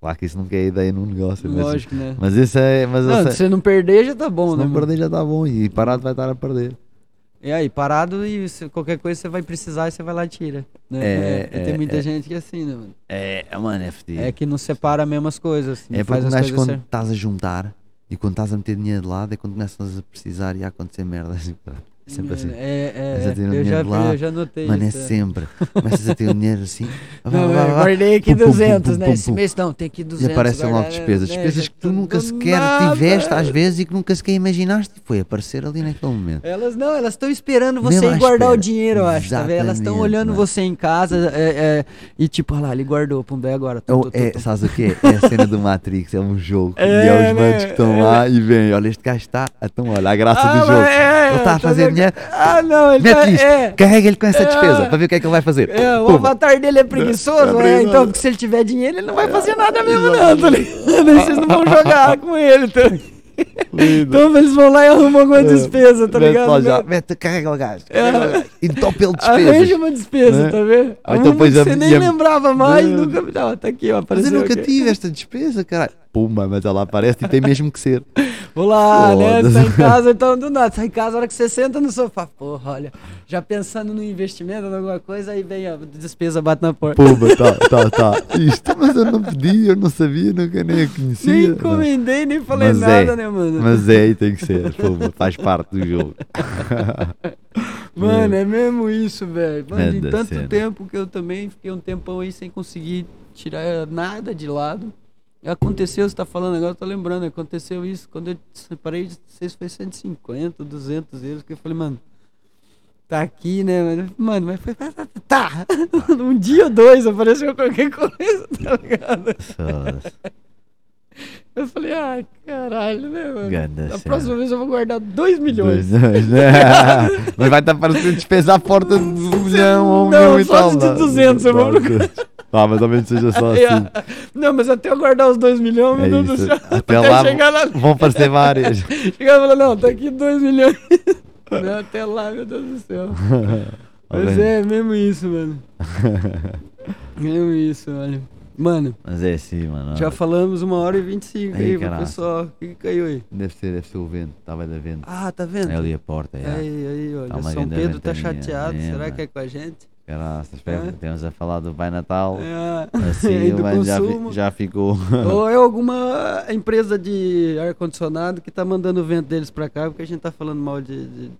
Claro que isso nunca é ideia num negócio. mas- Lógico, né? Mas esse é. Mas Não, é- se você não perder, já tá bom, se né? não mano? perder já está bom. E parado vai estar a perder. E aí, parado e se qualquer coisa você vai precisar e você vai lá e tira. Né? É, E tem é, muita é. gente que é assim, né, mano? É, mano, é. É que não separa as mesmas coisas. não É porque faz as quando estás a juntar e quando estás a meter dinheiro de lado é quando começas a precisar e a acontecer merdas. É sempre assim. É, é, Começa a é. ter eu, já, lá. eu já notei Mano, é isso. é. sempre. Começas a ter um dinheiro assim. vá, Não, vá, eu vá, guardei aqui Pum, pum, pum, 200, pum, né? pum, Esse mês não, tem aqui 200. E aparecem logo despesas. né? Despesas que tu nunca sequer nada. tiveste às vezes e que nunca sequer imaginaste. Foi aparecer ali naquele momento. Elas não, elas estão esperando você ir guardar o espera. dinheiro, eu acho, tá? Elas estão olhando mano. você em casa é, é, e tipo, olha lá, ele guardou, pum, bem agora. tum, é, tum. sabes o quê? É a cena do Matrix, é um jogo. É, e é os né? manos que estão É. lá e vêm. Olha, este gajo está. Então, olha, a graça Ah, do jogo. é, ele está a tá fazer Ah, não, ele tá, Mete isto, é, carrega-lhe com essa É. despesa para ver o que é que ele vai fazer. é, o avatar dele é preguiçoso, É né? preguiçoso. Então, porque se ele tiver dinheiro, ele não vai fazer nada mesmo, não, tá ligado? Vocês não vão jogar com ele, tá? Então eles vão lá e arrumam alguma É. despesa, tá Mete ligado? lá já, Né? mete, carrega o gajo. É. carrega. Entope ele Arranja despesas. uma despesa, Né? tá vendo? Ou então pões que a- você nem a- lembrava mais, Não. nunca... Não, tá aqui, ó, Mas eu nunca aqui. tive esta despesa, caralho. Pumba, mas ela aparece e tem mesmo que ser. Vou lá, né? Tá em casa, então do nada. Tá em casa, a hora que você senta no sofá. Porra, olha, já pensando no investimento, em alguma coisa, aí vem a despesa, bate na porta. Pumba, tá, tá, tá. Isto, mas eu não pedi, eu não sabia, nunca nem a conhecia. Nem encomendei, nem falei Mas nada, é, né, mano? Mas é, e tem que ser, pumba, faz parte do jogo. Mano, é mesmo isso, velho. Mano, Nada tanto cena. tempo que eu também fiquei um tempão aí sem conseguir tirar nada de lado. Aconteceu, você tá falando agora, eu tô lembrando, aconteceu isso. Quando eu separei de vocês foi 150, 200 euros, que eu falei, mano, tá aqui, né? Mas, Mano, mas foi. Tá! Um dia ou dois apareceu qualquer coisa, tá ligado? Eu falei, ah, caralho, né, mano? Ganda Da próxima vez eu vou guardar 2 milhões. Dois, dois, né? Mas vai estar parecendo despesa à porta de um milhão ou um milhão e só tal. de não. 200 eu vou Não, Ah, mas menos seja só assim. É, Não, mas até eu guardar os 2 milhões, meu É Deus do céu. Até lá chegar lá. vão aparecer várias. Chegar e falar, não, tá aqui 2 milhões. Não, até lá, meu Deus do céu. Mas é mesmo isso, mano. Mesmo isso, olha. Mano, Mas é assim, mano. já falamos uma hora e 25 Ai, aí pro pessoal. O que, caiu aí? Deve ser, deve ser o vento. Estava da vento. Ah, tá vendo? É ali a porta, é. Aí, aí, olha, Tá São Pedro tá chateado. é, Será mano. que é com a gente? Espera, É. temos a falar do Pai Natal. É. Assim, mano já, já ficou. Ou é alguma empresa de ar-condicionado que tá mandando o vento deles pra cá, porque a gente tá falando mal de. de-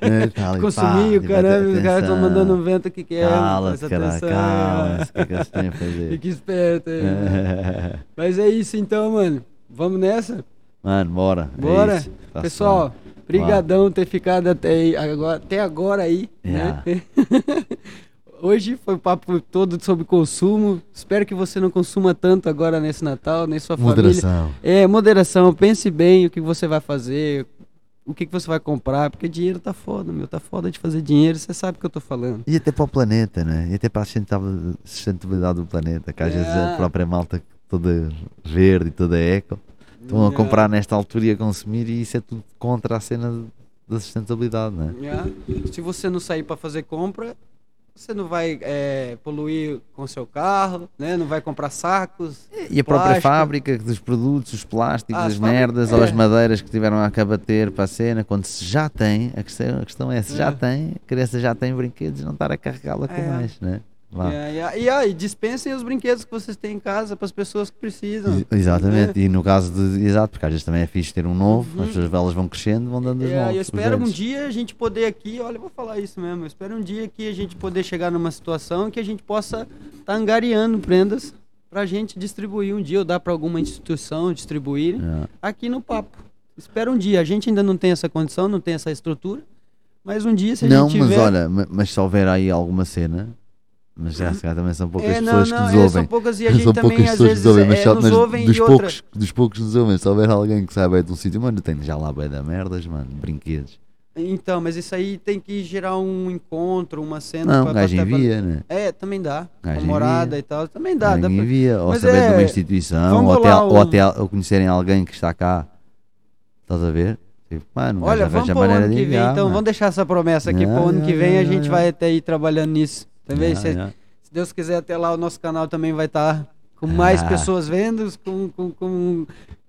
É, consumir, pá, o caramba, os caras estão mandando um vento aqui que é. Presta cara, cala-se. O que é que eles têm a é. fazer? Fique esperto aí. É. Mas é isso então, mano. Vamos nessa? Mano, bora. é Bora? isso, tá Pessoal, suave. Brigadão ter ficado até, agora, até agora aí, né? Hoje foi o papo todo sobre consumo. Espero que você não consuma tanto agora nesse Natal, nem sua família. Moderação. É, moderação. Pense bem o que você vai fazer, o que, que você vai comprar, porque dinheiro tá foda, meu. Tá foda de fazer dinheiro, você sabe o que eu tô falando. E até para o planeta, né? E até para a sustentabilidade- do planeta, que às vezes É. a própria malta toda verde toda eco estão a É. comprar nesta altura e a consumir e isso é tudo contra a cena da sustentabilidade, né? É. Se você não sair para fazer compra, você não vai é, poluir com seu carro, né? Não vai comprar sacos. E a própria fábrica dos produtos, os plásticos, Ah, as as merdas fábricas- ou as é. madeiras que tiveram a acabater para a cena, quando se já tem, a questão, a questão é se É. já tem, a criança já tem brinquedos, não estar a carregá-la com É. mais, né? É, e, aí- e aí, dispensem os brinquedos que vocês têm em casa para as pessoas que precisam. Ex- Exatamente, e no caso de. Exato, porque às vezes também é fixe ter um novo, Uhum. as pessoas elas vão crescendo, vão dando É, novos. eu espero um velhos. dia a gente poder aqui, olha, eu vou falar isso mesmo, eu espero um dia aqui a gente poder chegar numa situação que a gente possa estar angariando prendas pra gente distribuir um dia ou dar para alguma instituição distribuir É. aqui no papo. Espero um dia, a gente ainda não tem essa condição, não tem essa estrutura, mas um dia se a Não, gente mas tiver... olha, ma- mas se houver aí alguma cena, mas já se calhar também são poucas é, não, pessoas não, que nos é, ouvem. são poucas e a gente São também poucas às pessoas que vezes nos ouvem, mas, é, só- nos mas ouvem dos, outra. poucos, dos poucos que nos ouvem, se houver alguém que saiba de um sítio, mano, tem já lá bué da merdas, mano, brinquedos. Então, mas isso aí tem que gerar um encontro, uma cena Não, pra- um gajo pra- pra- envia, né? É, também dá. Gajo morada envia. e tal, também dá. dá Alguém pra- envia, ou Mas saber de uma é, instituição, vamos ou até, lá, ou até ou conhecerem alguém que está cá. Estás a ver? Tipo, mano, Olha, já vamos vejo a pro maneira ano que vem, enviar, então. mano. Vamos deixar essa promessa aqui Já, pro ano que vem. a gente vai até ir trabalhando nisso. Também, Já, se, já. se Deus quiser, até lá o nosso canal também vai estar com mais Ah. pessoas vendo, com, com, com,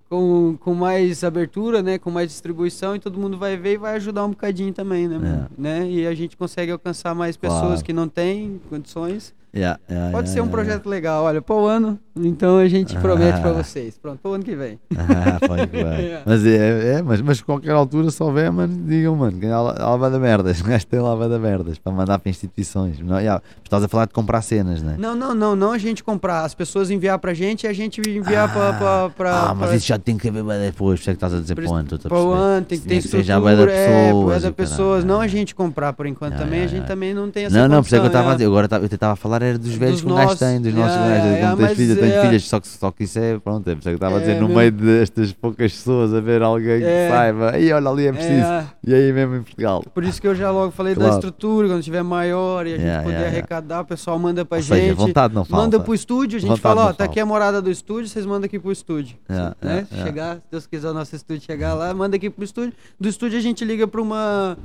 com, com mais abertura, né? Com mais distribuição e todo mundo vai ver e vai ajudar um bocadinho também, né? mano? né? E a gente consegue alcançar mais pessoas Claro. que não têm condições. Já, já, Pode já, ser um projeto legal. Olha, pro ano, então a gente promete pra Ah. vocês. Pronto, pro ano que vem. Ah, pode vai. É. Mas é, é, mas, mas qualquer altura, se houver, mano, digam, mano, que vai dar merdas. O gajo tem lá vai dar merdas para mandar para instituições. Não, já, estás a falar de comprar cenas, né? Não, não, não, não a gente comprar, as pessoas enviar pra gente e a gente enviar pra, pra. Ah, mas pra- isso já tem que haver depois. Por isso é que estás a dizer para isso- onde? Estou a Pro perceber. ano, tem que ter que ser já estrutura, bué da é, pessoas da o caralho. pessoas, não a gente comprar por enquanto também, a gente também não tem essa Não, não, por isso é que eu estava a é. dizer. Agora eu estava a falar falar era dos velhos Dos que um gajo nossos. tem, dos nossos Yeah, gajos, yeah, como tens filhas, tenho filhas, só que, só que isso é, pronto, é por isso que eu estava a É, dizer, no mesmo. meio destas poucas pessoas, a ver alguém que É. saiba, e olha ali é preciso, É, e aí mesmo em Portugal. por isso que eu já logo falei da Claro. estrutura, quando tiver maior e a gente poder arrecadar, o pessoal manda pra Ou seja, gente. vontade não falta. Manda pro estúdio, a gente Vontade fala, ó, tá aqui a morada do estúdio, vocês mandam aqui pro estúdio. Yeah, né? Chegar, se Deus quiser o nosso estúdio chegar lá, manda aqui pro estúdio. Do estúdio a gente liga pra uma,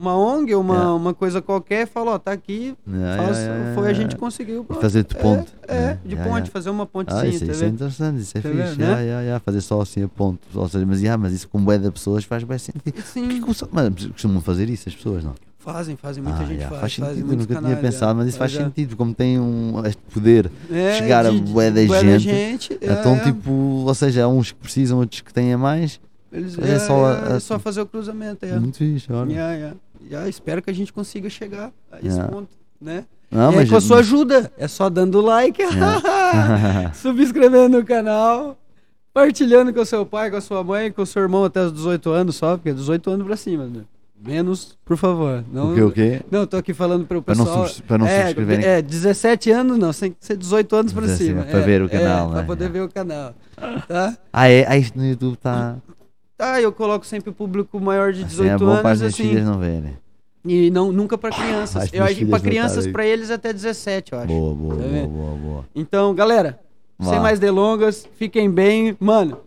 uma ONG, uma, Yeah. uma coisa qualquer, fala, ó, tá aqui, Yeah, faça- yeah, yeah, foi, a gente conseguiu. pronto. fazer de ponte. É, é, de ponte, fazer uma Ah, pontezinha, isso, tá isso é interessante, isso é Tá fixe. né? yeah, yeah, fazer só assim a ponto. Ou seja, mas, yeah, mas isso com bué de pessoas faz bem sentido. Sim, Mas costumam fazer isso as pessoas, não? fazem, fazem, muita Ah, gente yeah, faz. faz sentido, nunca tinha canais, pensado, é. mas isso faz é. sentido, como tem um, este poder É, chegar a de- da bué da gente. gente, é, Então, é. tipo, ou seja, há uns que precisam, outros que têm a mais. Eles, é é, só é, a- é só fazer o cruzamento. É. Muito fixe, olha. Yeah, yeah. Yeah, espero que a gente consiga chegar a esse Yeah. ponto, né? Não, é mas com a sua ajuda, é só dando like, subscrevendo no canal, partilhando com o seu pai, com a sua mãe, com o seu irmão até os 18 anos só, porque é 18 anos pra cima, né? Menos, por favor. Não, O quê, o quê? Não, tô aqui falando Para não pessoal. para não é, subscreverem. É, 17 anos não, tem que ser 18 anos pra 17, cima. para é, ver o é, canal, Pra né? poder É. ver o canal. Tá? Ah, é? Isto no YouTube está. Tá, eu coloco sempre o público maior de Assim, 18 é bom para as anos, assim. filhas não verem. E não, nunca pra crianças. As Eu acho que não crianças, pra eles até 17, eu acho. Boa, boa, Tá boa, boa, boa. Então, galera, sem mais delongas, fiquem bem. Mano,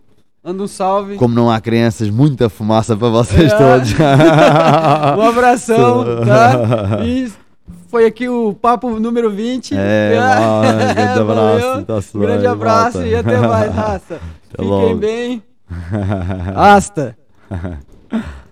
manda um salve. Como não há crianças, muita fumaça para vocês É. todos. Um abração, tá? E foi aqui o papo número 20. É, mano, grande abraço, Um grande abraço malta. e até mais, raça. Fiquem logo. bem. Hasta.